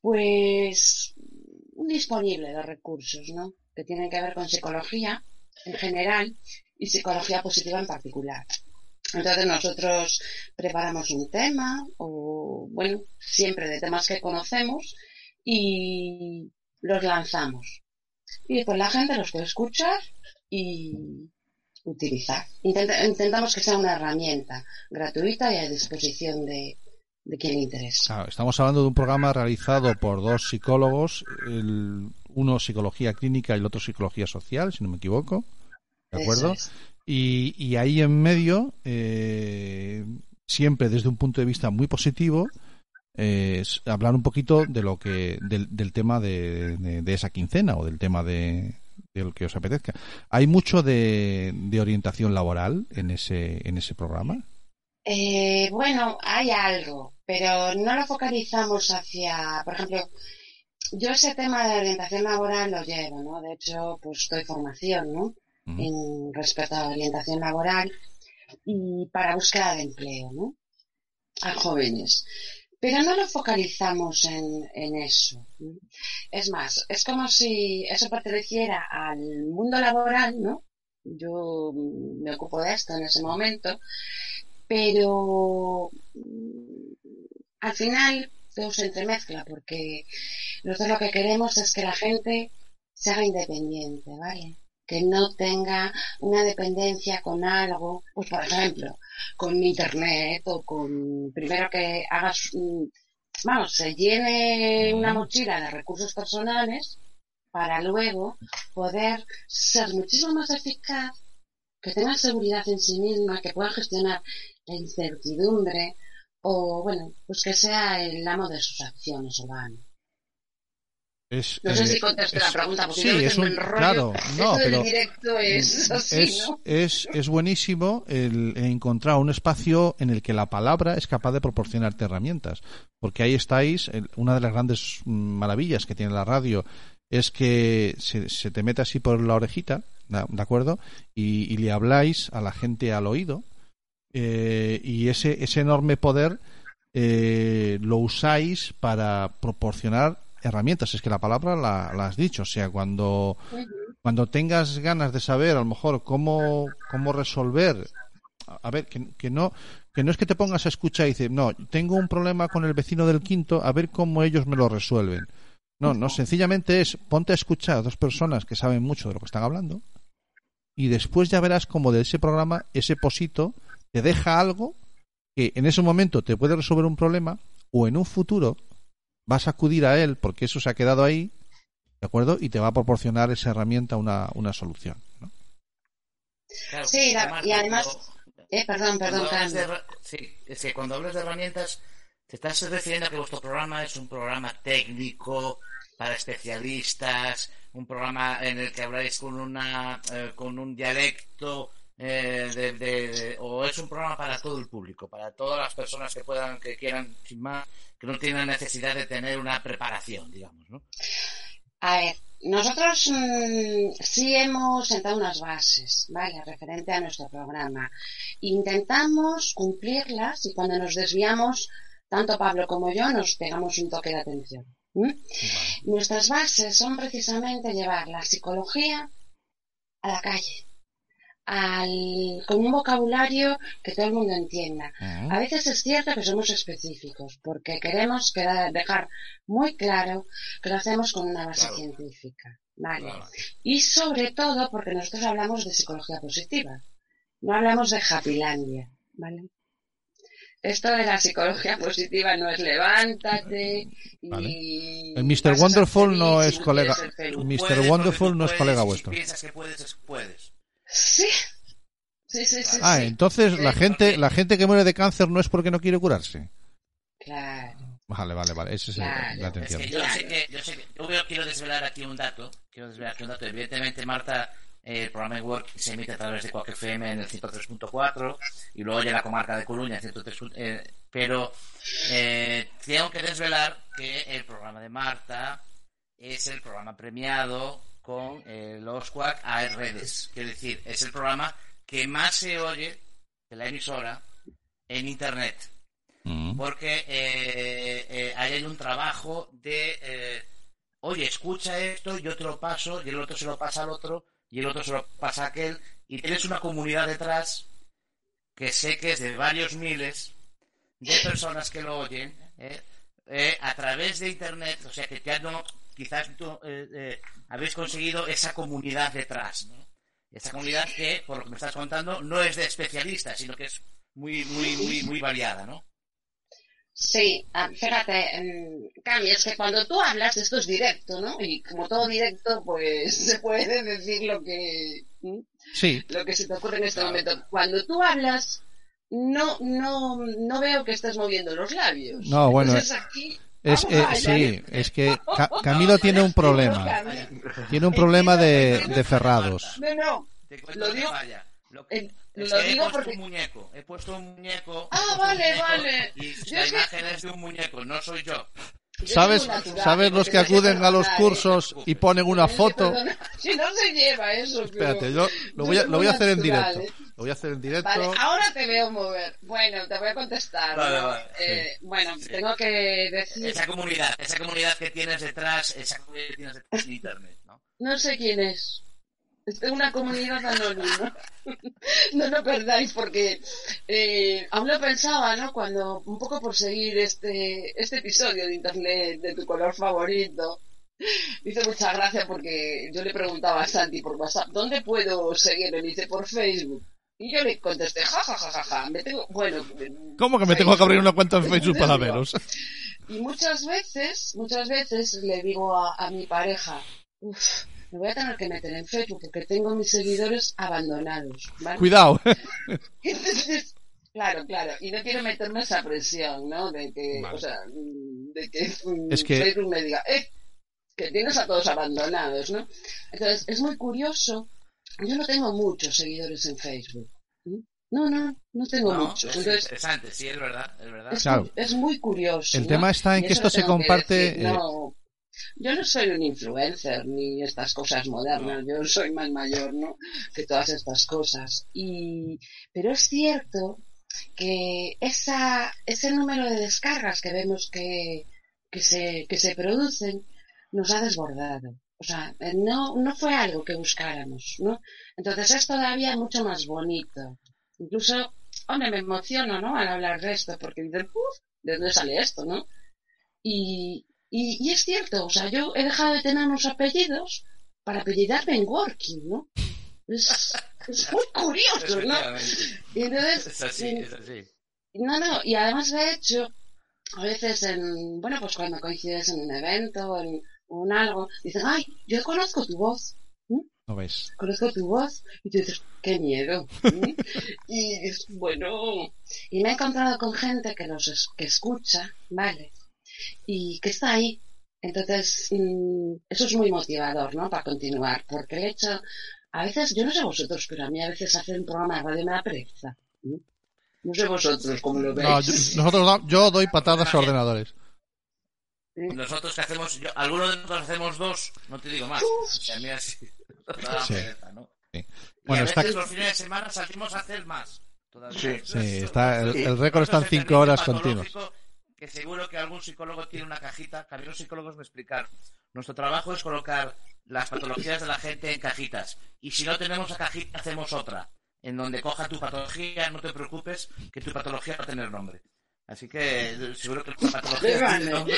pues, disponible de recursos, ¿no? Que tienen que ver con psicología en general y psicología positiva en particular. Entonces nosotros preparamos un tema o, bueno, siempre de temas que conocemos y los lanzamos. Y después la gente los puede escuchar y utilizar. Intenta- intentamos que sea una herramienta gratuita y a disposición de, quien le interese. Estamos hablando de un programa realizado por dos psicólogos, uno psicología clínica y el otro psicología social, si no me equivoco. ¿De acuerdo? es. Y, y ahí en medio, eh, siempre desde un punto de vista muy positivo, eh, es hablar un poquito de lo que del, del tema de, de- de esa quincena o del tema de, de lo que os apetezca. Hay mucho de, de orientación laboral en ese en ese programa. Eh, bueno, hay algo, pero no lo focalizamos hacia, por ejemplo, yo ese tema de orientación laboral lo llevo, ¿no? De hecho, pues doy formación, ¿no? En respecto a orientación laboral y para búsqueda de empleo, ¿no? A jóvenes. Pero no lo focalizamos en, en eso. ¿no? Es más, es como si eso perteneciera al mundo laboral, ¿no? Yo me ocupo de esto en ese momento, pero mm, al final todo se entremezcla porque nosotros lo que queremos es que la gente se haga independiente, ¿vale? Que no tenga una dependencia con algo, pues por ejemplo, con internet o con, primero que hagas, mm, vamos, se llene una mochila de recursos personales para luego poder ser muchísimo más eficaz, que tenga seguridad en sí misma, que pueda gestionar la incertidumbre o, bueno, pues que sea el amo de sus acciones o van. Es, No sé eh, si contesté la pregunta, porque sí, yo es un, claro, no, Esto pero directo es así, es, ¿no? es, es buenísimo el encontrar un espacio en el que la palabra es capaz de proporcionarte herramientas. Porque ahí estáis, el- una de las grandes maravillas que tiene la radio es que se, se te mete así por la orejita, ¿de de acuerdo? Y, y le habláis a la gente al oído. Eh, y ese, ese enorme poder eh, lo usáis para proporcionar herramientas. Es que la palabra la, la has dicho. O sea, cuando cuando tengas ganas de saber a lo mejor cómo, cómo resolver a ver, que, que no que no es que te pongas a escuchar y dices, no, tengo un problema con el vecino del quinto, a ver cómo ellos me lo resuelven. No, no, sencillamente es ponte a escuchar a dos personas que saben mucho de lo que están hablando y después ya verás como de ese programa, ese posito, te deja algo que en ese momento te puede resolver un problema o en un futuro vas a acudir a él porque eso se ha quedado ahí, ¿de acuerdo? Y te va a proporcionar esa herramienta una, una solución. ¿no? Claro, Sí, la- y además- cuando- Eh, perdón, perdón, cuando hablas de sí, es que cuando hablas de herramientas, te estás refiriendo a que vuestro programa es un programa técnico para especialistas, un programa en el que habláis con una eh, con un dialecto eh, de, de- de- o es un programa para todo el público, para todas las personas que puedan, que quieran, sin más, que no tienen necesidad de tener una preparación, digamos, ¿no? A ver, nosotros mm, sí hemos sentado unas bases, ¿vale? Referente a nuestro programa. Intentamos cumplirlas y cuando nos desviamos, tanto Pablo como yo nos pegamos un toque de atención. Nuestras bases son precisamente llevar la psicología a la calle, al, con un vocabulario que todo el mundo entienda. A veces es cierto que somos específicos, porque queremos quedar- dejar muy claro que lo hacemos con una base Claro. científica. ¿vale? Claro. Y sobre todo porque nosotros hablamos de psicología positiva, no hablamos de Happylandia. ¿vale? Esto de la psicología positiva no es levántate y... El Mr. a ser Wonderful no es colega- Mr. Wonderful no es colega y si vuestro. piensas que puedes, es- puedes. Sí, sí, sí, sí. Ah, sí. entonces la gente, la gente que muere de cáncer no es porque no quiere curarse. Claro. Vale, vale, vale. Ese es Claro. la Es atención. que yo sé que, yo sé que, yo quiero desvelar aquí un dato, quiero desvelar aquí un dato. Evidentemente, Marta, eh, el programa en Work se emite a través de Quack FM en el 103.4 y luego ya en la comarca de Coruña, 103, eh, pero eh, tengo que desvelar que el programa de Marta es el programa premiado con eh, los Quack a redes. Quiero decir, es el programa que más se oye de la emisora en Internet Mm. porque eh, eh, ahí hay un trabajo de, eh, oye, escucha esto, yo te lo paso, y el otro se lo pasa al otro, y el otro se lo pasa a aquel, y tienes una comunidad detrás que sé que es de varios miles de personas que lo oyen eh, a través de Internet, o sea que ya no, quizás tú eh, eh, habéis conseguido esa comunidad detrás, ¿no? Esa comunidad que, por lo que me estás contando, no es de especialistas, sino que es muy, muy, muy, muy variada, ¿no? Sí, ah, fíjate, mm, Cami, es que cuando tú hablas, esto es directo, ¿no? Y como todo directo, pues se puede decir lo que, lo que se te ocurre en este momento. Cuando tú hablas, no, no, no veo que estés moviendo los labios. No, bueno, Entonces aquí, es, eh, sí, es que Ca- Camilo tiene un problema. Tiene un problema de, de ferrados. No, no, Lo digo- falla. Lo, que- eh, es lo que he digo puesto porque- un muñeco. He puesto un muñeco. Ah, vale, muñeco vale. Y la imagen es de un muñeco, no soy yo. ¿Sabes, ¿sabes los que acuden a los ¿eh? cursos y ponen una Sí, foto? Si no se lleva eso. Espérate, yo lo voy a, soy lo voy a hacer en directo. ¿eh? Lo voy a hacer en directo. Vale, ahora te veo mover. Bueno, te voy a contestar. Vale, vale, Eh, Bueno, tengo que decir... Esa comunidad, esa comunidad que tienes detrás, esa comunidad que tienes detrás en internet, ¿no? No sé quién es. Es una comunidad anónima. no lo perdáis porque eh, aún lo pensaba, ¿no? Cuando, un poco por seguir este, este episodio de internet de tu color favorito, me hizo mucha gracia porque yo le preguntaba a Santi por WhatsApp, ¿dónde puedo seguirlo? Y me dice, por Facebook. Y yo le contesté, ja, ja, ja, ja, ja, me tengo, bueno... ¿Cómo que me tengo que abrir una cuenta en Facebook para veros? Y muchas veces, muchas veces le digo a, a mi pareja, uff, me voy a tener que meter en Facebook porque tengo mis seguidores abandonados, ¿vale? Cuidado. Entonces, claro, claro, y no quiero meterme esa presión, ¿no? De que, Vale. o sea, mm, de que, mm, Es que- Facebook me diga, eh, que tienes a todos abandonados, ¿no? Entonces, es muy curioso, yo no tengo muchos seguidores en Facebook. No, no, no tengo No, muchos. es Entonces, interesante, sí, es verdad, es verdad. es, Claro. muy, es muy curioso. El ¿no? tema está en Y que esto se tengo que comparte, decir, eh, no, yo no soy un influencer ni estas cosas modernas, yo soy más mayor, ¿no? Que todas estas cosas. Y, pero es cierto que esa, ese número de descargas que vemos que, que se, que se producen nos ha desbordado. O sea, eh, no, no fue algo que buscáramos, ¿no? Entonces es todavía mucho más bonito. Incluso hombre, me emociono, ¿no? Al hablar de esto, porque dices, uff, ¿de dónde sale esto, no? Y, y, y es cierto, o sea, yo he dejado de tener unos apellidos para apellidarme en Working, ¿no? Es, es muy curioso, ¿no? Y entonces, Es así, es así. no, no, y además de hecho, a veces en, bueno, pues cuando coincides en un evento o en, en algo, dicen, ay, yo conozco tu voz, ¿No ves? conozco tu voz, y tú dices, qué miedo. ¿Mm? y es bueno, y me he encontrado con gente que los es- que escucha, ¿vale? Y que está ahí. Entonces, mm, eso es muy motivador, ¿no? Para continuar, porque el hecho, a veces, yo no sé vosotros, pero a mí a veces hacer un programa de radio me da pereza. No sé vosotros cómo lo veis. No, yo, nosotros yo doy patadas a ordenadores. Nosotros que hacemos, yo, algunos de nosotros hacemos dos, no te digo más. O sea, a mí así. da Sí. pereza, ¿no? Sí. Y Bueno, a está, veces los fines de semana salimos a hacer más. Sí. sí, está, el, el récord está en es el cinco terrible horas continuas. Que seguro que algún psicólogo tiene una cajita, que a mí los psicólogos me explicaron. Nuestro trabajo es colocar las patologías de la gente en cajitas. Y si no tenemos la cajita, hacemos otra. En donde coja tu patología, no te preocupes, que tu patología va a tener nombre. Así que seguro que tu patología Vale. tiene nombre.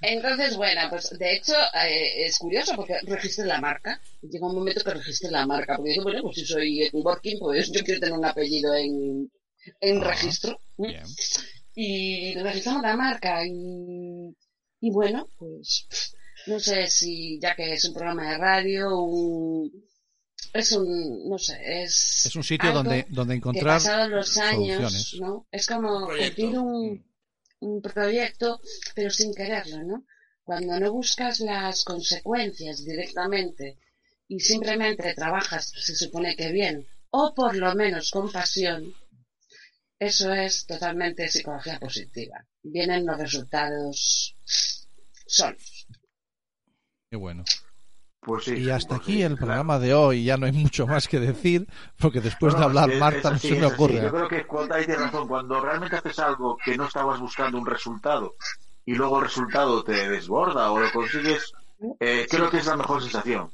Entonces, bueno, pues de hecho eh, es curioso porque registré la marca. Llega un momento que registré la marca. Porque digo, bueno, pues si soy working, pues yo quiero tener un apellido en, en Ah, registro. Bien. Y registramos la marca y, y bueno, pues no sé si ya que es un programa de radio, un, es un, no sé, es... Es un sitio donde, donde que encontrar pasados los años. ¿no? Es como Un proyecto. cumplir un, un proyecto, pero sin quererlo, ¿no? Cuando no buscas las consecuencias directamente y simplemente trabajas, se supone que bien, o por lo menos con pasión, eso es totalmente psicología positiva. Vienen los resultados solos. Qué bueno. Pues sí. Y hasta pues aquí sí, el claro. programa de hoy. Ya no hay mucho más que decir, porque después de No, hablar es Marta es no se me ocurre. Yo creo que cuando razón, cuando realmente haces algo que no estabas buscando un resultado y luego el resultado te desborda o lo consigues, eh, creo que es la mejor sensación.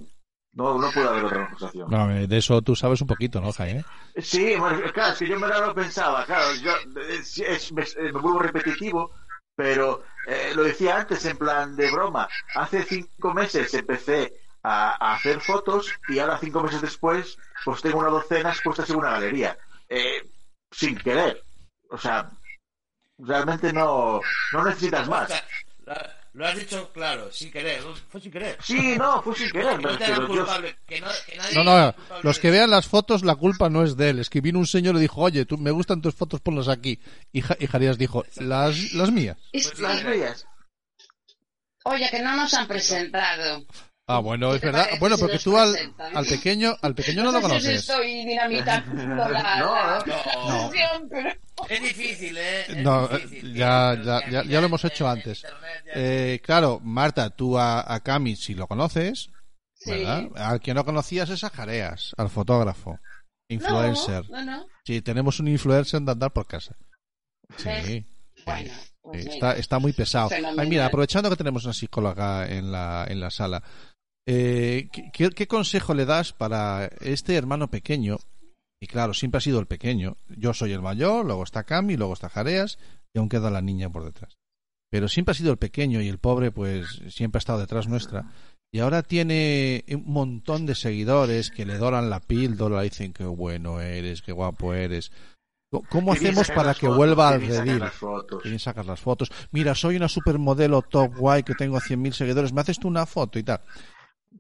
No, no puede haber otra mejor sensación. No, de eso tú sabes un poquito, ¿no, Jaime? Sí, bueno, claro, es que yo me lo pensaba, claro, yo es- es- me, me vuelvo repetitivo, pero eh, lo decía antes en plan de broma. Hace cinco meses empecé a, a hacer fotos y ahora cinco meses después, pues tengo una docena expuestas en una galería, eh, sin querer. O sea, realmente no, no necesitas más. Lo has dicho claro, sin querer. Fue sin querer. Sí, no, fue sin querer. Que no te culpable. Que no, que nadie No, no, culpable los que vean las fotos, la culpa no es de él. Es que vino un señor y dijo, oye, tú, me gustan tus fotos, ponlas aquí. Y, Ja- y Jarías dijo, las, las mías. Es- Pues las veías. Oye, que no nos han presentado. Ah, bueno, ¿Qué es verdad. parece Bueno, porque tú al, presentan? al pequeño, al pequeño no lo si conoces. dinamitando la, No, la no. Es difícil, ¿eh? Es No, difícil, ya, ya, ya, lo hemos hecho antes. internet Eh, claro, Marta, tú a, a Cami, si lo conoces, Sí. ¿verdad? Al que no conocías es a Jareas, al fotógrafo, influencer. No, no, no. Sí, tenemos un influencer de andar por casa. Sí, ¿Ves? sí, Bueno, pues está, está muy pesado. Ay, mira, aprovechando que tenemos una psicóloga en la, en la sala, eh, ¿qué- ¿qué, qué consejo le das para este hermano pequeño? Y claro, siempre ha sido el pequeño. Yo soy el mayor, luego está Cami, luego está Jareas y aún queda la niña por detrás. Pero siempre ha sido el pequeño y el pobre, pues siempre ha estado detrás nuestra. Y ahora tiene un montón de seguidores que le doran la píldora, dicen que bueno eres, qué guapo eres. ¿Cómo hacemos para que fotos, vuelva al redil? Quieren sacar las fotos. Mira, soy una supermodelo top guay que tengo 100.000 seguidores. ¿Me haces tú una foto y tal?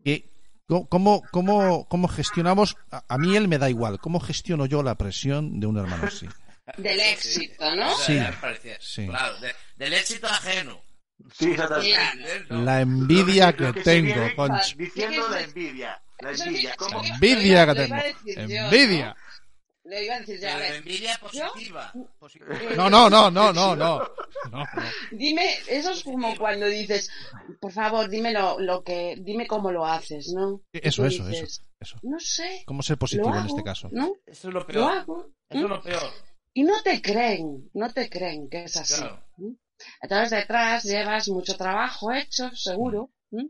¿Qué- ¿Cómo, cómo, cómo gestionamos? A, a mí él me da igual. ¿Cómo gestiono yo la presión de un hermano así? Del éxito, ¿no? Sí, sí. Claro, de- del éxito ajeno. Sí, exactamente. Claro. ¿no? La envidia que se tengo, concha. Diciendo la envidia. La envidia. ¿Cómo? Envidia que tengo. Envidia. Le iba a decir ya, a Pero ver, envidia positiva. positiva. No, no, no, no, no, no. Dime, eso es como cuando dices, por favor, dime lo, lo que, dime cómo lo haces, ¿no? Eso, eso, dices, eso, eso. No sé, ¿Cómo ser positivo lo en este caso? ¿no? Eso es lo Lo peor. hago. Eso es ¿m? lo peor. Y no te creen, no te creen que es así. Claro. ¿m? Entonces detrás llevas mucho trabajo hecho, seguro. ¿m?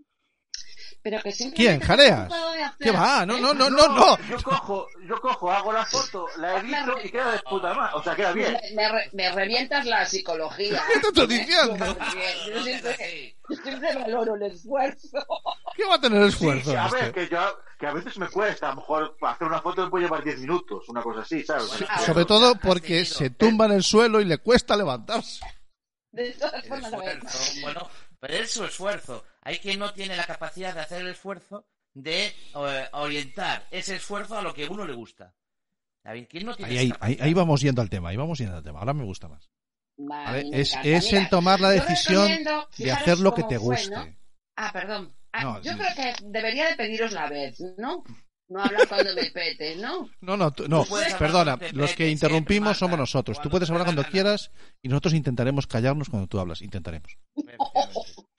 Pero que ¿Quién? ¿Jareas? ¿Qué va? No, no, no, no, no. Yo cojo, yo cojo, hago la foto, la edito y queda de puta madre. O sea, queda bien. Me, me me revientas la psicología. ¿Qué te estoy diciendo? Yo siempre, yo siempre valoro el esfuerzo. ¿Qué va a tener esfuerzo Sí, sí, a ver, este? que, yo, que a veces me cuesta, a lo mejor hacer una foto me puede llevar 10 minutos, una cosa así, ¿sabes? Ah, Sobre todo porque se tumba en el suelo y le cuesta levantarse. De todas formas, ver, bueno, pero es su esfuerzo. Hay quien no tiene la capacidad de hacer el esfuerzo de eh, orientar ese esfuerzo a lo que a uno le gusta. ¿Sabes? ¿Quién no tiene Ahí, ahí, ahí, capacidad? ahí vamos yendo al tema, ahí vamos yendo al tema. Ahora me gusta más. Es, encanta. es Mira, el tomar la decisión de hacer lo que te fue, guste. ¿no? Ah, perdón. Ah, No, yo sí. creo que debería de pediros la vez, ¿no? No hablar cuando me pete, ¿no? No, no, tú- no, perdona, los que interrumpimos siempre, somos nosotros. Tú puedes hablar cuando quieras y nosotros intentaremos callarnos cuando tú hablas. Intentaremos.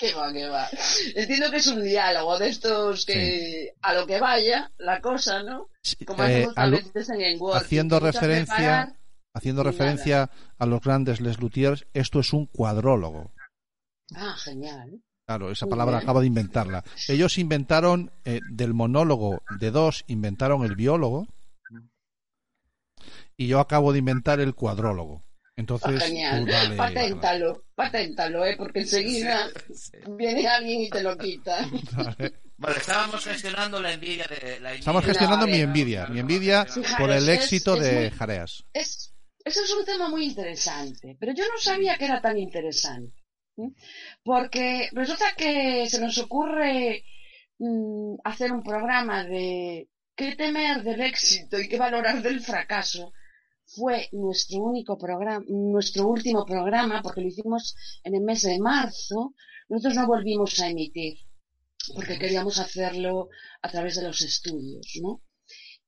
Qué va, va. Entiendo que es un diálogo de estos que a lo que vaya la cosa, ¿no? Como Eh, hacemos a a lo- veces en Enwork. haciendo referencia- preparar, Haciendo referencia a los grandes Les Luthiers, esto es un cuadrólogo. Ah, genial. Claro, esa Muy palabra bien. acabo de inventarla. Ellos inventaron, eh, del monólogo de dos, inventaron el biólogo. Y yo acabo de inventar el cuadrólogo. Entonces, genial. tú dale- paténtalo, paténtalo, ¿eh? Porque enseguida viene alguien y te lo quita. dale. Estábamos gestionando la envidia de la envidia. Estamos gestionando a mi envidia. Mi envidia por el es- éxito es de muy- Jareas. Es, eso es un tema muy interesante, pero yo no sabía que era tan interesante. Porque resulta que se nos ocurre mm, hacer un programa de qué temer del éxito y qué valorar del fracaso. Fue nuestro único programa, nuestro último programa, porque lo hicimos en el mes de marzo. Nosotros no volvimos a emitir, porque queríamos hacerlo a través de los estudios, ¿no?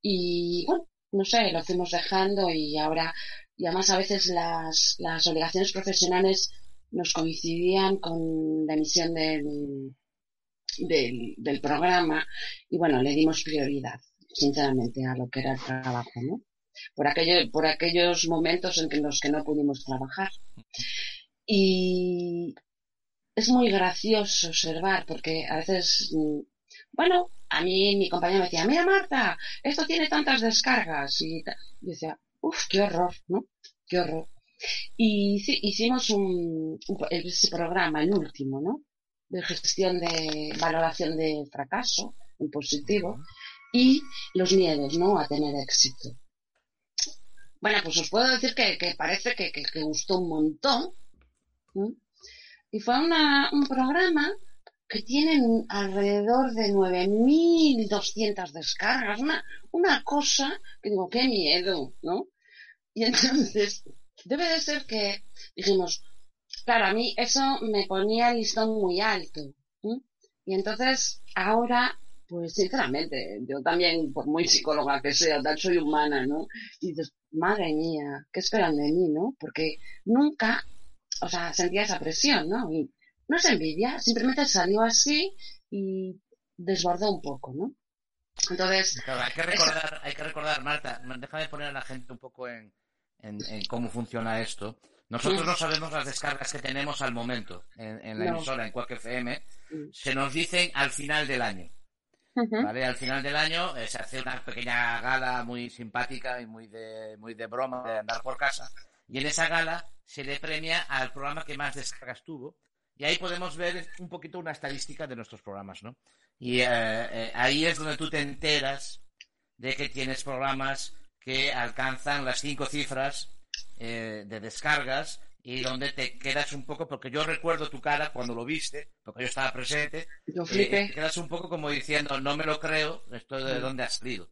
Y bueno, no sé, lo fuimos dejando y ahora, y además a veces las, las obligaciones profesionales nos coincidían con la emisión del, del, del programa y bueno, le dimos prioridad, sinceramente, a lo que era el trabajo, ¿no? Por, aquello, por aquellos momentos en que- en los que no pudimos trabajar. Y es muy gracioso observar, porque a veces, mm, bueno, a mí mi compañero me decía, mira Marta, esto tiene tantas descargas. Y yo decía, uff, qué horror, ¿no? Qué horror. Y hici- hicimos un, ese programa, el último, ¿no? De gestión de valoración de fracaso, en positivo, y los miedos, ¿no? A tener éxito. Bueno, pues os puedo decir que, que parece que, que- gustó un montón. Y fue una, un programa que tiene alrededor de 9.200 descargas, una, una cosa que digo, qué miedo, ¿no? Y entonces, debe de ser que dijimos, claro, a mí eso me ponía listón muy alto. Y entonces, ahora, pues sinceramente, yo también, por muy psicóloga que sea, tal soy humana, ¿no? Y dices, madre mía, ¿qué esperan de mí, no? Porque nunca, o sea, sentía esa presión, ¿no? Y no es envidia, simplemente salió así y desbordó un poco, ¿no? Entonces, Claro, hay que recordar, hay que recordar, Marta, déjame poner a la gente un poco en, en, en cómo funciona esto. Nosotros Mm. no sabemos las descargas que tenemos al momento en, en la No. emisora, en Quack FM. Mm. Se nos dicen al final del año. ¿Vale? Al final del año eh, se hace una pequeña gala muy simpática y muy de, muy de broma de andar por casa. Y en esa gala se le premia al programa que más descargas tuvo. Y ahí podemos ver un poquito una estadística de nuestros programas, ¿no? Y eh, eh, ahí es donde tú te enteras de que tienes programas que alcanzan las cinco cifras eh, de descargas y donde te quedas un poco, porque yo recuerdo tu cara cuando lo viste, porque yo estaba presente, yo eh, flipé. te quedas un poco como diciendo, no me lo creo, esto de dónde has salido.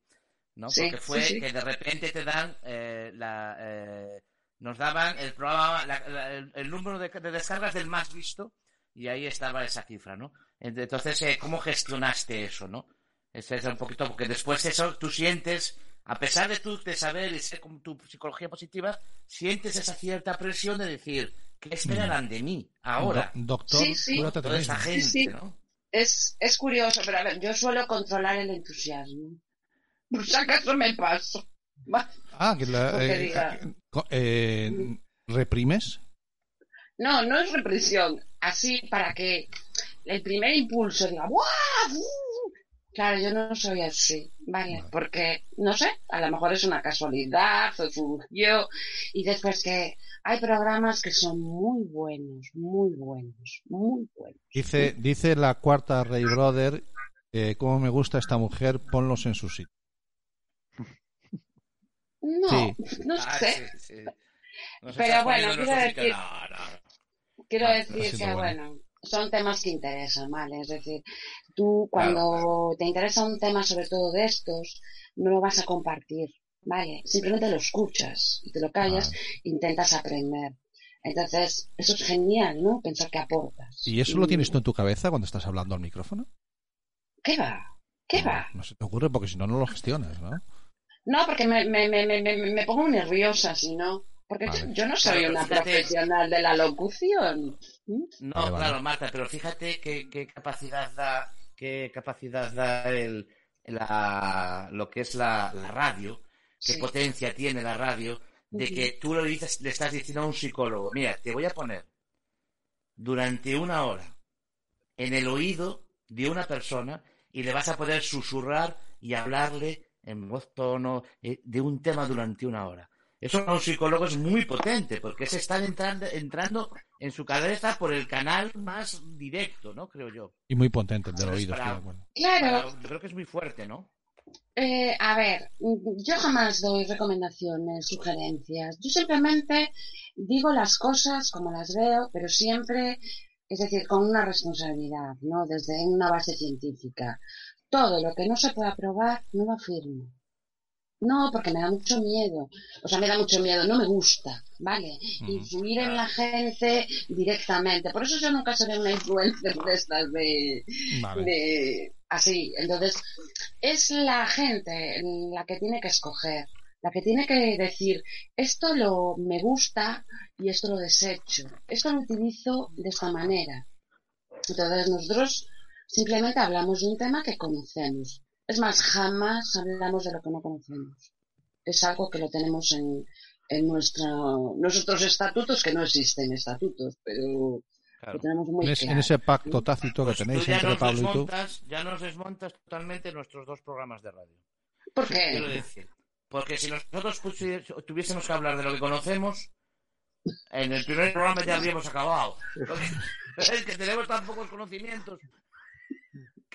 ¿no? Sí, Porque fue sí, sí. que de repente te dan eh, la, eh, nos daban el programa, la- la- el, el número de, de descargas del más visto y ahí estaba esa cifra, ¿no? Entonces, eh, ¿cómo gestionaste eso, no? Ese es un poquito, porque después eso tú sientes, a pesar de tú de saber y ser con tu psicología positiva, sientes esa cierta presión de decir, ¿qué esperarán de mí ahora? Do- doctor, Sí, sí. Toda esa gente, sí. ¿no? Es, es curioso, pero a ver, yo suelo controlar el entusiasmo. Por si acaso me paso. Ah, que la, eh, diga- co- eh, ¿Reprimes? No, no es represión. Así para que el primer impulso, diga, ¡buah! Claro, yo no soy así, ¿vale? Porque, no sé, a lo mejor es una casualidad, o surgió, y después que hay programas que son muy buenos, muy buenos, muy buenos. Dice, dice la cuarta Ray Brother, eh, cómo me gusta esta mujer, ponlos en su sitio. No, Sí. no Ah, sé. sí, sí. Nos Pero bueno, quiero decir- sitio. No, no. Quiero Ah, decir que, bueno. Son temas que interesan, ¿vale? Es decir, tú cuando te interesa un tema sobre todo de estos, no lo vas a compartir, ¿vale? Simplemente lo escuchas y te lo callas, Vale. intentas aprender. Entonces, eso es genial, ¿no? Pensar que aportas. ¿Y eso lo tienes tú en tu cabeza cuando estás hablando al micrófono? ¿Qué va? ¿Qué va? No se te ocurre porque si no, no lo gestionas, ¿no? No, porque me, me, me, me- me pongo nerviosa, si no. Porque Vale. yo, no soy Claro, una fíjate. profesional de la locución. ¿Mm? No, Vale, vale. claro, Marta, pero fíjate qué, qué capacidad da, qué capacidad da el, la, lo que es la, la radio, qué Sí. potencia tiene la radio, de que tú le, dices, le estás diciendo a un psicólogo, mira, te voy a poner durante una hora en el oído de una persona y le vas a poder susurrar y hablarle en voz tono eh, de un tema durante una hora. Eso para un psicólogo es muy potente, porque es estar entrando, entrando en su cabeza por el canal más directo, ¿no? Creo yo. Y muy potente el del oído, para- estoy de acuerdo. Claro, Para- creo que es muy fuerte, ¿no? Eh, a ver, yo jamás doy recomendaciones, sugerencias. Yo simplemente digo las cosas como las veo, pero siempre, es decir, con una responsabilidad, ¿no? Desde una base científica. Todo lo que no se pueda probar, no lo afirmo. No, porque me da mucho miedo. O sea, me da mucho miedo, no me gusta, ¿vale? Influir en la gente directamente. Por eso yo nunca seré una influencer de estas de, Vale. de así. Entonces, es la gente la que tiene que escoger, la que tiene que decir, esto lo me gusta y esto lo desecho, esto lo utilizo de esta manera. Entonces, nosotros simplemente hablamos de un tema que conocemos. Es más, jamás hablamos de lo que no conocemos. Es algo que lo tenemos en, en nuestro, nuestros estatutos, que no existen estatutos, pero Claro. lo tenemos muy En, ese- en claro. ese pacto tácito que Pues tenéis entre Pablo y tú. desmontas, ya nos desmontas totalmente nuestros dos programas de radio. ¿Por Quiero qué? decir, porque si nosotros tuviésemos que hablar de lo que conocemos, en el primer programa ya habríamos acabado. Es que tenemos tan pocos conocimientos.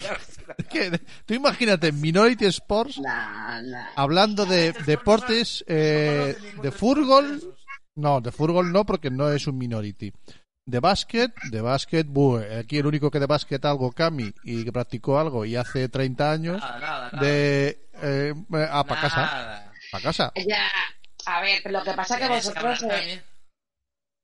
Claro, Es que, tú imagínate Minority Sports Nah, nah. hablando de deportes no eh, de fútbol. No, de fútbol no, porque no es un Minority. De básquet, de básquet, buh, aquí el único que de básquet algo, Cami, y que practicó algo y hace 30 años, Nada, nada, nada. de... Eh, ah, para casa, para casa. Ya, a ver, lo que pasa es que vosotros, eh.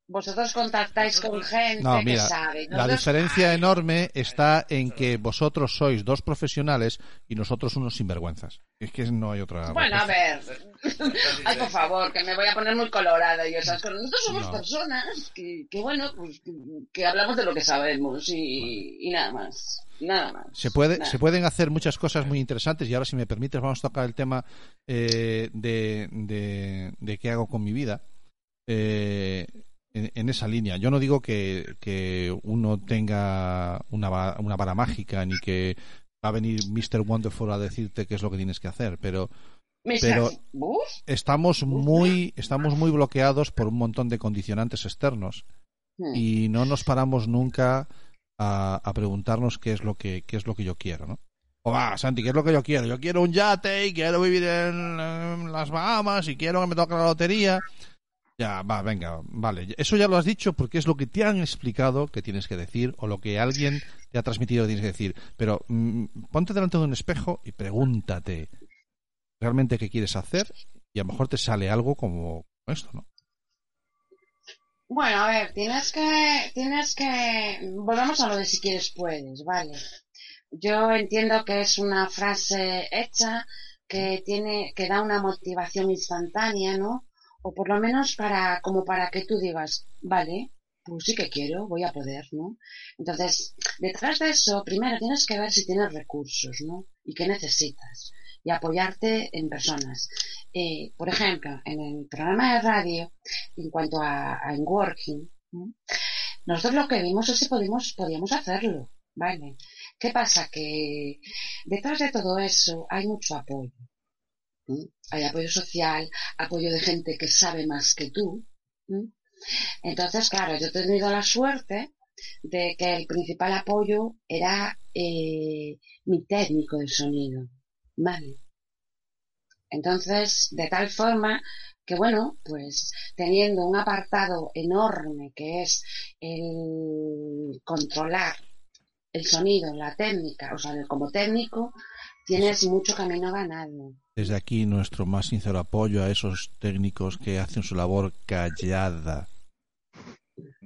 Vosotros contactáis con gente No, que mira, sabe. la Nosotros- diferencia enorme está en que vosotros sois dos profesionales y nosotros unos sinvergüenzas. Es que no hay otra. Bueno, a ver. Ay, por favor, que me voy a poner muy colorada y esas cosas. Nosotros somos No. personas que, que bueno, pues que, que hablamos de lo que sabemos y, y nada más. Nada más. Se, puede, Nada. se pueden hacer muchas cosas muy interesantes y ahora, si me permites, vamos a tocar el tema eh, de, de, de qué hago con mi vida. Eh, en, en esa línea. Yo no digo que, que uno tenga una, una vara mágica ni que va a venir Mr. Wonderful a decirte qué es lo que tienes que hacer, pero pero- estamos muy, estamos muy bloqueados por un montón de condicionantes externos Hmm. y no nos paramos nunca a, a preguntarnos qué es lo que qué es lo que yo quiero, ¿no? O va, Santi, ¿qué es lo que yo quiero? Yo quiero un yate y quiero vivir en, en las Bahamas y quiero que me toque la lotería. Ya, va, venga, vale. Eso ya lo has dicho porque es lo que te han explicado que tienes que decir o lo que alguien te ha transmitido que tienes que decir. Pero mm, ponte delante de un espejo y pregúntate realmente qué quieres hacer y a lo mejor te sale algo como esto, ¿no? Bueno, a ver, tienes que, tienes que, volvamos a lo de si quieres puedes, vale. Yo entiendo que es una frase hecha que tiene, que da una motivación instantánea, ¿no? O por lo menos para, como para que tú digas, vale, pues sí que quiero, voy a poder, ¿no? Entonces, detrás de eso, primero tienes que ver si tienes recursos, ¿no? Y qué necesitas. Y apoyarte en personas. Eh, por ejemplo, en el programa de radio, en cuanto a, a en working, ¿no? nosotros lo que vimos es si podíamos, podíamos hacerlo. ¿vale? ¿Qué pasa? Que detrás de todo eso hay mucho apoyo. Hay apoyo social, apoyo de gente que sabe más que tú. Entonces, claro, yo he tenido la suerte de que el principal apoyo era eh, mi técnico de sonido, ¿vale? Entonces, de tal forma que bueno, pues teniendo un apartado enorme que es el controlar el sonido, la técnica, o sea, como técnico, tienes mucho camino ganado. Desde aquí nuestro más sincero apoyo a esos técnicos que hacen su labor callada.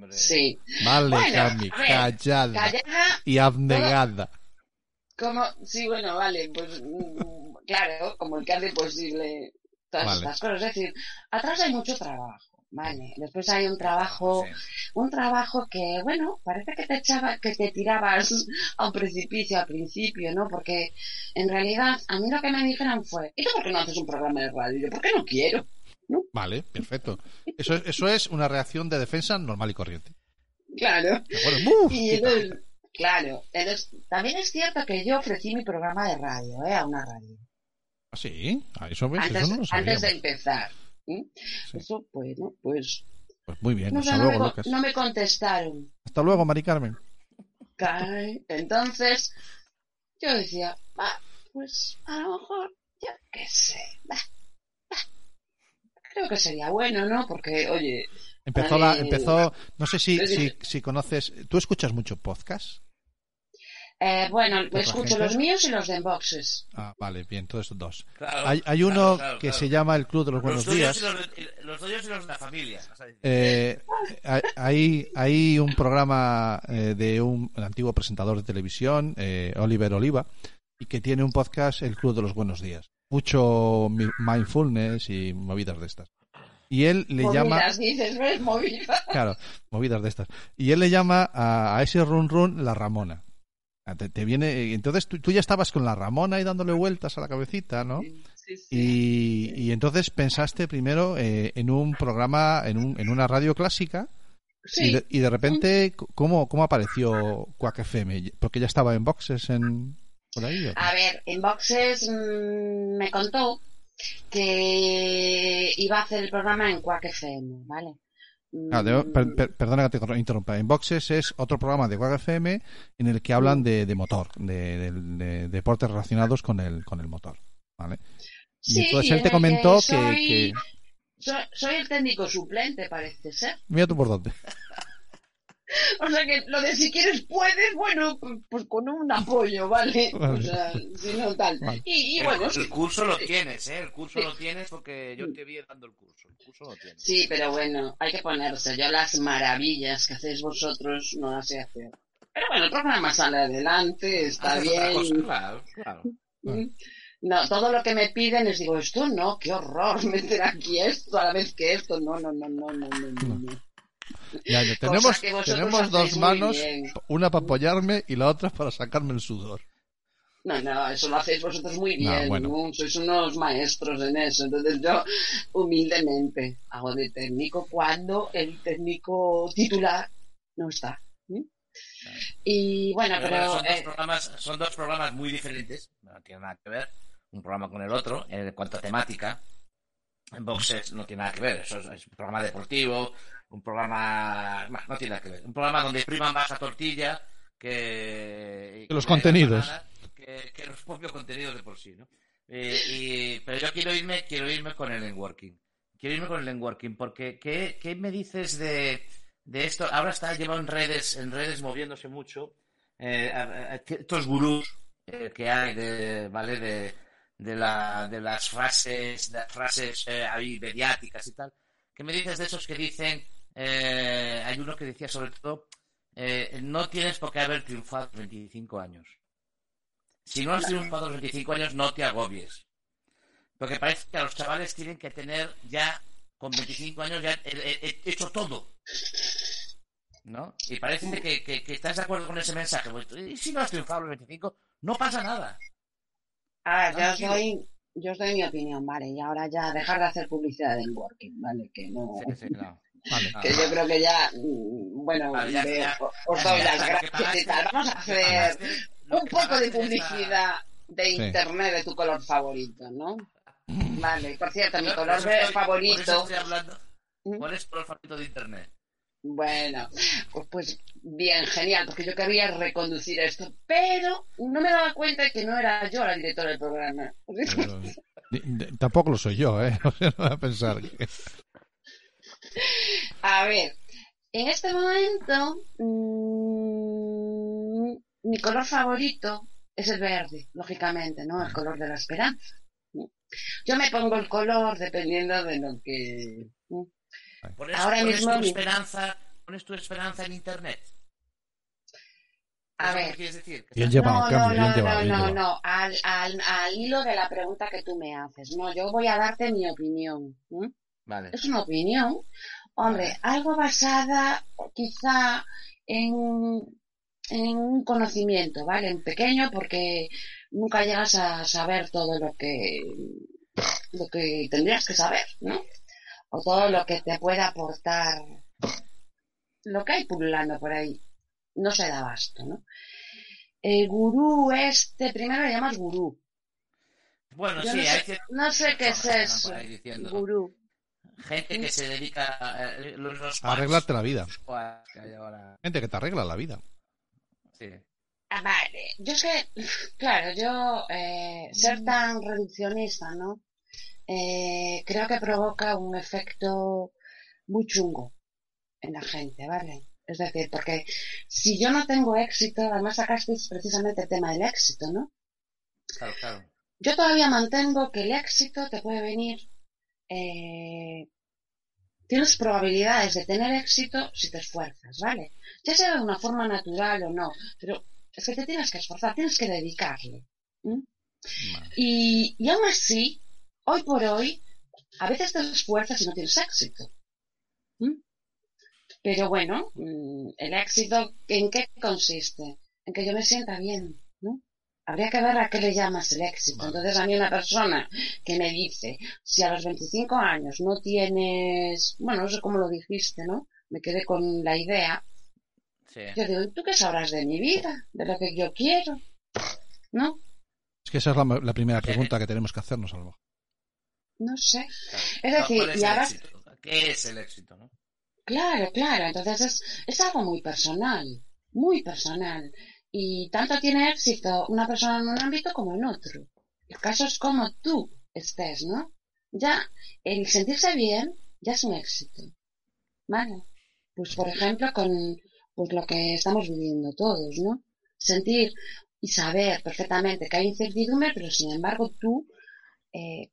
Sí. Vale, Bueno, Cami, callada Callada, y abnegada. como, sí, bueno, vale, pues mm, claro, como el que hace posible todas Vale. estas cosas. Es decir, atrás hay mucho trabajo, ¿vale? Después hay un trabajo, sí. un trabajo que, bueno, parece que te echaba, que te tirabas a un precipicio al principio, ¿no? Porque en realidad a mí lo que me dijeron fue, ¿y tú por qué no haces un programa de radio? ¿por qué no quiero? Vale, perfecto. Eso es, eso es una reacción de defensa normal y corriente. Claro. Claro, entonces, también es cierto que yo ofrecí mi programa de radio, ¿eh? A una radio. ¿Ah, sí? Ah, eso, ves, Antes, eso no lo antes de empezar. ¿Eh? Sí. Eso, bueno, pues. Pues muy bien, No, sé, hasta no, luego, me, Lucas. no me contestaron. Hasta luego, Mari Carmen. Entonces, yo decía, va, pues a lo mejor, yo qué sé, va, va. Creo que sería bueno, ¿no? Porque, oye, Empezó la, Ay. empezó, no sé si, si, si conoces, ¿tú escuchas mucho podcast? Eh, bueno, ¿Otra escucho gente? los míos y los de Enboxes. Ah, vale, bien, todos estos dos. Claro, Hay, uno claro, que claro. se llama el Club de los Buenos Los Días. y los, tuyos y los de la familia. Eh, hay- hay, un programa eh, de un antiguo presentador de televisión, eh, Oliver Oliva, y que tiene un podcast, El Club de los Buenos Días. Mucho mi- mindfulness y movidas de estas. Y él le llama, Movidas, dices, ¿ves? Movidas. claro, movidas de estas. Y él le llama a, a ese run run la Ramona. Ah, Te, te viene, entonces tú, tú ya estabas con la Ramona y dándole vueltas a la cabecita, ¿no? Sí, sí. Y, y entonces pensaste primero eh, en un programa, en, un, en una radio clásica, Sí. y, de, y de repente, ¿cómo, ¿cómo apareció Quack FM? ¿Porque ya estaba en boxes en, por ahí? o? A ver, en Boxes mm, me contó que iba a hacer el programa en Quack FM, ¿vale? Mm, Ah, de- per- per- perdona que te interrumpa. En Boxes es otro programa de Quack FM en el que hablan de, de motor, de, de- de deportes relacionados con el, con el motor. ¿vale? Y Sí, entonces y él en te comentó que que, soy- que- soy, soy el técnico suplente, parece ser. Mira tú por dónde. O sea que lo de si quieres puedes, bueno, pues con un apoyo, ¿vale? Vale. O sea, si no tal. Vale. Y, bueno, el sí, curso lo tienes, ¿eh? El curso lo tienes porque yo te vi dando el curso. El curso lo tienes. sí, pero bueno, hay que ponerse. Yo las maravillas que hacéis vosotros no las sé hacer. Pero bueno, el programa sale adelante, está cosa, bien. Claro, claro. Mm. No, todo lo que me piden les digo, esto no, qué horror meter aquí esto a la vez que esto. No, no, no, no, no, no, no. no. Ya, ya, tenemos tenemos dos manos, una para apoyarme y la otra para sacarme el sudor. No, no, eso lo hacéis vosotros muy No, bien. bueno. ¿no? Sois unos maestros en eso. Entonces yo, humildemente, hago de técnico cuando el técnico titular no está. Y bueno, Pero pero... bueno, son, dos eh, programas, son dos programas muy diferentes, no tiene nada que ver un programa con el otro en cuanto a temática. En boxes no tiene nada que ver, eso es, es un programa deportivo, un programa... no tiene nada que ver, un programa donde priman más la tortilla que... Que los contenidos. empanada, Que, que los propios contenidos de por sí, ¿no? Eh, y- pero yo quiero irme, quiero irme con el networking. Quiero irme con el networking porque ¿qué, qué me dices de, de esto? Ahora está llevado en redes, en redes moviéndose mucho. eh, a- a- estos gurús eh, que hay de, ¿vale? De, de, la, de las frases, de las frases eh, mediáticas y tal. ¿Qué me dices de esos que dicen, eh, hay uno que decía sobre todo, eh, no tienes por qué haber triunfado a los 25 años. Si no has triunfado los 25 años, no te agobies. Porque parece que a los chavales tienen que tener ya, con 25 años, ya eh, eh, hecho todo. ¿No? Y parece que, que- que estás de acuerdo con ese mensaje. Pues, y si no has triunfado los 25, no pasa nada. ah, yo os tranquilo. doy, yo os doy mi opinión, vale. Y ahora ya dejar de hacer publicidad en Working, ¿vale? Que no... Sí, sí, no. Vale. que yo creo que ya, mm, bueno, Vale, ya- de- ya- os ya- doy ya las gracias y tal. Vamos a hacer un poco de publicidad de Sí. internet de tu color favorito, ¿no? Vale, por cierto, mi Por color estoy- Por eso favorito, estoy hablando. ¿Mm? ¿Cuál es tu color favorito de internet? bueno, pues, pues bien, genial, porque yo quería reconducir esto, pero no me daba cuenta de que no era yo la directora del programa. Pero, tampoco lo soy yo, ¿eh? O sea, no voy a pensar que... A ver, en este momento mm, mi color favorito es el verde, lógicamente, ¿no? El color de la esperanza. Yo me pongo el color dependiendo de lo que... ¿Pones, Ahora pones mismo tu mi- esperanza, pones tu esperanza en internet? A ¿Eso ver. qué quieres decir? ¿Que Bien estás- llevado, no, cambio, no, bien no, llevado, no, no, no, al, al, al hilo de la pregunta que tú me haces. No, yo voy a darte mi opinión. Vale. Es una opinión, hombre, algo basada quizá en, en un conocimiento, ¿vale? En pequeño, porque nunca llegas a saber todo lo que, lo que tendrías que saber, ¿no? O todo lo que te pueda aportar lo que hay pululando por ahí. No se da abasto, ¿no? El gurú este, primero le llamas gurú. Bueno, Yo sí, no, hay sé, ciertas no sé qué es que eso. diciendo, Gurú. Gente que se dedica a eh, los, los A arreglarte la vida. quacks que hay ahora. Gente que te arregla la vida. Sí. Ah, vale, yo es que, claro, yo eh, ser tan reduccionista, ¿no? Eh, creo que provoca un efecto muy chungo en la gente, ¿vale? Es decir, porque si yo no tengo éxito, además sacasteis precisamente el tema del éxito, ¿no? Claro, claro. Yo todavía mantengo que el éxito te puede venir. Eh, tienes probabilidades de tener éxito si te esfuerzas, ¿vale? Ya sea de una forma natural o no, pero es que te tienes que esforzar, tienes que dedicarle. Y, y aún así, hoy por hoy, a veces te esfuerzas y no tienes éxito. Pero bueno, mm, el éxito, ¿en qué consiste? En que yo me sienta bien. Habría que ver a qué le llamas el éxito. Entonces, a mí una persona que me dice, si a los 25 años no tienes, bueno, no sé cómo lo dijiste, ¿no? Me quedé con la idea. Sí. Yo digo, ¿y tú qué sabrás de mi vida? De lo que yo quiero, ¿no? Es que esa es la, la primera pregunta que tenemos que hacernos, Alba. No sé. claro. Es decir, ¿Cuál es y ahora-? ¿Qué es el éxito, no? Claro, claro. Entonces es, es algo muy personal, muy personal. Y tanto tiene éxito una persona en un ámbito como en otro. El caso es como tú estés, ¿no? Ya, el sentirse bien ya es un éxito. ¿Vale? Pues por ejemplo con pues lo que estamos viviendo todos, ¿no? Sentir y saber perfectamente que hay incertidumbre, pero sin embargo tú eh,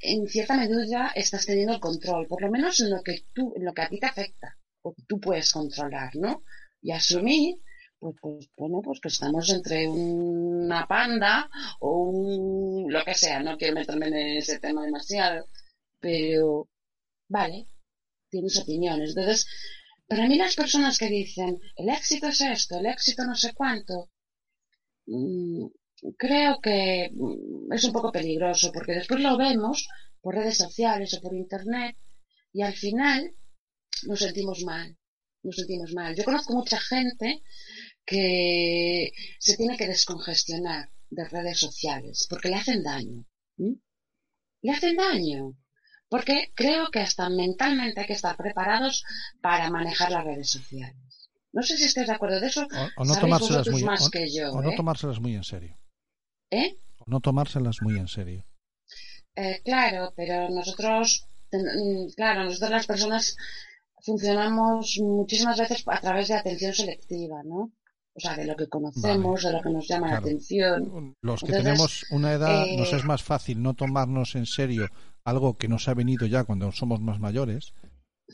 en cierta medida estás teniendo el control, por lo menos en lo que tú, en lo que a ti te afecta, o que tú puedes controlar, ¿no? Y asumir, pues, pues, bueno, pues que estamos entre una panda o un, lo que sea, no quiero meterme en ese tema demasiado, pero, vale, tienes opiniones. Entonces, para mí las personas que dicen, el éxito es esto, el éxito no sé cuánto, mm, creo que mm, es un poco peligroso porque después lo vemos por redes sociales o por internet y al final nos sentimos mal, nos sentimos mal. Yo conozco mucha gente que se tiene que descongestionar de redes sociales porque le hacen daño. Le hacen daño. Porque creo que hasta mentalmente hay que estar preparados para manejar las redes sociales. No sé si estáis de acuerdo de eso. O, o no tomárselas muy, más o- que yo, o no ¿eh? tomárselas muy en serio. ¿Eh? O no tomárselas muy en serio. Eh, claro, pero nosotros, claro, nosotros las personas funcionamos muchísimas veces a través de atención selectiva, ¿no? O sea, de lo que conocemos, de lo que nos llama la atención. Los que Entonces, tenemos una edad eh, nos es más fácil no tomarnos en serio algo que nos ha venido ya cuando somos más mayores.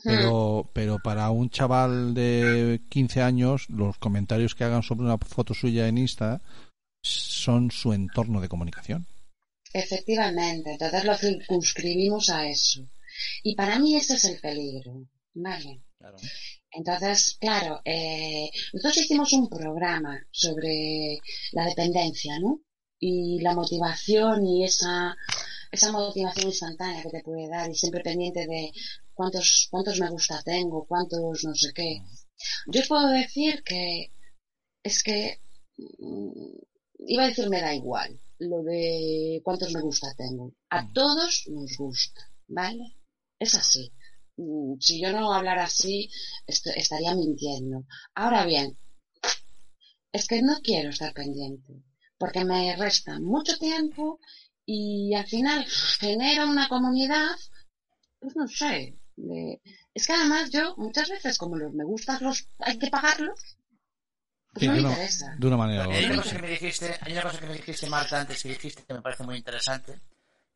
Pero, pero para un chaval de 15 años, los comentarios que hagan sobre una foto suya en Insta son su entorno de comunicación. Efectivamente, entonces lo circunscribimos a eso. Y para mí ese es el peligro, ¿vale? Claro. Entonces, claro, eh, nosotros hicimos un programa sobre la dependencia, ¿no? Y la motivación y esa, esa motivación instantánea que te puede dar y siempre pendiente de cuántos, cuántos me gusta tengo, cuántos no sé qué. Yo os puedo decir que es que mm, iba a decir me da igual lo de cuántos me gusta tengo. A todos nos gusta, ¿vale? Es así. Mm, Si yo no hablara así, est- estaría mintiendo. Ahora bien, es que no quiero estar pendiente, porque me resta mucho tiempo y al final genera una comunidad, pues no sé. de- Es que además yo muchas veces como los me gustas los hay que pagarlos, pues Sí, no de, me una, interesa. de una manera Hay una otra. cosa que me dijiste, hay una cosa que me dijiste, Marta, antes que dijiste que me parece muy interesante,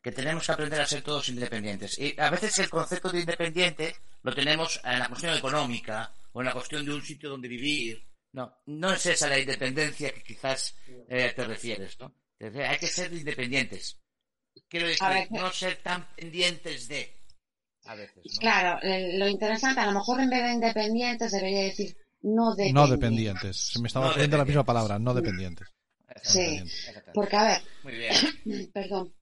que tenemos que aprender a ser todos independientes. Y a veces el concepto de independiente lo tenemos en la cuestión económica o en la cuestión de un sitio donde vivir. No, no es esa la independencia que quizás eh, te refieres, ¿no? Hay que ser independientes. Quiero decir, ver, no ser tan pendientes de. A veces, ¿no? Claro, eh, lo interesante, a lo mejor en vez de independientes debería decir no dependientes. No dependientes. Se me estaba No la misma palabra, no dependientes. Sí, Exactamente. porque a ver, Muy bien. perdón,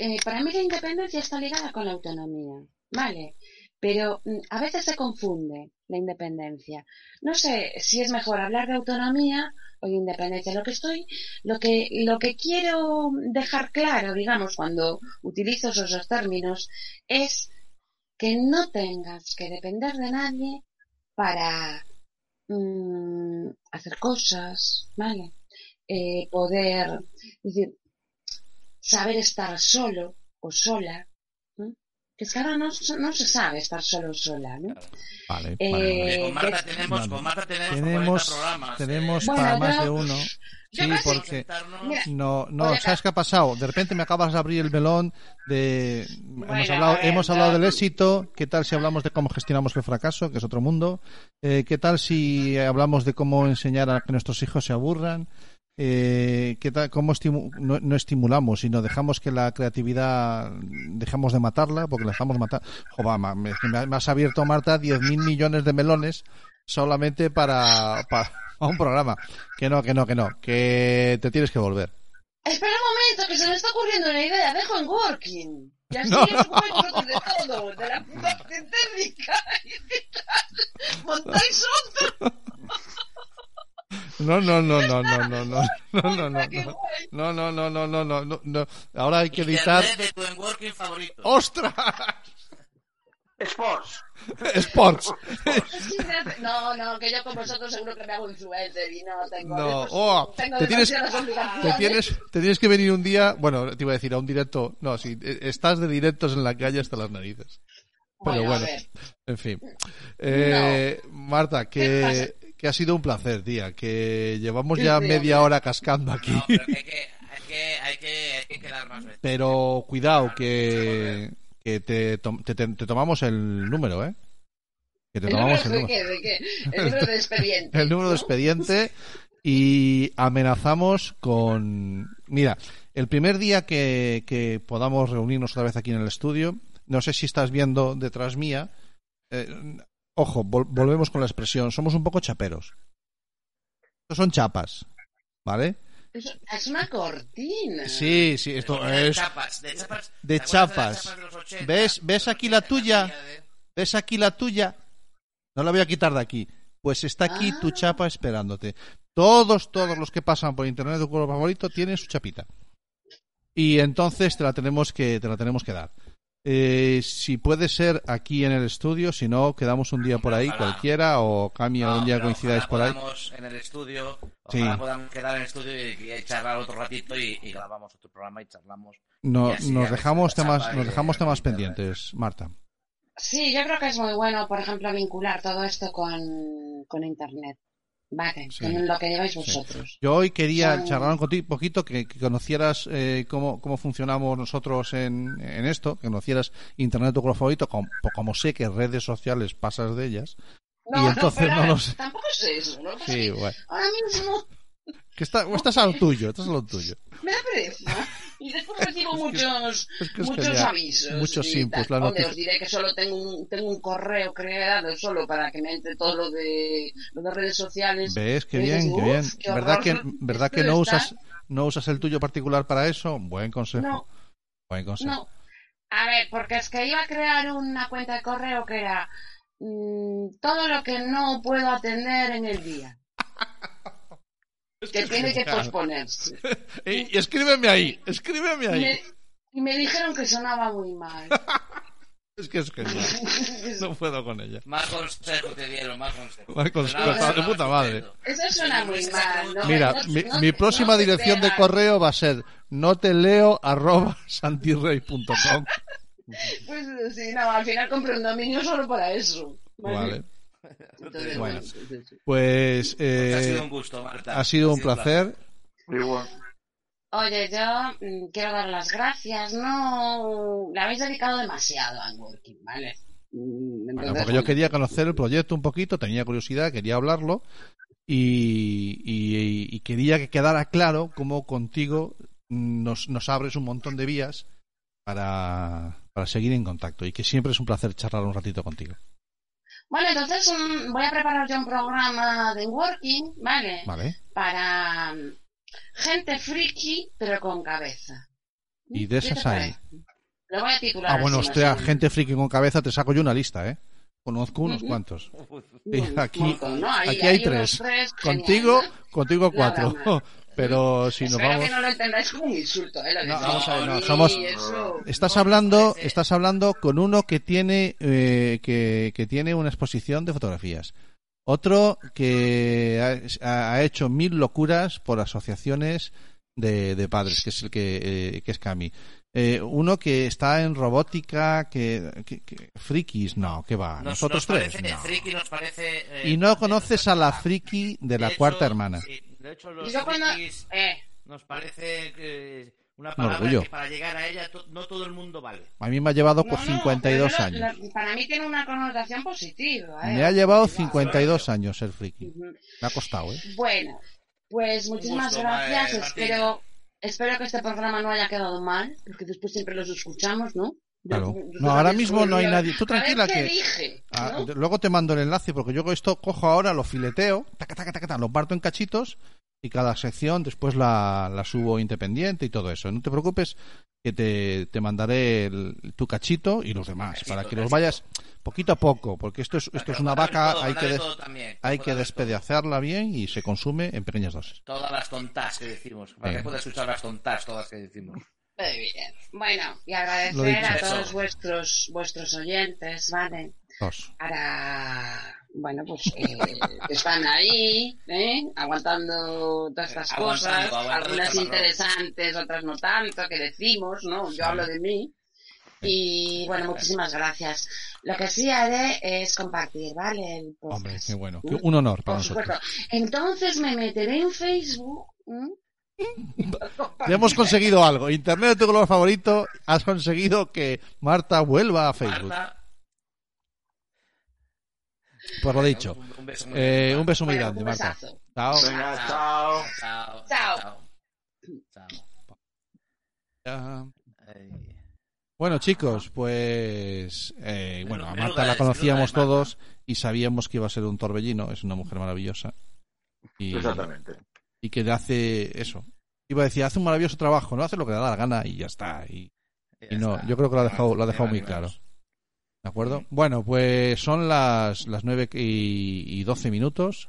eh, para mí la independencia está ligada con la autonomía, ¿vale? Pero mm, a veces se confunde la independencia. No sé si es mejor hablar de autonomía o de independencia. Lo que estoy, lo que, lo que quiero dejar claro, digamos, cuando utilizo esos dos términos, es que no tengas que depender de nadie para mm, hacer cosas, ¿vale? Eh, poder, es decir, saber estar solo o sola. ¿no? Que es que ahora no, se- no se sabe estar solo o sola, ¿no? Vale, Eh, vale. Con Marta tenemos, Vale. con Marta tenemos, Tenemos, 40 programas. eh, Bueno, para más yo- de uno. Sí, porque. Mira, no, no, ¿sabes qué ha pasado? De repente me acabas de abrir el melón de hemos hablado, ver, hemos hablado del éxito, ¿qué tal si hablamos de cómo gestionamos el fracaso, que es otro mundo? Eh, ¿qué tal si hablamos de cómo enseñar a que nuestros hijos se aburran? Eh, ¿qué tal, cómo estimu- no, no estimulamos, sino dejamos que la creatividad dejamos de matarla, porque la dejamos matar. Joder, ma- me, has abierto, Marta, 10.000 millones de melones solamente para, para un programa. Que no, que no, que no, que te tienes que volver. Espera un momento, que se me está ocurriendo una idea. Dejo en working. Y así No, vosotros de todo, de la parte técnica y tal. Montáis otro. No, no, no, no, no, no, no, no, no, no, no, no, no, no, no, no, no, no, no. Ahora hay que editar. De tu working favorito. ¡Ostras! Sports. Sports. No, no, que yo con vosotros seguro que me hago influencer y no tengo. No, oh, tengo te tienes, te tienes, te tienes que venir un día, bueno, te iba a decir a un directo, no, eh, estás de directos en la calle hasta las narices. Pero Bueno, bueno, en fin. Eh, Marta, ¿Qué que, que ha sido un placer, tía, que llevamos Sí, ya sí, media hombre. hora cascando aquí. No, pero que hay que, hay que, hay que, hay que quedar más veces. Pero cuidado, que, que te, tom- te, te- te tomamos el número, ¿eh? Que te ¿El tomamos el número número. de qué? ¿De qué? El número de expediente. El número de expediente y amenazamos con... Mira, el primer día que, que podamos reunirnos otra vez aquí en el estudio, no sé si estás viendo detrás mía, eh, ojo, vol- volvemos con la expresión, somos un poco chaperos. Estos son chapas, ¿vale? Es, es una cortina. Sí, sí, esto De es... chapas, de chapas. de ¿te acuerdas chapas. las de los 80? ¿Ves- ves aquí la tuya? De- ¿Ves aquí la tuya? No la voy a quitar de aquí. Pues está aquí tu Ah. chapa esperándote. Todos, todos los que pasan por internet de tu cuerpo favorito tienen su chapita. Y entonces te la tenemos que, te la tenemos que dar. Eh, si puede ser aquí en el estudio, si no, quedamos un día por ahí Ojalá. cualquiera o Cami No, un día coincidáis por ahí. en el estudio, Sí. ojalá podamos quedar en el estudio y, y charlar otro ratito y, y grabamos otro programa y charlamos. No, y así nos ya ves dejamos la temas, nos dejamos temas pendientes, Marta. Sí, yo creo que es muy bueno, por ejemplo, vincular todo esto con, con Internet. Vale, Sí, lo que lleváis sí. vosotros. Yo hoy quería Son- charlar contigo un poquito, que, que conocieras eh, cómo, cómo funcionamos nosotros en, en esto, que conocieras Internet tu favorito, como, como sé que redes sociales pasas de ellas. No, entonces pero no lo sé. Tampoco es eso, ¿no? Sí, bueno. Ahora mismo Que está, o estás a lo tuyo, estás a lo tuyo. me da pereza. Y después recibo muchos, es que es muchos genial. avisos. Muchos inputs, os diré que solo tengo un, tengo un correo creado solo para que me entre todo lo de, lo de redes sociales. ¿Ves? Qué bien, qué "Uf, bien. qué ¿Verdad que, verdad que no está- usas, no usas el tuyo particular para eso? Buen consejo. No. Buen consejo. No. A ver, porque es que iba a crear una cuenta de correo que era mm, todo lo que no puedo atender en el día. que tiene que posponerse. Y, y escríbeme ahí, escríbeme Y ahí. me, y me dijeron que sonaba muy mal. Es que es genial. No puedo con ella. Más consejo te dieron, más consejo. Más consejo, de puta madre. Eso suena muy mal. ¿no? Mira, No- mi, no- mi no próxima dirección de correo va a ser no te leo arroba santirrey.com. Pues sí, no, al final compré un dominio solo para eso. Vale. Entonces, Bueno. bueno, sí, sí, sí. Pues eh, Ha sido un gusto, Marta. ha sido un placer. placer. Igual. Oye, yo mm, quiero dar las gracias. No, le habéis dedicado demasiado a Working, ¿vale? Mm, Bueno, porque yo quería conocer el proyecto un poquito, tenía curiosidad, quería hablarlo y, y- y quería que quedara claro cómo contigo nos, nos abres un montón de vías para, para seguir en contacto y que siempre es un placer charlar un ratito contigo. Bueno, entonces voy a preparar yo un programa de Working, ¿vale? ¿Vale? Para mm, gente friki, pero con cabeza. Y de ¿Qué te esas hay. parece? Lo voy a titular. Ah, bueno, hostia, gente friki con cabeza, te saco yo una lista, ¿eh? Conozco unos cuantos. Aquí, montón, ¿no? Ahí- aquí hay tres. tres, Contigo, genial, contigo cuatro. Pero si nos Espero vamos... que no lo entendáis como un insulto, ¿eh? Lo de No, vamos a ver, no, somos- eso- Estás hablando, estás hablando con uno que tiene eh, que, que tiene una exposición de fotografías. Otro que ha, ha hecho mil locuras por asociaciones de, de padres, que es el que, eh, que es Cami. Eh, uno que está en robótica, que, que- que- frikis, no, que va. Nos- Nosotros nos tres, parece- no. friki nos parece, eh, Y no conoces a la friki de la hecho, cuarta hermana. sí, de hecho, los Yo cuando- eh, nos parece que una Un palabra que para llegar a ella to- no todo el mundo vale. A mí me ha llevado no, por no, 52 pero años. para mí tiene una connotación positiva, ¿eh? Me ha llevado Cuidado. 52 años ser friki. Me ha costado, ¿eh? Bueno, pues muchísimas gusto, gracias. espero, espero que este programa no haya quedado mal, porque después siempre los escuchamos, ¿no? Claro. No, ahora mismo no hay nadie. Tú tranquila que- dije, Ah, luego te mando el enlace porque yo esto cojo ahora, lo fileteo, taca, taca, taca, taca, lo parto en cachitos y cada sección después la, la subo independiente y todo eso. No te preocupes que te, te mandaré el- tu cachito y los demás Cachito, para que los vayas poquito a poco porque esto es, esto es una vaca, hay que, des- también, hay que despedazarla bien y se consume en pequeñas dosis. Todas las tontas que decimos. Para que puedas escuchar las tontas todas que decimos. Muy bien. Bueno, y agradecer a todos vuestros vuestros oyentes, ¿vale? Dos. Para, bueno, pues eh, que están ahí, ¿eh? Aguantando todas estas Aguantando, cosas, aguantando algunas interesantes, otras no tanto, que decimos, ¿no? Yo hablo de mí. Y bueno, muchísimas gracias. Lo que sí haré es compartir, ¿vale? El. Hombre, qué bueno. ¿Mm? Un honor para Por supuesto. nosotros. Entonces me meteré en Facebook. ¿m? Ya hemos conseguido algo. Internet de tu color favorito. Has conseguido que Marta vuelva a Facebook. Marta, Por lo dicho. un, beso muy Eh, grande. un beso muy Bueno, grande, un Marta. Chao. Chao. Chao. Chao. Chao. Bueno, chicos, pues eh, bueno, a Marta la conocíamos todos y sabíamos que iba a ser un torbellino, es una mujer maravillosa y, Exactamente. Y que le hace eso. Iba a decir, hace un maravilloso trabajo, no hace lo que le da la gana y ya está. Y, Ya y no, está. yo creo que lo ha dejado, lo ha dejado muy claro. ¿De acuerdo? Bueno, pues son las, las 9 y, y 12 minutos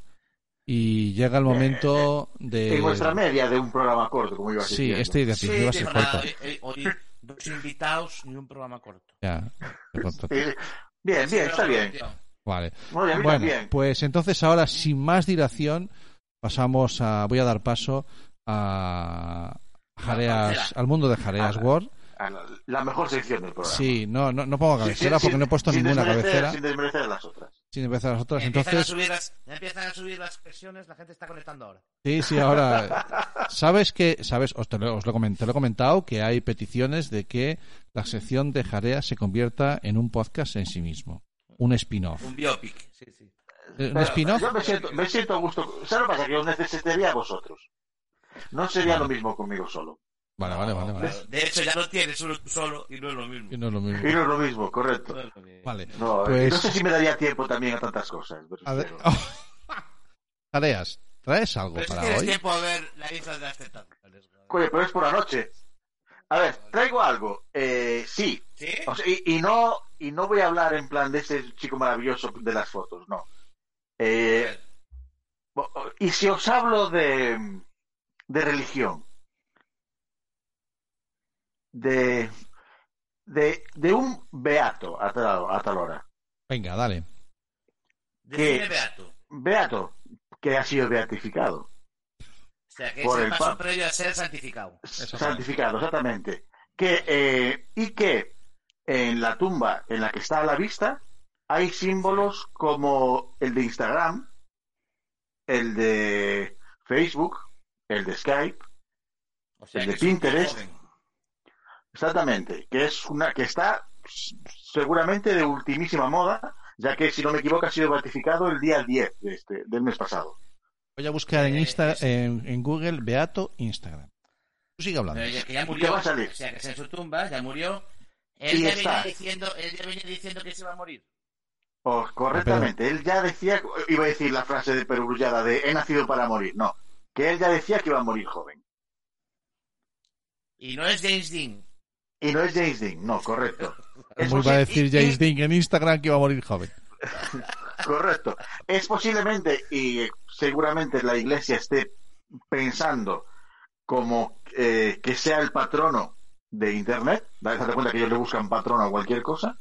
y llega el momento de... En vuestra media de un programa corto, como Sí, este de Sí, iba a ser dijo nada, corto. hoy, hoy- hoy dos invitados y un programa corto. Ya, de corto. Eh, Bien, bien, está bien. Vale. Muy bien, Bueno, bien. pues entonces ahora, sin más dilación, pasamos a. Voy a dar paso a Jareas, al mundo de Jareas World. La- mejor sección del programa. Sí, no, no, no pongo cabecera sí, porque sin- no he puesto ninguna desmerecer- cabecera Sin desmerecer las otras. sin empezar las otras. Empiezan, a Entonces, subir las, ya empiezan a subir las presiones, la gente está conectando ahora. sí, sí, ahora. ¿Sabes que, sabes, os, te lo, os lo comen- te lo he comentado, que hay peticiones de que la sección de Jareas se convierta en un podcast en sí mismo? Un spin-off. Un biopic, sí, sí. Eh, ¿Un Pero spin-off? Yo me siento, me siento a gusto. ¿Sabes lo que pasa? Que os necesitaría a vosotros. No sería lo mismo conmigo solo. Vale, vale, vale. vale. De hecho, ya lo tienes solo tú solo y no es lo mismo. Y no es lo mismo. Y no es lo mismo, correcto. No es lo mismo. Vale. No, Pues- no sé si me daría tiempo también a tantas cosas. pero A ver- espero. Jareas, ¿traes algo Pero si para tienes hoy? tiempo a ver la isla de las tentaciones. Oye, pero es por la noche. A ver, traigo algo. Eh, sí. ¿Sí? O sea, y, y no y no voy a hablar en plan de ese chico maravilloso de las fotos, no. Eh, y si os hablo de, de religión, de, de, de un beato a tal, a tal hora, Venga, dale. ¿Qué? Beato. beato que ha sido beatificado, O sea, que Por es el paso pa- previo a ser santificado. santificado, exactamente, que eh, y que en la tumba en la que está a la vista hay símbolos como el de Instagram, el de Facebook, el de Skype, O sea, El de Pinterest. exactamente, que es una que está seguramente de ultimísima moda, ya que si no me equivoco ha sido beatificado el día 10 de este, del mes pasado. Voy a buscar en, Eh, Insta, en, en Google Beato Instagram. Tú sigue hablando. Pero ya- que ya ¿Qué va a salir? O sea, que está en su tumba, ya murió. Él ya, venía diciendo, él ya venía diciendo que se iba a morir. Oh, correctamente, él ya decía, iba a decir la frase de perogrullada de he nacido para morir, no, que él ya decía que iba a morir joven. Y no es James Dean. Y no es James Dean, no, correcto. Es Como iba a decir y- James y- Dean en Instagram que iba a morir joven. Correcto. Es posiblemente y eh, seguramente la iglesia esté pensando como eh, que sea el patrono de Internet. Date cuenta que ellos le buscan patrono a cualquier cosa.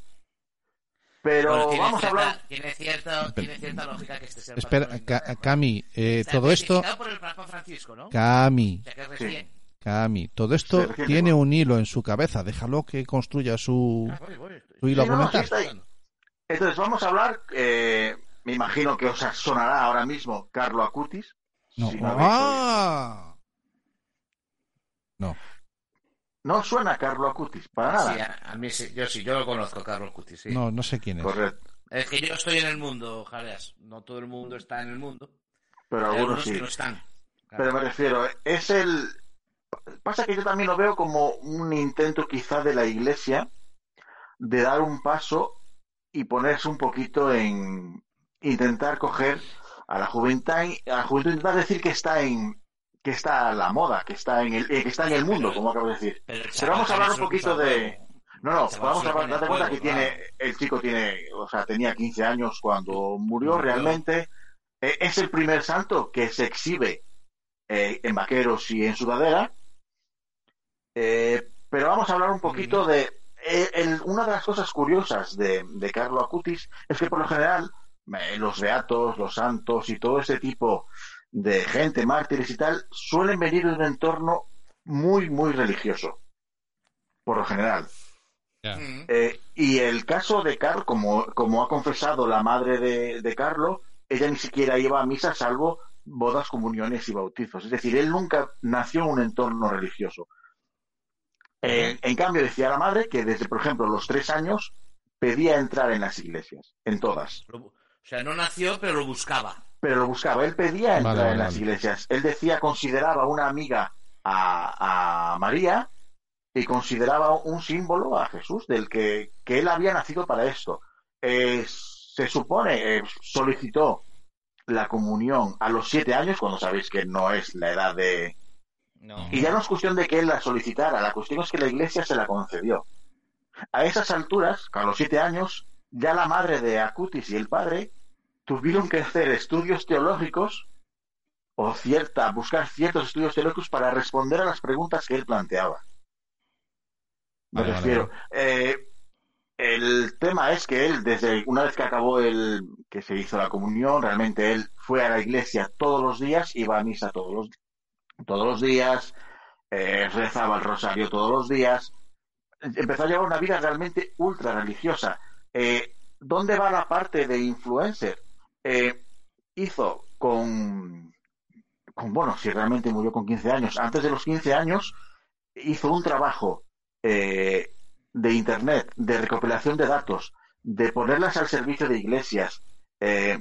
Pero Bueno, tiene vamos a cierta, hablar. Tiene cierta, tiene cierta lógica que este sea el Espera, Ca-. Cami, eh, Está todo esto, por el Papa Francisco, ¿no? Cami, O sea, recién. Cami, todo esto recién tiene igual. un hilo en su cabeza. Déjalo que construya su, Ah, voy, voy, su hilo Sí, no, argumental. sí ahí. Entonces vamos a hablar. eh, me imagino que os sonará ahora mismo Carlo Acutis. No. Si no habéis ¡Ah! No. No suena Carlo Acutis, para nada. Sí, a, a mí sí, yo sí, yo lo conozco, Carlos Cuti, sí. No, no sé quién es. Correcto. Es que yo estoy en el mundo, Jareas. No todo el mundo está en el mundo. Pero algunos algunos sí. que no están. Claro. Pero me refiero, es el... Pasa que yo también lo veo como un intento quizá de la iglesia de dar un paso y ponerse un poquito en intentar coger a la juventud, a la juventud intentar decir que está en que está a la moda, que está en el eh, que está en el mundo, como acabo de decir. Pero, vamos a hablar un poquito de no, no, vamos a date cuenta que tiene el chico tiene, o sea, tenía 15 años cuando murió realmente eh, es el primer santo que se exhibe eh, en vaqueros y en sudadera. Eh, pero vamos a hablar un poquito de. eh, el- una de las cosas curiosas de, de Carlo Acutis es que por lo general los beatos, los santos y todo ese tipo de gente, mártires y tal, suelen venir de un entorno muy, muy religioso. Por lo general. Mm. Eh, y el caso de Carl, como, como ha confesado la madre de, de Carlo, ella ni siquiera iba a misa salvo bodas, comuniones y bautizos. Es decir, él nunca nació en un entorno religioso. Eh, en cambio, decía la madre que desde, por ejemplo, los tres años pedía entrar en las iglesias, en todas. O sea, no nació, pero lo buscaba. Pero lo buscaba, él pedía entrar Vale, vale, en las iglesias. Él decía, consideraba una amiga a, a María y consideraba un símbolo a Jesús, del que, que él había nacido para esto. Eh, se supone, eh, solicitó la comunión a los siete años, cuando sabéis que no es la edad de... No. Y ya no es cuestión de que él la solicitara, la cuestión es que la iglesia se la concedió. A esas alturas, a los siete años, ya la madre de Acutis y el padre tuvieron que hacer estudios teológicos o cierta, buscar ciertos estudios teológicos para responder a las preguntas que él planteaba. Me Vale, vale, refiero. eh, el tema es que él, desde una vez que acabó el que se hizo la comunión, realmente él fue a la iglesia todos los días, iba a misa todos los, todos los días, eh, rezaba el rosario todos los días, empezó a llevar una vida realmente ultra religiosa. Eh, ¿Dónde va la parte de influencer? Eh, hizo con, bueno, si realmente murió con 15 años, antes de los 15 años, hizo un trabajo eh, de Internet, de recopilación de datos, de ponerlas al servicio de iglesias. eh,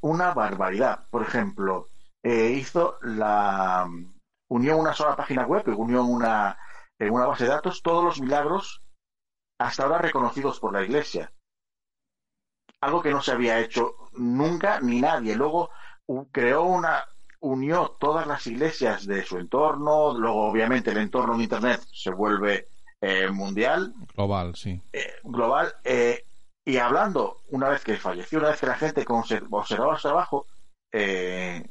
una barbaridad. Por ejemplo, hizo la unió una sola página web, unió una, en una base de datos todos los milagros hasta ahora reconocidos por la iglesia. Algo que no se había hecho nunca ni nadie. Luego creó una, unió todas las iglesias de su entorno, luego obviamente el entorno en Internet se vuelve eh, mundial, Global, sí. eh, global, eh, y hablando, una vez que falleció, una vez que la gente observaba su trabajo, eh,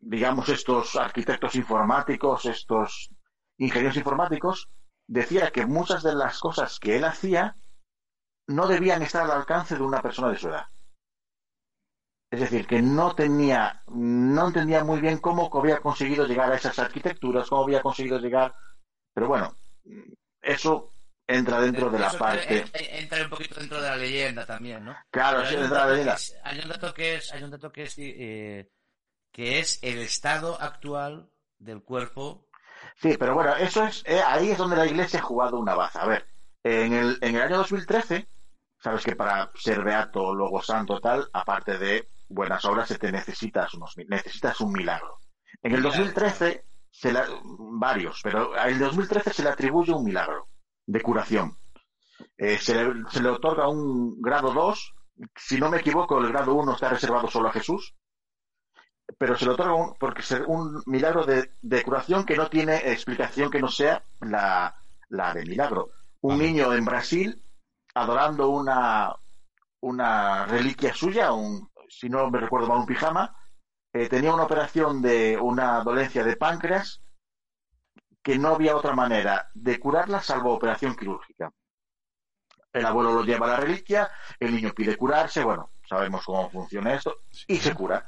digamos estos arquitectos informáticos, estos ingenieros informáticos, decía que muchas de las cosas que él hacía no debían estar al alcance de una persona de su edad. Es decir, que no tenía, no entendía muy bien cómo había conseguido llegar a esas arquitecturas, cómo había conseguido llegar. Pero bueno, eso entra dentro de la Eso parte. entra- un poquito dentro de la leyenda también, ¿no? Claro, sí, entra la leyenda. es, hay un dato que es, hay un dato que es, eh, que es el estado actual del cuerpo. Sí, pero bueno, eso es, eh, ahí es donde la iglesia ha jugado una baza. A ver, en el, en el año 2013, sabes que para ser beato, luego santo, tal, aparte de buenas obras, se te necesitas unos, necesitas un milagro. En el 2013, se la- varios, pero en el 2013 se le atribuye un milagro de curación. Eh, se, le, se le otorga un grado 2, si no me equivoco, el grado 1 está reservado solo a Jesús, pero se le otorga un, porque es un milagro de, de curación que no tiene explicación que no sea la, la de milagro. Un niño en Brasil adorando una, una reliquia suya, si no me recuerdo mal, un pijama, eh, tenía una operación de una dolencia de páncreas que no había otra manera de curarla salvo operación quirúrgica. El abuelo lo lleva a la reliquia, el niño pide curarse, bueno, sabemos cómo funciona esto, y se cura.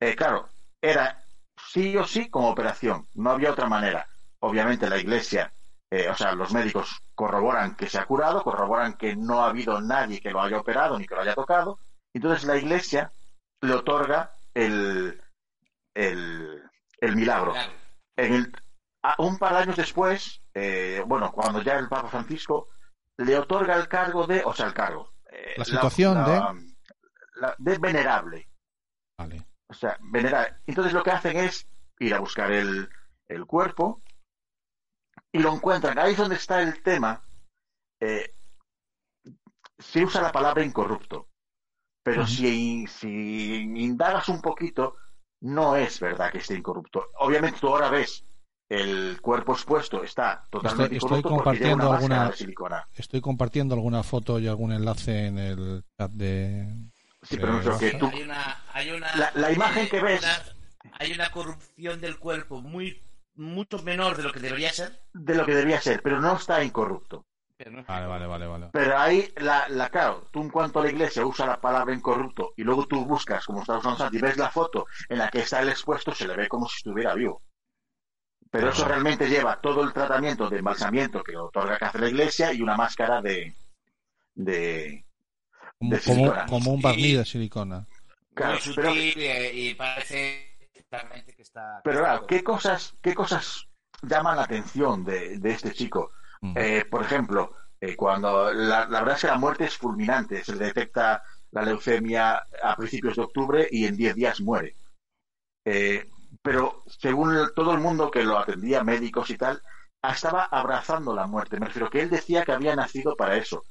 Eh, claro, era sí o sí como operación, no había otra manera. Obviamente la iglesia, eh, o sea, los médicos corroboran que se ha curado, corroboran que no ha habido nadie que lo haya operado ni que lo haya tocado, entonces la iglesia le otorga el, el, el milagro. En el- a- un par de años después, eh, bueno, cuando ya el Papa Francisco le otorga el cargo de, o sea, el cargo. eh, La situación de... la- de venerable. Vale. O sea, venerar. Entonces lo que hacen es ir a buscar el, el cuerpo y lo encuentran. Ahí es donde está el tema. Eh, se usa la palabra incorrupto, pero si, si indagas un poquito, no es verdad que esté incorrupto. Obviamente tú ahora ves el cuerpo expuesto, está totalmente Estoy- estoy incorrupto porque lleva una compartiendo alguna- de silicona. Estoy compartiendo alguna foto y algún enlace en el chat de. Sí, pero lo que tú, Hay una, hay una, La- la imagen que ves- una- hay una corrupción del cuerpo muy, mucho menor de lo que debería ser. de lo que debía ser, pero no está incorrupto. Vale, vale, vale, vale. Pero ahí, la, la claro, tú en cuanto a la iglesia usa la palabra incorrupto y luego tú buscas, como está usando Santi, y ves la foto en la que está el expuesto, se le ve como si estuviera vivo. Pero eso realmente lleva todo el tratamiento de embalsamiento que otorga que hace la iglesia y una máscara de. de Como, de como, silicona. como un barniz de silicona. claro, muy pero, y, y parece claramente que está. pero claro, ¿qué cosas, ¿qué cosas llaman la atención de, de este chico? Eh, por ejemplo, eh, cuando la, la verdad es que la muerte es fulminante, se le detecta la leucemia a principios de octubre y en 10 días muere. Eh, pero según el- todo el mundo que lo atendía, médicos y tal, estaba abrazando la muerte. Me refiero que él decía que había nacido para eso.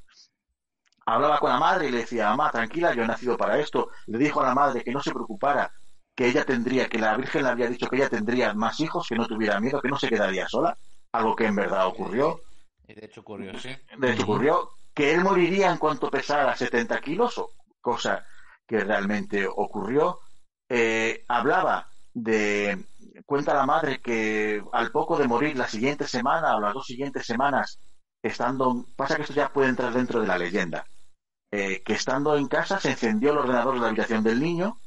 Hablaba con la madre y le decía, mamá, tranquila, yo he nacido para esto. Le dijo a la madre que no se preocupara, que ella tendría, que la Virgen le había dicho que ella tendría más hijos, que no tuviera miedo, que no se quedaría sola, algo que en verdad ocurrió. De hecho ocurrió, sí. De hecho, ocurrió que él moriría en cuanto pesara 70 kilos, o- cosa que realmente ocurrió. Eh, hablaba de, cuenta la madre que al poco de morir la siguiente semana o las dos siguientes semanas, estando, pasa que esto ya puede entrar dentro de la leyenda, eh, que estando en casa se encendió el ordenador de la habitación del niño,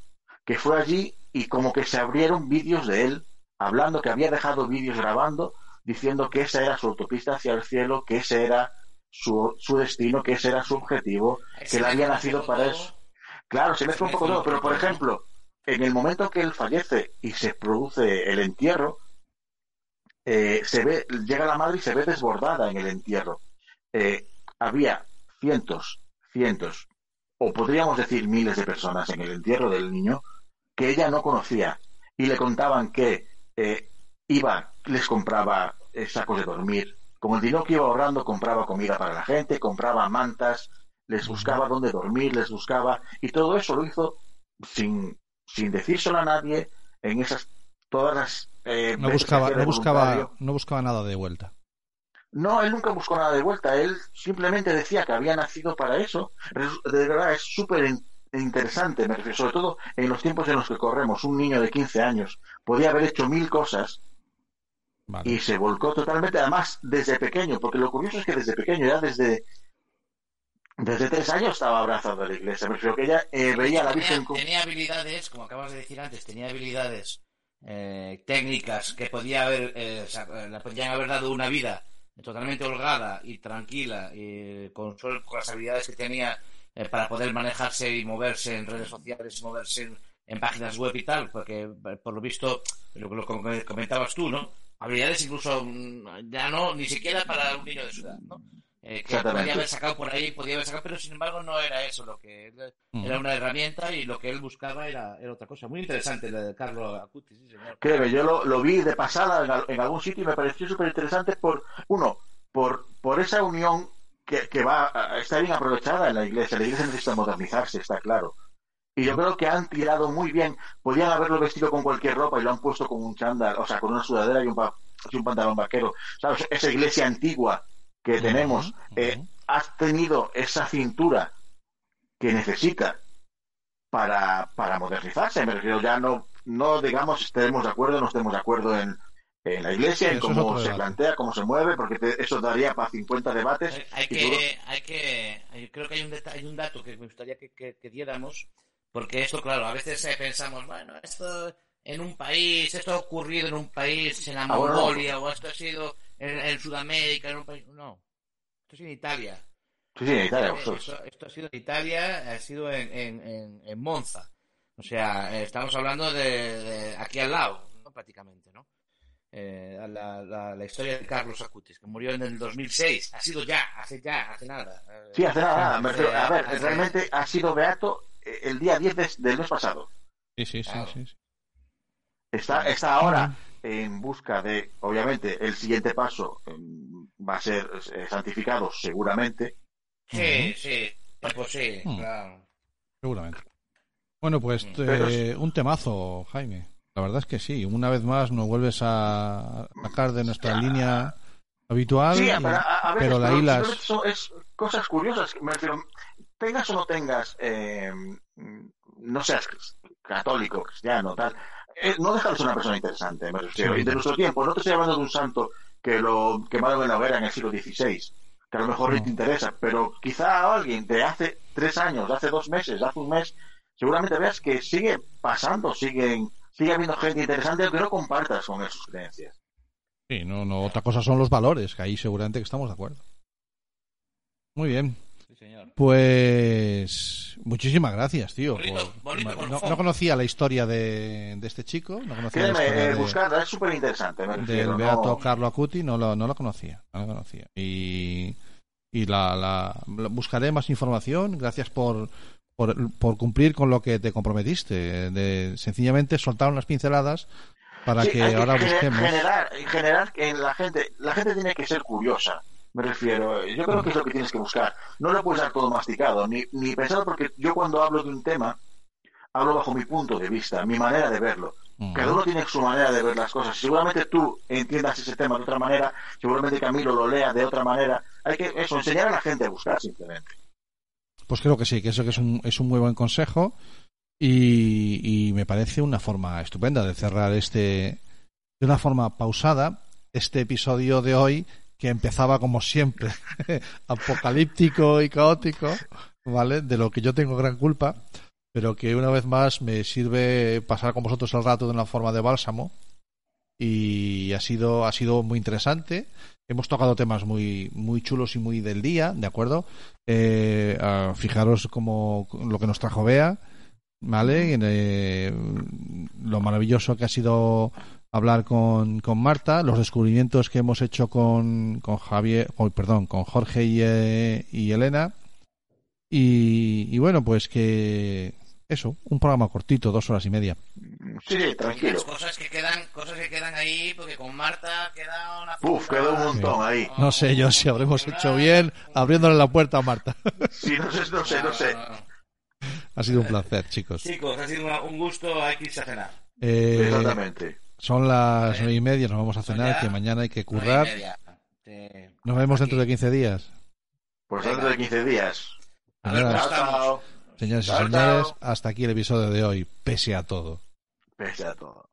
que fue allí y como que se abrieron vídeos de él, hablando que había dejado vídeos grabando, diciendo que esa era su autopista hacia el cielo, que ese era su, su destino, que ese era su objetivo, que él había nacido todo, para eso. Claro, se mezcla un poco todo, pero por ejemplo, en el momento que él fallece y se produce el entierro, eh, se ve, llega la madre y se ve desbordada en el entierro. Eh, había cientos, cientos, o podríamos decir miles de personas en el entierro del niño que ella no conocía y le contaban que eh, iba, les compraba eh, sacos de dormir, con el dinero que iba ahorrando compraba comida para la gente, compraba mantas, les buscaba dónde dormir, les buscaba, y todo eso lo hizo sin, sin decírselo a nadie, en esas todas las eh, No buscaba, no buscaba, no buscaba nada de vuelta. No, él nunca buscó nada de vuelta. Él simplemente decía que había nacido para eso. De verdad, es súper interesante, me refiero, sobre todo en los tiempos en los que corremos. Un niño de 15 años podía haber hecho mil cosas Vale. y se volcó totalmente, además, desde pequeño, porque lo curioso es que desde pequeño, ya desde, desde tres años estaba abrazado a la iglesia. Me refiero que ella eh, veía a la tenía, Virgen como... tenía habilidades, como acabas de decir antes, tenía habilidades eh, técnicas que podía haber, eh, o sea, eh, le podían haber dado una vida totalmente holgada y tranquila y con, con las habilidades que tenía eh, para poder manejarse y moverse en redes sociales moverse en, en páginas web y tal, porque eh, por lo visto, lo que comentabas tú, ¿no? Habilidades incluso mm, ya no, ni siquiera para un niño de su edad, ¿no? Eh, que podía haber sacado por ahí, podía haber sacado, pero sin embargo no era eso lo que él- era una herramienta y lo que él buscaba era, era otra cosa. Muy interesante la de Carlos Acuti, sí, señor. Créeme, yo lo, lo vi de pasada en algún sitio y me pareció súper interesante por, uno, por, por esa unión que, que va, está bien aprovechada en la iglesia. La iglesia necesita modernizarse, está claro. Y yo creo que han tirado muy bien. Podían haberlo vestido con cualquier ropa y lo han puesto con un chándal, o sea, con una sudadera y un, pa- y un pantalón vaquero. ¿Sabes? Esa iglesia antigua que tenemos eh, ha tenido esa cintura que necesita para, para modernizarse. Me refiero, ya no, no digamos estemos de acuerdo o no estemos de acuerdo en, en la iglesia, Sí, en cómo se debate. plantea, cómo se mueve, porque te- eso daría para 50 debates. Hay, que, hay que, hay- creo que hay un, hay un dato que me gustaría que, que- que diéramos, porque esto, claro, a veces eh, pensamos, bueno, esto en un país, esto ha ocurrido en un país, en la Ah, bueno, no. Mongolia, o esto ha sido en, en Sudamérica, en un país. No, esto es en Italia. Sí, sí, en Italia, vosotros. Esto, esto ha sido en Italia, ha sido en, en, en, en Monza. O sea, eh, estamos hablando de, de aquí al lado, ¿no? prácticamente, ¿no? Eh, la, la, la historia de Carlos Acutis, que murió en el 2006. Ha sido ya, hace ya, hace nada. Eh, Sí, hace nada, nada. Me hace- refiero- a ver, realmente ha sido beato eh, el día 10 de- del mes pasado. Sí, sí, sí, Claro. sí, sí. Está, está ahora en busca de, obviamente, el siguiente paso em, va a ser eh, santificado seguramente. Sí, sí, pues sí, Mm. claro. Seguramente. Bueno, pues Pero eh, un temazo, Jaime. La verdad es que sí. Una vez más nos vuelves a sacar de nuestra línea habitual. Sí, pero a, a veces pero la pero hilas. son- es cosas curiosas. Me refiero, tengas o no tengas, eh, no seas católico, cristiano, tal, eh, no deja de ser una persona interesante, me refiero. Sí. Y de nuestro tiempo, no te estoy hablando de un santo que lo quemaron en la hoguera en el siglo XVI, que a lo mejor No. te interesa, pero quizá alguien de hace tres años, de hace dos meses, de hace un mes, seguramente veas que sigue pasando, siguen, sigue habiendo gente interesante aunque no compartas con él sus creencias. Sí, no, no. Otra cosa son los valores, que ahí seguramente que estamos de acuerdo. Muy bien. Sí, señor. Pues muchísimas gracias, tío. Bonito, bonito no, conocía la historia de, de este chico, no conocía la Créeme, historia eh, de- buscarla, es súper interesante, del refiero. Beato no- Carlo Acuti, no lo, no lo conocía, no lo conocía. Y, y la, la- la- buscaré más información. Gracias por, por, por cumplir con lo que te comprometiste, de sencillamente soltar unas pinceladas para Sí, que ahora busquemos. Generar, generar en la gente, la gente tiene que ser curiosa, me refiero. Yo creo que es lo que tienes que buscar. No lo puedes dar todo masticado, ni, ni pensado, porque yo cuando hablo de un tema, hablo bajo mi punto de vista, mi manera de verlo. Cada uno tiene su manera de ver las cosas. Seguramente tú entiendas ese tema de otra manera, seguramente Camilo lo lea de otra manera. Hay que eso, enseñar a la gente a buscar simplemente. Pues creo que sí, que eso que es un, es un muy buen consejo y, y me parece una forma estupenda de cerrar este, de una forma pausada, este episodio de hoy que empezaba como siempre, apocalíptico y caótico, ¿vale? De lo que yo tengo gran culpa, pero que una vez más me sirve pasar con vosotros el rato de una forma de bálsamo y ha sido, ha sido muy interesante. Hemos tocado temas muy, muy chulos y muy del día, ¿de acuerdo? Eh, fijaros como lo que nos trajo Bea, ¿vale? Eh, lo maravilloso que ha sido hablar con, con Marta, los descubrimientos que hemos hecho con, con Javier, oh, perdón, con Jorge y, eh, y Elena. Y, y bueno, pues que eso, un programa cortito, dos horas y media. Sí, tranquilo. cosas que quedan, cosas que quedan ahí, porque con Marta queda una Uf, quedó un montón ahí. No sé yo si habremos hecho bien abriéndole la puerta a Marta. Sí, no sé, no sé, no sé. ha sido un placer, chicos. Chicos, ha sido un gusto, hay que irse a cenar. Eh, Exactamente. son las nueve y media, nos vamos a cenar, Ya. que mañana hay que currar. Nos vemos Aquí. dentro de 15 días. Pues dentro de 15 días. A ver Señoras, y señores, hasta aquí el episodio de hoy, pese a todo. Pese a todo.